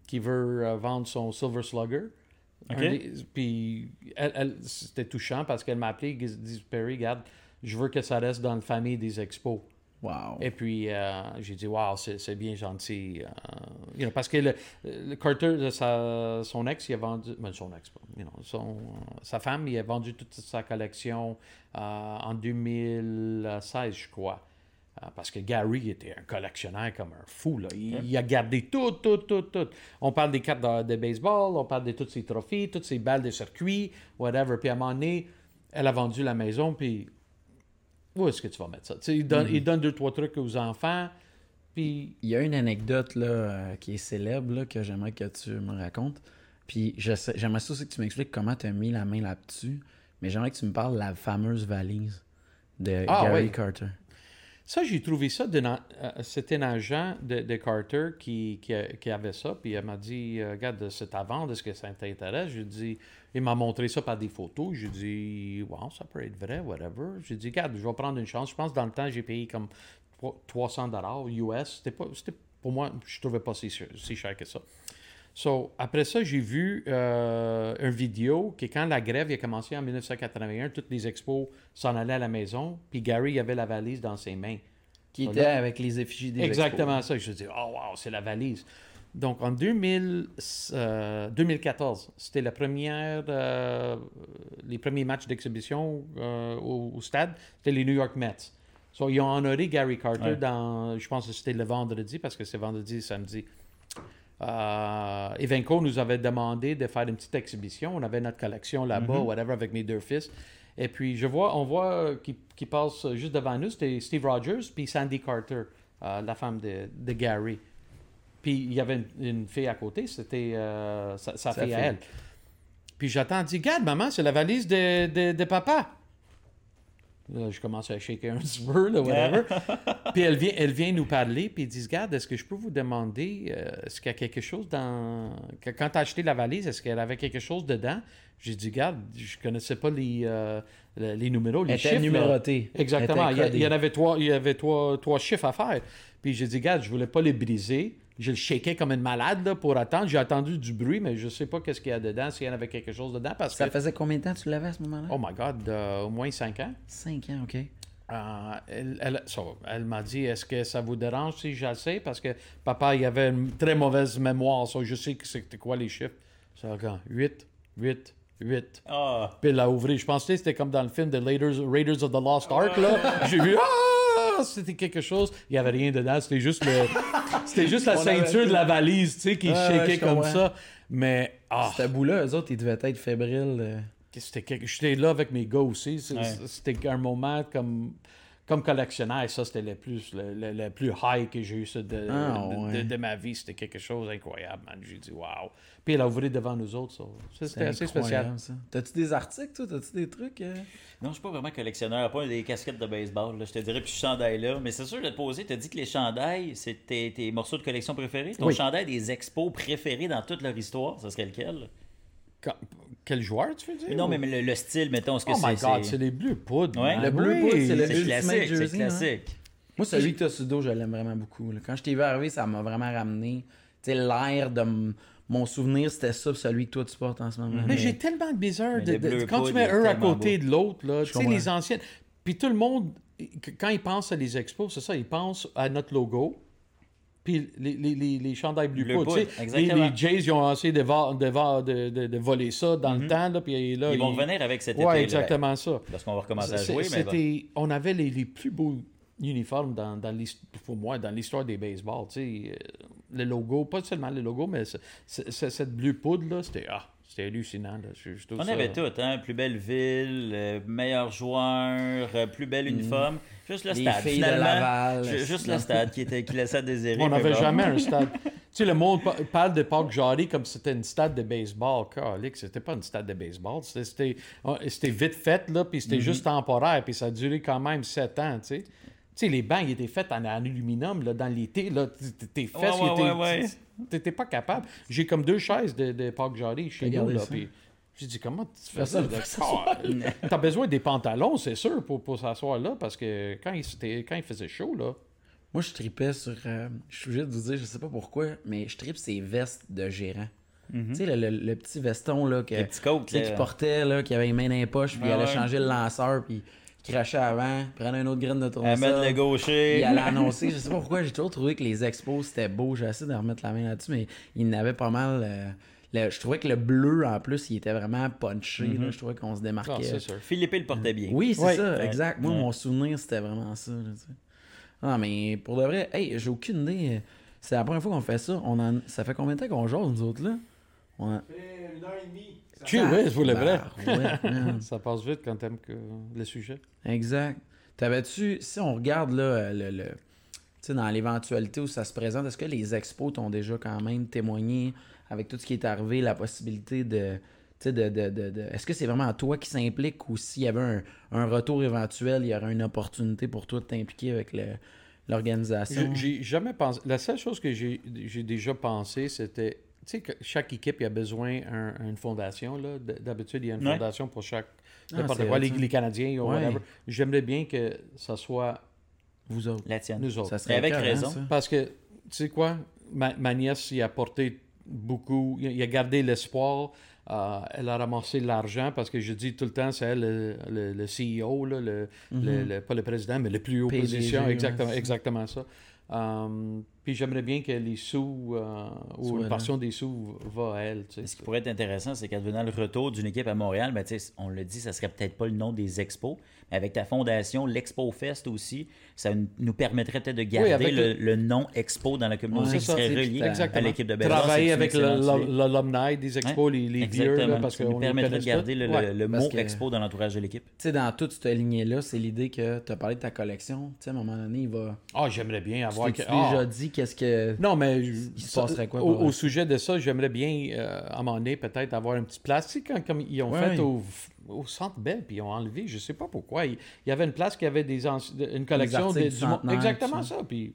qui veut euh, vendre son Silver Slugger. Ok. Un des- puis c'était touchant parce qu'elle m'a appelé et dit Perry, regarde, je veux que ça reste dans la famille des expos. Wow. Et puis, euh, j'ai dit, wow, c'est c'est bien gentil. euh, you know, parce que le, le Carter, de sa- son ex, il a vendu, ben, son ex, you know, son, sa femme, il a vendu toute sa collection euh, en 2016, je crois. Euh, parce que Gary était un collectionneur comme un fou. Là. Il, il a gardé tout, tout, tout, tout. On parle des cartes de, de baseball, on parle de tous ses trophées, toutes ses balles de circuit, whatever. Puis à un moment donné, elle a vendu la maison, puis où est-ce que tu vas mettre ça? Sais, il, donne, il donne deux, trois trucs aux enfants, puis Il y a une anecdote là, euh, qui est célèbre là, que j'aimerais que tu me racontes. Puis j'aimerais ça aussi que tu m'expliques comment tu as mis la main là-dessus. Mais j'aimerais que tu me parles de la fameuse valise de Ah, Gary oui. Carter. Ça, j'ai trouvé ça. euh, C'était un agent de, de Carter qui, qui, qui avait ça. Puis elle m'a dit euh, Regarde, c'est à vendre, est-ce que ça t'intéresse? J'ai dit Il m'a montré ça par des photos. J'ai dit Wow, ça peut être vrai, whatever. J'ai dit Regarde, je vais prendre une chance. Je pense que dans le temps, j'ai payé comme trois- 300 dollars US. C'était pas, pour moi, je trouvais pas si, si cher que ça. So, après ça, j'ai vu euh, une vidéo que quand la grève a commencé en 1981, toutes les expos s'en allaient à la maison, puis Gary avait la valise dans ses mains. Qui était avec les effigies des Exactement ça. Je dis, oh wow, c'est la valise. Donc en 2000, euh, 2014, c'était la première, euh, les premiers matchs d'exhibition au, au stade, c'était les New York Mets. So, ils ont honoré Gary Carter Ouais. dans, je pense que c'était le vendredi, parce que c'est vendredi et samedi. Euh, Evenco nous avait demandé de faire une petite exhibition. On avait notre collection là-bas, whatever, avec mes deux fils. Et puis, je vois, on voit euh, qui, qui passe juste devant nous, c'était Steve Rogers puis Sandy Carter, euh, la femme de, de Gary. Puis, il y avait une, une fille à côté, c'était euh, sa, sa Sa fille à elle. Puis, j'attends, dit, Regarde, maman, c'est la valise de, de, de papa. Là, je commence à shaker un petit peu, là, whatever. puis elle vient, elle vient nous parler, puis ils disent Regarde, est-ce que je peux vous demander, euh, est-ce qu'il y a quelque chose dans. quand tu as acheté la valise, est-ce qu'elle avait quelque chose dedans? J'ai dit Regarde, je connaissais pas les, euh, les numéros, les Elle chiffres. là. numérotée. Exactement. Elle Il y, avait trois, il y avait trois, trois chiffres à faire. Puis j'ai dit, regarde, je voulais pas les briser. Je le shakais comme une malade là, pour attendre. J'ai attendu du bruit, mais je sais pas qu'est-ce qu'il y a dedans, s'il y en avait quelque chose dedans. Parce Ça que, faisait combien de temps que tu l'avais à ce moment-là? oh my God, euh, au moins cinq ans. Cinq ans, OK. Euh, elle elle, so, elle m'a dit Est-ce que ça vous dérange si j'essaie Parce que papa, il avait une très mauvaise mémoire. so je sais que c'était quoi les chiffres. Ça, regarde, 8, 8, 8. Ah, Puis elle a ouvert. Je pensais que c'était comme dans le film de Raiders, Raiders of the Lost Ark. Là. J'ai vu Ah C'était quelque chose. Il n'y avait rien dedans. C'était juste, le, [LAUGHS] c'était juste la ceinture de la valise tu sais, qui Ouais, ouais, shakeait comme comprends. ça. Mais ah, C'était bout-là, eux autres, ils devaient être fébriles. euh. c'était quelque... j'étais là avec mes gars aussi. Ouais. C'était un moment comme. Comme collectionneur, ça c'était le plus, le, le- le plus high que j'ai eu ça de, Ah, de, ouais. de- de ma vie. C'était quelque chose d'incroyable, man. J'ai dit, wow. Puis elle a ouvert devant nous autres. ça. Ça, C'était assez spécial. T'as-tu des articles, toi? T'as-tu des trucs? euh? non, je suis pas vraiment collectionneur, pas des casquettes de baseball, là, je te dirais, puis je chandail là. Mais c'est sûr, de te poser, tu as dit que les chandails, c'est tes, tes morceaux de collection préférés? Ton Oui. chandail des expos préférés dans toute leur histoire, ça serait lequel? Quand- Quel joueur, tu veux dire? Mais non, ou- mais le, le style, mettons, est-ce que Oh c'est. my God, c'est- c'est les bleus poudres. Ouais. Le bleu Oui. poudre, c'est le- Ultimate classique, Jersey, c'est hein? classique. Moi, celui que t'as sur le dos, je l'aime vraiment beaucoup. là. Quand je t'ai vu arriver, ça m'a vraiment ramené. Tu sais, l'air de m- mon souvenir, c'était ça, puis celui que toi tu portes en ce moment. Mais j'ai tellement de bizarre. De- quand tu mets un à côté beau. de l'autre, là, tu sais, les anciennes. Puis tout le monde, quand ils pensent à les expos, c'est ça, ils pensent à notre logo. Puis les, les, les, les chandails poudre, Les, Jays, ils ont essayé de, va- de, va- de, de, de voler ça dans le temps. Là, puis là, Ils vont revenir avec cet Ouais, été-là. exactement ça. Lorsqu'on va recommencer à jouer, mais bon. on avait les, les plus beaux uniformes dans, pour moi dans l'histoire des baseballs. Tu sais, euh, le logo, pas seulement le logo, mais ce- ce- ce- cette bleue poudre là, c'était ah, c'était hallucinant. Là. Je- je trouve On ça- avait tout, hein? Plus belle ville, euh, meilleur joueur, euh, plus bel uniforme. Juste le Les stade. filles de Laval. ju- juste le stade qui, était, qui laissait à désirer. On n'avait jamais un [LAUGHS] stade. tu sais, le monde pa- parle de Parc Jarry comme si c'était une stade de baseball. Calique, c'était pas une stade de baseball. C'était, c'était vite fait, là, puis c'était juste temporaire, puis ça a duré quand même sept ans, tu sais. Tu sais, les bancs, ils étaient faits en, en aluminium, là, dans l'été, là. Tes fesses, Ouais. T'étais pas capable. J'ai comme deux chaises de, de Parc Jarry chez nous, là, puis... J'ai dit, comment tu fais ça? ça, [LAUGHS] T'as besoin des pantalons, c'est sûr, pour, pour s'asseoir là, parce que quand il, c'était- quand il faisait chaud, là... Moi, je tripais sur. euh, je suis obligé de vous dire, je sais pas pourquoi, mais je tripe ces vestes de gérant. Tu sais, le, le- le petit veston là, que, Les petits coats, tu sais, là. qu'il portait, là, qui avait les mains dans les poches, puis il allait ouais. changer le lanceur, puis crachait avant, prenait une autre graine de À tournesol. mettre le gaucher. Il allait annoncer. Je sais pas pourquoi, j'ai toujours trouvé que les expos c'était beau. J'ai essayé de remettre la main là-dessus, mais il n'avait pas mal. euh, le- je trouvais que le bleu, en plus, il était vraiment punché. là. Je trouvais qu'on se démarquait. c'est sûr. Philippe le portait bien. Oui, c'est Ouais. ça, Ouais. exact. Moi, Ouais. mon souvenir, c'était vraiment ça. là, tu sais. Ah, mais pour de vrai, hey, j'ai aucune idée. C'est la première fois qu'on fait ça. On en... Ça fait combien de temps qu'on jase, nous autres, là? On a- une heure et demie. Tu oui, c'est pour le vrai. Bah, ouais. [LAUGHS] Ça passe vite quand t'aimes que le sujet. Exact. T'avais-tu, si on regarde là, le, le- dans l'éventualité où ça se présente, est-ce que les expos t'ont déjà quand même témoigné avec tout ce qui est arrivé, la possibilité de. De, de, de, de- Est-ce que c'est vraiment à toi qui s'implique ou s'il y avait un, un retour éventuel, il y aurait une opportunité pour toi de t'impliquer avec le- l'organisation? J'ai j'ai jamais pensé. La seule chose que j'ai j'ai déjà pensé, c'était. Tu sais, que chaque équipe, il y a besoin d'une fondation. là. D'habitude, il y a une Ouais. fondation pour chaque. Ah, N'importe c'est quoi, les, les Canadiens ou Ouais. whatever. J'aimerais bien que ça soit Vous autres. La tienne. nous autres. Ça serait avec raison. ça. Parce que, tu sais quoi, ma, ma nièce, il a porté beaucoup, il a- gardé l'espoir. euh, elle a ramassé l'argent parce que je dis tout le temps, c'est elle le, le- le CEO, là, le, le- le- pas le président, mais le plus haut PDG, position. Exactement, exactement ça. Euh, puis j'aimerais bien que les sous, euh, ou Soit une là. portion des sous va à elle. tu sais. Ce qui pourrait être intéressant, c'est qu'advenant le retour d'une équipe à Montréal, ben, on le dit, ça serait peut-être pas le nom des expos, avec ta fondation, l'Expo Fest aussi, ça nous permettrait peut-être de garder le, le- le nom Expo dans la communauté qui serait ça, relié à l'équipe de baseball. Travailler avec l'alumni des expos, les, les vieux, là, parce ça qu'on nous permettrait de garder le. Ouais. mot que- Expo dans l'entourage de l'équipe. Tu sais, dans toute cette lignée-là, c'est l'idée que tu as parlé de ta collection. Tu sais, à un moment donné, il va. Ah, j'aimerais bien Tu avoir... t'es que- ah, déjà dit qu'est-ce que. Non, mais je- se ça- passerait quoi au, là? sujet de ça, j'aimerais bien, euh, à un moment donné, peut-être avoir une petite place. Tu sais, quand, comme ils ont fait. Au, au Centre Bell, puis ils ont enlevé, je sais pas pourquoi. Il, il y avait une place qui avait des une collection articles de- du du monde- centenaire, Exactement ça. Puis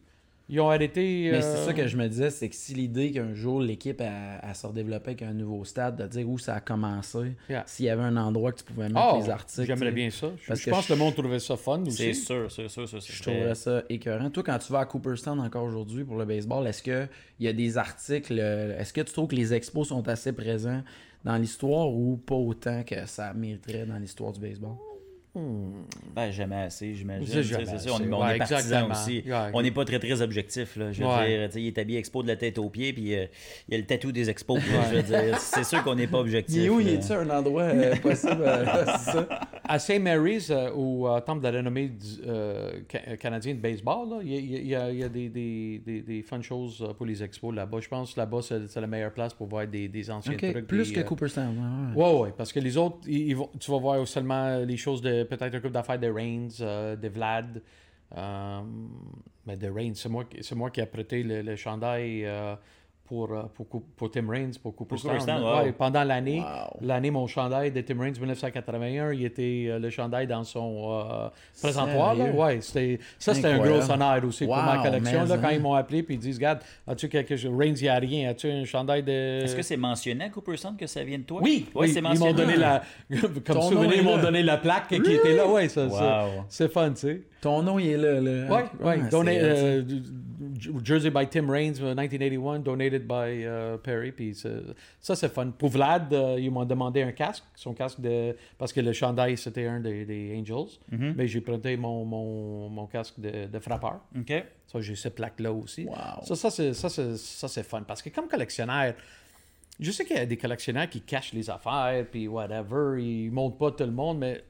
ils ont arrêté. Mais euh, c'est ça que je me disais, c'est que si l'idée qu'un jour l'équipe a, a se redéveloppé avec un nouveau stade, de dire où ça a commencé, Yeah. s'il y avait un endroit que tu pouvais mettre Ah, les articles. J'aimerais bien ça. Je, Parce je que pense que le monde trouvait ça fun C'est sûr, c'est sûr, c'est sûr. Je trouverais ça écœurant. Toi, quand tu vas à Cooperstown encore aujourd'hui pour le baseball, est-ce qu'il y a des articles, euh, est-ce que tu trouves que les expos sont assez présents? Dans l'histoire ou pas autant que ça mériterait dans l'histoire du baseball? Ben, jamais assez, j'imagine. C'est ça, on, est- on Ouais, est partisans exactement. aussi. Ouais. On n'est pas très, très objectif. Là. Je veux Ouais. dire, tu sais, il est habillé expo de la tête aux pieds, puis euh, il y a le tatou des expos. là, Je veux dire, c'est sûr qu'on n'est pas objectif. Il est où? là. Il est-tu un endroit euh, possible? euh, [LAUGHS] ça? À St. Mary's, euh, au euh, Temple de la renommée du, euh, ca- canadien de baseball, là, il y a, y y des, des, des, des fun choses euh, pour les expos là-bas. Je pense que là-bas, c'est la meilleure place pour voir des, des anciens Ok, trucs. Plus des, que euh, Cooperstown. ouais, ouais. Ouais, ouais, parce que les autres, ils, ils vont, tu vas voir seulement les choses de peut-être un couple d'affaires de Reigns, euh, de Vlad. euh, mais de Reigns, c'est moi, moi qui ai prêté le, le chandail euh, pour, euh, pour, Tim Raines, pour Cooperstown. Ouais, wow. pendant l'année, Wow. l'année, mon chandail de Tim Raines 1981, il était euh, le chandail dans son euh, présentoir. Là. Ouais, c'était, ça, c'était un gros honneur aussi pour ma collection. Là, quand hein. ils m'ont appelé et ils disent Regarde, as-tu quelque chose? Reigns, il n'y a rien. As-tu un chandail de. Est-ce que c'est mentionné à Cooperstown que ça vient de toi? Oui, oui, oui, c'est ils m'ont mentionné. donné la. [LAUGHS] Comme Ton souvenir, ils m'ont donné la plaque qui était là. Ouais, ça, ça- Wow. c'est fun, tu sais. Ton nom, il est là. là. Ouais, ouais. Jersey by Tim Raines, euh, 1981, donated by euh, Perry. Puis ça, c'est fun. Pour Vlad, euh, ils m'ont demandé un casque, son casque de. Parce que le chandail, c'était un des, des Angels. Mhm. Mais j'ai prêté mon, mon, mon casque de, de frappeur. OK. Ça, j'ai cette plaque-là aussi. Wow. Ça, ça, c'est, ça, fun. Parce que comme collectionneur, je sais qu'il y a des collectionneurs qui cachent les affaires, puis whatever, ils montrent pas tout le monde, mais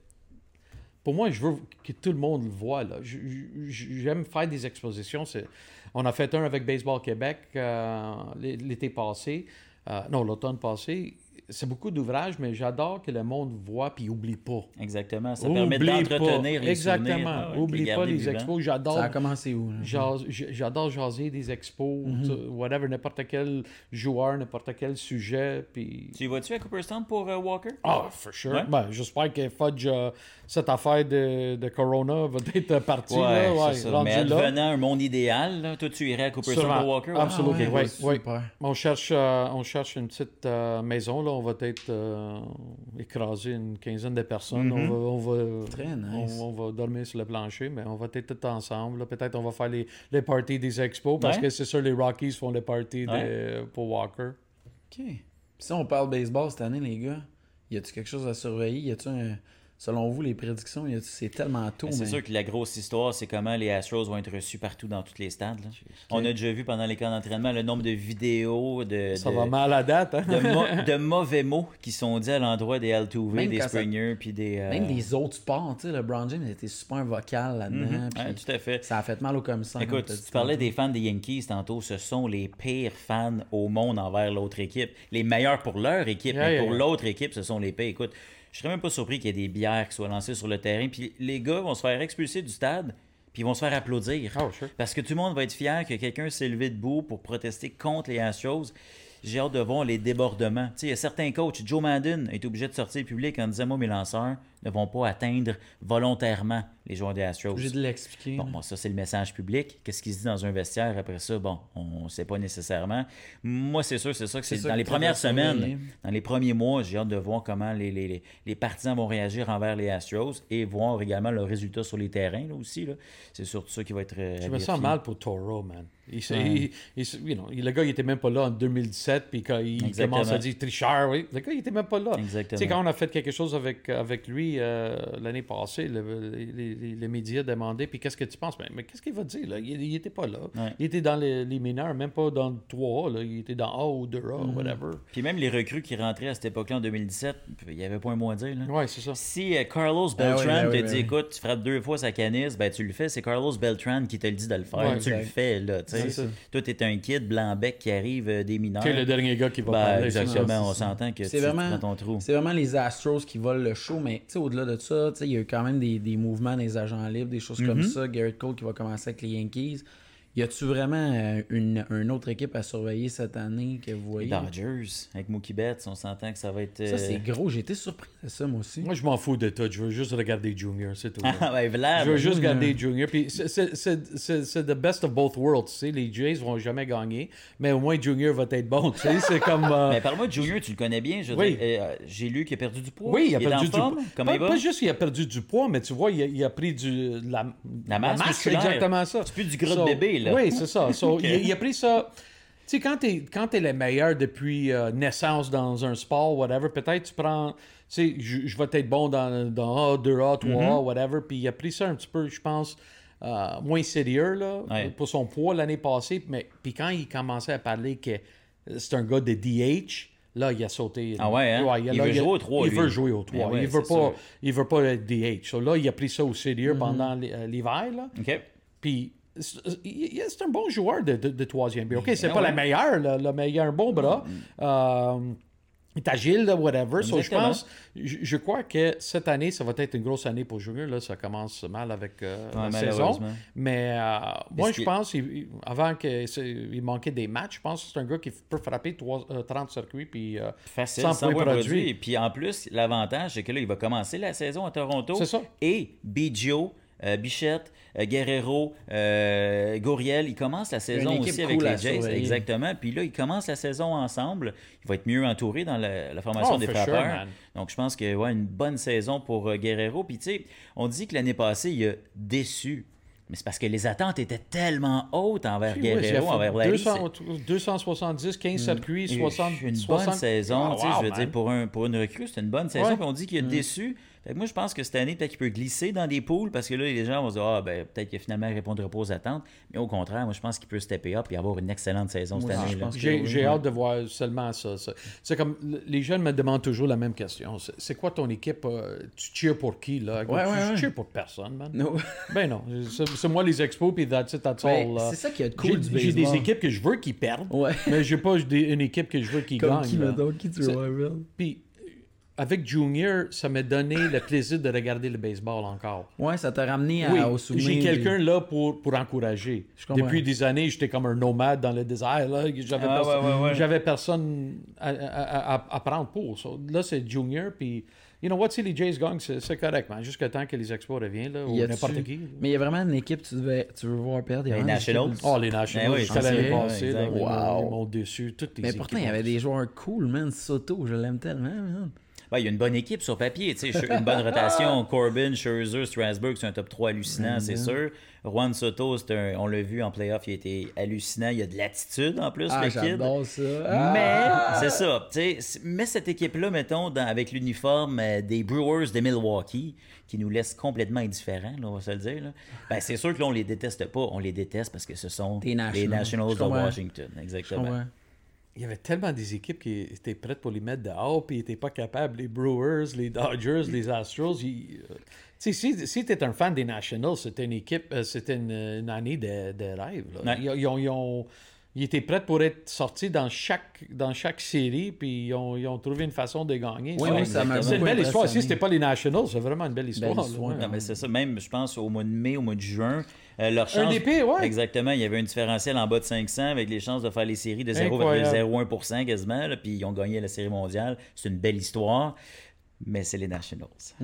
pour moi, je veux que tout le monde le voit. Là. J'aime faire des expositions. C'est- On a fait un avec Baseball Québec euh, l'été passé. Euh, non, l'automne passé. C'est beaucoup d'ouvrages, mais j'adore que le monde voit puis oublie pas. Exactement. Ça permet Oublie d'entretenir pas. les Exactement. souvenirs. Ouais, Oublie les pas les vivants. expos. J'adore Ça a commencé où? J'adore jaser des expos, Mhm. whatever, n'importe quel joueur, n'importe quel sujet. Puis... Tu y vas-tu à Cooperstown pour euh, Walker? Ah, for sure. Ouais. Ben, J'espère que Fudge, euh, cette affaire de, de Corona va être partie. Ouais, là, ouais, ça. Mais là. advenant un monde idéal, là, toi, tu irais à Cooperstown pour Walker? Absolument. Ah, ouais. On cherche, euh, on cherche une petite euh, maison. Là. On va peut-être euh, écraser une quinzaine de personnes. Mhm. on, va, on, va, Très nice. on, on va dormir sur le plancher, mais on va être tous ensemble. Peut-être on va faire les, les parties des expos parce Ouais. que c'est sûr les Rockies font les parties Ouais. pour Walker. OK. Si on parle baseball cette année, les gars, y a-tu quelque chose à surveiller? Y a-tu un, selon vous, les prédictions, c'est tellement tôt. Ben, C'est mais- sûr que la grosse histoire, c'est comment les Astros vont être reçus partout dans tous les stades. là. On a déjà vu pendant les camps d'entraînement le nombre de vidéos, de, Ça de- va mal à date, hein? de, mo- [LAUGHS] de mauvais mots qui sont dits à l'endroit des Altuve, Même des quand ça- Springer, puis des... euh, Même les autres sports, tu sais, le Brown James était super vocal là-dedans. mhm, ouais, tout à fait. Ça a fait mal au commissaire. Écoute, tu parlais des fans des Yankees tantôt, ce sont les pires fans au monde envers l'autre équipe. Les meilleurs pour leur équipe, Yeah, mais yeah, pour yeah. l'autre équipe, ce sont les pires. Écoute, je serais même pas surpris qu'il y ait des bières qui soient lancées sur le terrain, puis les gars vont se faire expulser du stade, puis ils vont se faire applaudir. Oh, sure. Parce que tout le monde va être fier que quelqu'un s'est levé debout pour protester contre les Astros. J'ai hâte de voir les débordements. Tu sais, il y a certains coachs, Joe Madden est obligé de sortir public en disant Moi, mes lanceurs ne vont pas atteindre volontairement les joueurs des Astros. J'ai de l'expliquer. Bon, ça, c'est le message public. Qu'est-ce qui se dit dans un vestiaire après ça? Bon, on ne sait pas nécessairement. Moi, c'est sûr, c'est ça que c'est dans que les premières semaines, dans les premiers mois, j'ai hâte de voir comment les, les, les- partisans vont réagir envers les Astros et voir également leurs résultats sur les terrains là, aussi. là. C'est surtout ça qui va être. euh, Je me sens mal pour Toro, man. Il, s'est- il- il you know, le gars, il était même pas là en 2017, puis quand il Exactement. commence à dire tricheur, oui, le gars, il était même pas là. Exactement. Tu sais, quand on a fait quelque chose avec, avec lui euh, l'année passée, le- les, les- les médias demandaient, puis qu'est-ce que tu penses? Mais, mais qu'est-ce qu'il va dire? Là? Il, il était pas là. Ouais. Il était dans les, les mineurs, même pas dans le 3A, là. il était dans A ou 2A, Mhm. whatever. Puis même les recrues qui rentraient à cette époque-là en 2017, il n'y avait pas un mot à dire. Là. Ouais, c'est ça. Si euh, Carlos Ben oui, Beltran ben oui, te ben dit oui. écoute, tu frappes deux fois sa canisse, ben tu le fais. C'est Carlos Beltran qui te le dit de le faire. Ouais, tu le fais, là. C'est. Toi, t'es un kid blanc-bec qui arrive euh, des mineurs. Qui est le dernier gars qui va Ben, parler. c'est ça. exactement, on c'est s'entend que tu, C'est vraiment- prends ton trou. C'est vraiment les Astros qui volent le show, mais tu sais, au-delà de ça, il y a eu quand même des, des mouvements des agents libres, des choses comme ça. Garrett Cole qui va commencer avec les Yankees. Y a-tu vraiment euh, une, une autre équipe à surveiller cette année que vous Les voyez? Dodgers, avec Mookie Betts, on s'entend que ça va être. Ça, euh, c'est gros. J'ai été surpris de ça, moi aussi. Moi, je m'en fous de tout. Je veux juste regarder Junior, c'est tout. Ah, ben, Vlad. Je veux juste garder Junior. Puis c'est- c'est- c'est c'est- c'est the best of both worlds. Tu sais, les Jays vont jamais gagner, mais au moins Junior va être bon. Tu sais, c'est comme. euh, Mais parle-moi de Junior, tu le connais bien. Oui. euh, J'ai lu qu'il a perdu du poids. oui, il a perdu du poids. Comment Pas, il va? pas juste qu'il a perdu du poids, mais tu vois, il a, il a pris du, de la, La masse musculaire. exactement ça. C'est plus du gras de So, bébé, là. Oui, c'est ça. So, [LAUGHS] il, il a pris ça. Tu sais, quand t'es quand t'es le meilleur depuis euh, naissance dans un sport, whatever, peut-être tu prends. Tu sais, je, vais être bon dans, dans A, 2A, 3A, Mm-hmm. whatever. Puis il a pris ça un petit peu, je pense, euh, moins sérieux, là, Ouais. pour son poids l'année passée. Mais puis quand il commençait à parler que c'est un gars de DH, là, il a sauté. Ah ouais, hein? Il là, veut a- jouer au 3, Il lui. veut jouer au 3. Ben ouais, il, veut pas, il veut pas être DH. So là, il a pris ça au sérieux Mm-hmm. pendant euh, l'hiver, là. OK. Puis c'est c'est un bon joueur de, de, de troisième but. OK, c'est Ben pas ouais. la meilleure, là, le meilleur bon bras. Euh, il est agile, là, whatever. So, je pense, je, je crois que cette année, ça va être une grosse année pour Junior. Là, ça commence mal avec euh, Ouais, la saison. malheureusement. Mais euh, moi, je pense, il- avant qu'il manquait des matchs, je pense que c'est un gars qui peut frapper trois- euh, 30 circuits. Puis, euh, Facile, 100 sans points produits. Et puis en plus, l'avantage, c'est que là, il va commencer la saison à Toronto. C'est ça. Et Biggio, euh, Bichette, euh, Guerrero, euh, Gouriel, ils commencent la saison aussi avec cool les Jays. Exactement. Puis là, ils commencent la saison ensemble. Il va être mieux entouré dans la, la formation Oh, des sure, frappeurs. Donc, je pense que ouais, une bonne saison pour euh, Guerrero. Puis, tu sais, on dit que l'année passée, il a déçu. Mais c'est parce que les attentes étaient tellement hautes envers oui, Guerrero, envers Larry. 200 270, 15 circuits, Et 60, une 60 bonne saison, Ah, wow, je veux man. dire, pour, un, pour une recrue, c'est une bonne saison. Ouais. Puis on dit qu'il a déçu. Fait que moi, je pense que cette année, peut-être qu'il peut glisser dans des poules parce que là, les gens vont se dire, ah, ben, peut-être qu'il finalement répondra pas aux attentes. Mais au contraire, moi, je pense qu'il peut stepper up et avoir une excellente saison cette Moi année. je là. pense que J'ai oui, hâte de voir seulement ça. ça. C'est comme les jeunes me demandent toujours la même question. C'est quoi ton équipe euh, Tu cheers pour qui là? Ouais, Je- ouais, pour personne, man. No. [LAUGHS] Ben non, c'est moi les expos puis that's it, that's Ben, all. c'est ça qui est cool du j'ai des équipes que je veux qui perdent, Ouais. mais j'ai pas des- une équipe que je veux qui Comme gagne. qui, là. mettons, qui tu? Puis euh, avec Junior, ça m'a donné le plaisir de regarder le baseball encore. Ouais, ça t'a ramené à, Oui, au souvenir. j'ai quelqu'un là pour, pour encourager. Depuis des années, j'étais comme un nomade dans le désert. là. J'avais Ah, personne, ouais, ouais, ouais. j'avais personne à, à- à- à prendre pour. So, là, c'est Junior. Puis, you know what, si les Jays gagnent, c'est c'est correct, man. Jusqu'à temps que les Expos reviennent, là, ou n'importe qui. Mais il y a vraiment une équipe que tu, devais, tu veux voir perdre? Il y a Les Nationals. Oh, les Nationals, Ben oui, jusqu'à l'année passée, là, Wow. ils m'ont déçu. Toutes les Mais pourtant, il y avait des joueurs cool, man. Soto, je l'aime tellement, man. Ben, il y a une bonne équipe sur papier, tu sais, une bonne rotation. [LAUGHS] Corbin, Scherzer, Strasburg, c'est un top 3 hallucinant, c'est sûr. Juan Soto, c'est un- on l'a vu en playoff, il était hallucinant. Il y a de l'attitude en plus, Ah, le kid. ça. Ah! Mais, c'est ça. Mais cette équipe-là, mettons, dans- avec l'uniforme euh, des Brewers de Milwaukee, qui nous laisse complètement indifférents, là, on va se le dire, là, ben, c'est sûr que là, on les déteste pas. On les déteste parce que ce sont Des les Nationals. De. Washington. Exactement. Il y avait tellement des équipes qui étaient prêtes pour les mettre dehors, puis ils n'étaient pas capables. Les Brewers, les Dodgers, les Astros. ils, euh, si, si tu es un fan des Nationals, c'était une équipe, euh, c'était une, une année de, de rêve. là. Ils, ils ont, ils ont- ils étaient prêts pour être sortis dans chaque, dans chaque série, puis ils ont, ils ont trouvé une façon de gagner. Oui, oui, c'est une belle histoire. Si impressionné. c'était pas les Nationals, c'est vraiment une belle histoire. là. histoire. Ouais. Non, mais c'est ça. Même, je pense, au mois de mai, au mois de juin, euh, leur Un chance... pires, ouais. Exactement. Il y avait un différentiel en bas de 500 avec les chances de faire les séries de Incroyable. 0,01% quasiment. là, puis ils ont gagné la série mondiale. C'est une belle histoire. Mais c'est les Nationals. C'est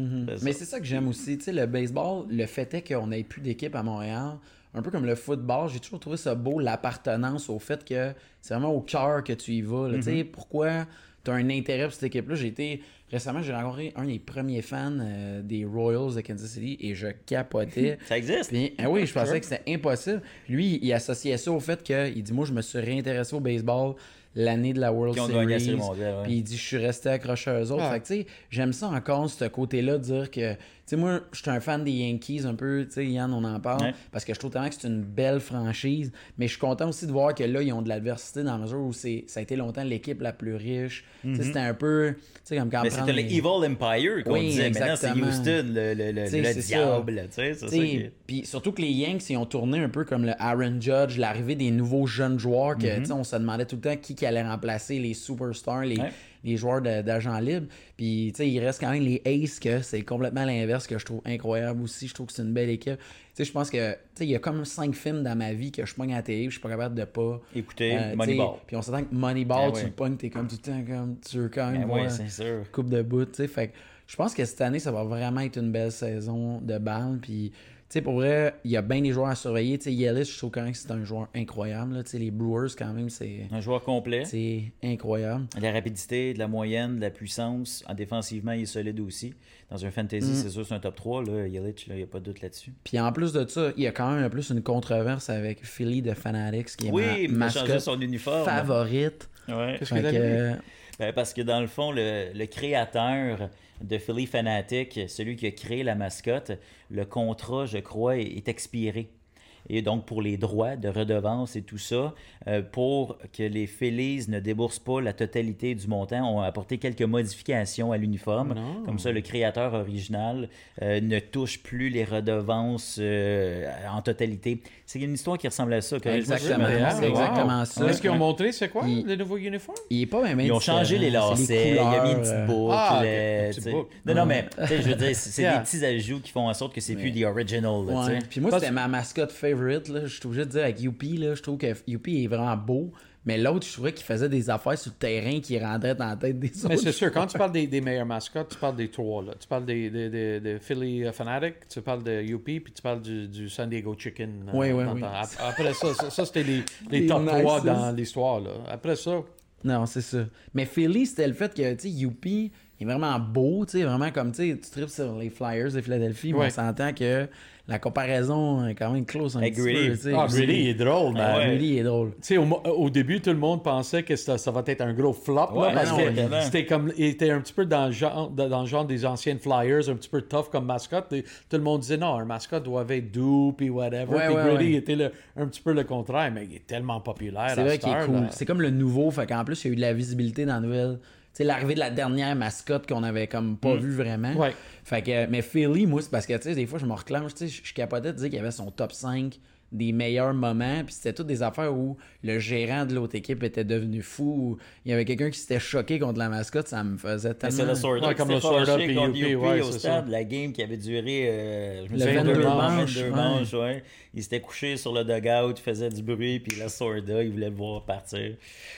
Mais c'est ça que j'aime aussi. Tu sais, le baseball, le fait est qu'on n'ait plus d'équipe à Montréal. Un peu comme le football, j'ai toujours trouvé ça beau, l'appartenance au fait que c'est vraiment au cœur que tu y vas. là. Sais, pourquoi tu as un intérêt pour cette équipe-là? J'ai été. Récemment, j'ai rencontré un des premiers fans euh, des Royals de Kansas City et je capotais. [LAUGHS] Ça existe? Puis, ah oui, je pensais que c'était impossible. Lui, il associait ça au fait que, il dit, moi, je me suis réintéressé au baseball l'année de la World Series. ouais. Puis il dit, je suis resté accroché à eux autres. Ouais. Fait que, tu sais, j'aime ça encore, ce côté-là, de dire que, sais, moi, je suis un fan des Yankees un peu, tu sais, Yann, on en parle, Ouais. parce que je trouve tellement que c'est une belle franchise. Mais je suis content aussi de voir que là, ils ont de l'adversité dans la mesure où c'est, ça a été longtemps l'équipe la plus riche. Tu sais, c'était un peu, tu sais, comme quand. Mais c'était le les- Evil Empire qu'on Oui, disait. Maintenant, c'est. Houston, le, le, le, le diable. Tu sais, c'est ça T'sais, qui- Puis surtout que les Yanks, ils ont tourné un peu comme le Aaron Judge, l'arrivée des nouveaux jeunes joueurs que, tu sais, on se demandait tout le temps qui, qui allait remplacer les superstars, les, Ouais. Les joueurs d'agents libres. Puis, tu sais, il reste quand même les Aces, que c'est complètement l'inverse, que je trouve incroyable aussi. Je trouve que c'est une belle équipe. Tu sais, je pense que, tu sais, il y a comme cinq films dans ma vie que je pogne à la télé, puis je suis pas capable de pas. Écoutez, euh, Moneyball. Puis on s'entend que Moneyball, Ah tu le pognes, t'es comme tout le temps comme, tu veux quand même Ben voir oui, c'est sûr. coupe de bout, tu sais. Fait que je pense que cette année, ça va vraiment être une belle saison de balle. Puis, sais, pour vrai, il y a bien des joueurs à surveiller. Tu sais, Yelich, je trouve quand même que c'est un joueur incroyable. là. Tu sais, les Brewers, quand même, c'est Un joueur complet. c'est incroyable. De la rapidité, de la moyenne, de la puissance. En défensivement, il est solide aussi. Dans un fantasy, Mm. c'est sûr, c'est un top 3. Là. Yelich, il n'y a pas de doute là-dessus. Puis en plus de ça, il y a quand même en plus une controverse avec Philly de Fanatics, qui est Oui, ma mascotte son uniforme. favorite. Ouais. Qu'est-ce que que, euh, Ben, parce que dans le fond, le, le créateur de Philly Fanatic, celui qui a créé la mascotte, le contrat, je crois, est, est expiré. Et donc, pour les droits de redevance et tout ça, euh, pour que les Phillies ne déboursent pas la totalité du montant, on a apporté quelques modifications à l'uniforme. Comme ça, le créateur original euh, ne touche plus les redevances euh, en totalité. C'est une histoire qui ressemble à ça. Exactement, c'est Wow. exactement ça. Est-ce qu'ils ont montré c'est quoi, Il- les nouveaux uniformes? Il est pas même Ils ont changé les lacets, il a mis une petite boucle. Ah, petite boucle. Non, non, mais je veux dire, c'est [LAUGHS] Yeah. des petits ajouts qui font en sorte que c'est plus the original. là, Ouais. Puis moi, c'était ma mascotte favorite. Là. Je suis obligé de dire avec Youpi, là, je trouve que Youpi est vraiment beau. Mais l'autre, je trouvais qu'il faisait des affaires sur le terrain qui rentraient dans la tête des autres. Mais c'est sûr, quand tu parles [LAUGHS] des, des meilleures mascottes, tu parles des trois. Là. Tu parles des, des, des, des Philly Fanatic, tu parles de UP, puis tu parles du, du San Diego Chicken. euh, Oui, oui, oui. Après ça, ça, ça, c'était les, [LAUGHS] les top nices. 3 dans l'histoire. là. Après ça, Non, c'est ça. Mais Philly, c'était le fait que, tu sais, Youpi, il est vraiment beau, tu sais, vraiment comme, tu sais, tu tripes sur les Flyers de Philadelphie, mais on s'entend que la comparaison est quand même close un Avec petit peu, tu sais. ah, est drôle, man. ouais. Est drôle. Tu sais, au, début, tout le monde pensait que ça, ça va être un gros flop, là, parce non, que c'était comme, il était un petit peu dans le, genre, dans le genre des anciennes Flyers, un petit peu tough comme mascotte. Et tout le monde disait non, un mascotte doit être doux, puis whatever. Ouais, puis ouais. était le- un petit peu le contraire, mais il est tellement populaire. C'est vrai qu'il est cool. C'est comme le nouveau, fait qu'en plus, il y a eu de la visibilité dans la nouvelle. L'arrivée de la dernière mascotte qu'on avait comme pas vu vraiment. Mm. Ouais. Fait que, mais Philly, moi, c'est parce que, tu sais, des fois, je me reclame, tu sais, je capotais de dire qu'il y avait son top 5 des meilleurs moments, puis c'était toutes des affaires où le gérant de l'autre équipe était devenu fou, il y avait quelqu'un qui s'était choqué contre la mascotte, ça me faisait tellement... C'est le Ouais, comme le Sorda fâché puis contre UP, UP ouais, au stade. ça. La game qui avait duré euh, je me Le souviens, 22 deux manches, 22 ouais. manches, ouais. Il s'était couché sur le dugout, il faisait du bruit, puis la Sorda, il voulait le voir partir.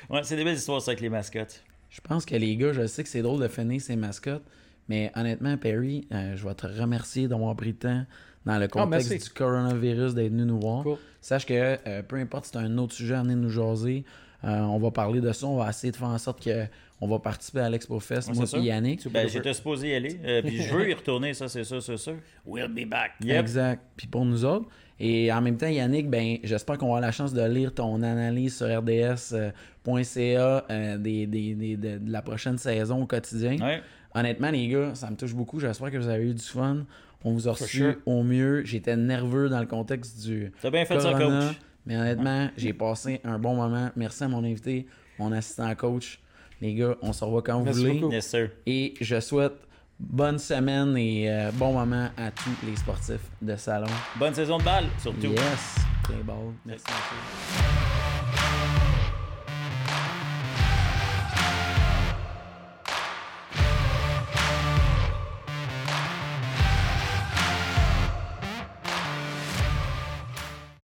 Ouais, c'est des belles histoires, ça, avec les mascottes. Je pense que les gars, je sais que c'est drôle de finir ses mascottes, mais honnêtement, Perry, euh, je vais te remercier d'avoir pris le temps dans le contexte Ah, merci. du coronavirus d'être venu nous voir. Cool. Sache que euh, peu importe si c'est un autre sujet à venir nous jaser, Euh, on va parler de ça. On va essayer de faire en sorte que on va participer à l'Expo Fest, Ouais, moi c'est et. Yannick. Ben, j'étais supposé y aller. euh, puis je veux y retourner, ça, c'est sûr, c'est sûr. We'll be back. Yep. Exact. Puis pour nous autres. Et en même temps, Yannick, ben, j'espère qu'on va avoir la chance de lire ton analyse sur rds.ca euh, des, des- des- de, de la prochaine saison au quotidien. Ouais. Honnêtement, les gars, ça me touche beaucoup. J'espère que vous avez eu du fun. On vous a reçu sure. au mieux. J'étais nerveux dans le contexte du T'as bien fait ça, Corona. coach. Mais honnêtement, j'ai passé un bon moment. Merci à mon invité, mon assistant coach. Les gars, on se revoit quand vous voulez. beaucoup. Yes, sir. Et je souhaite bonne semaine et euh, bon moment à tous les sportifs de salon. Bonne saison de balle, surtout. Yes, ball. Merci.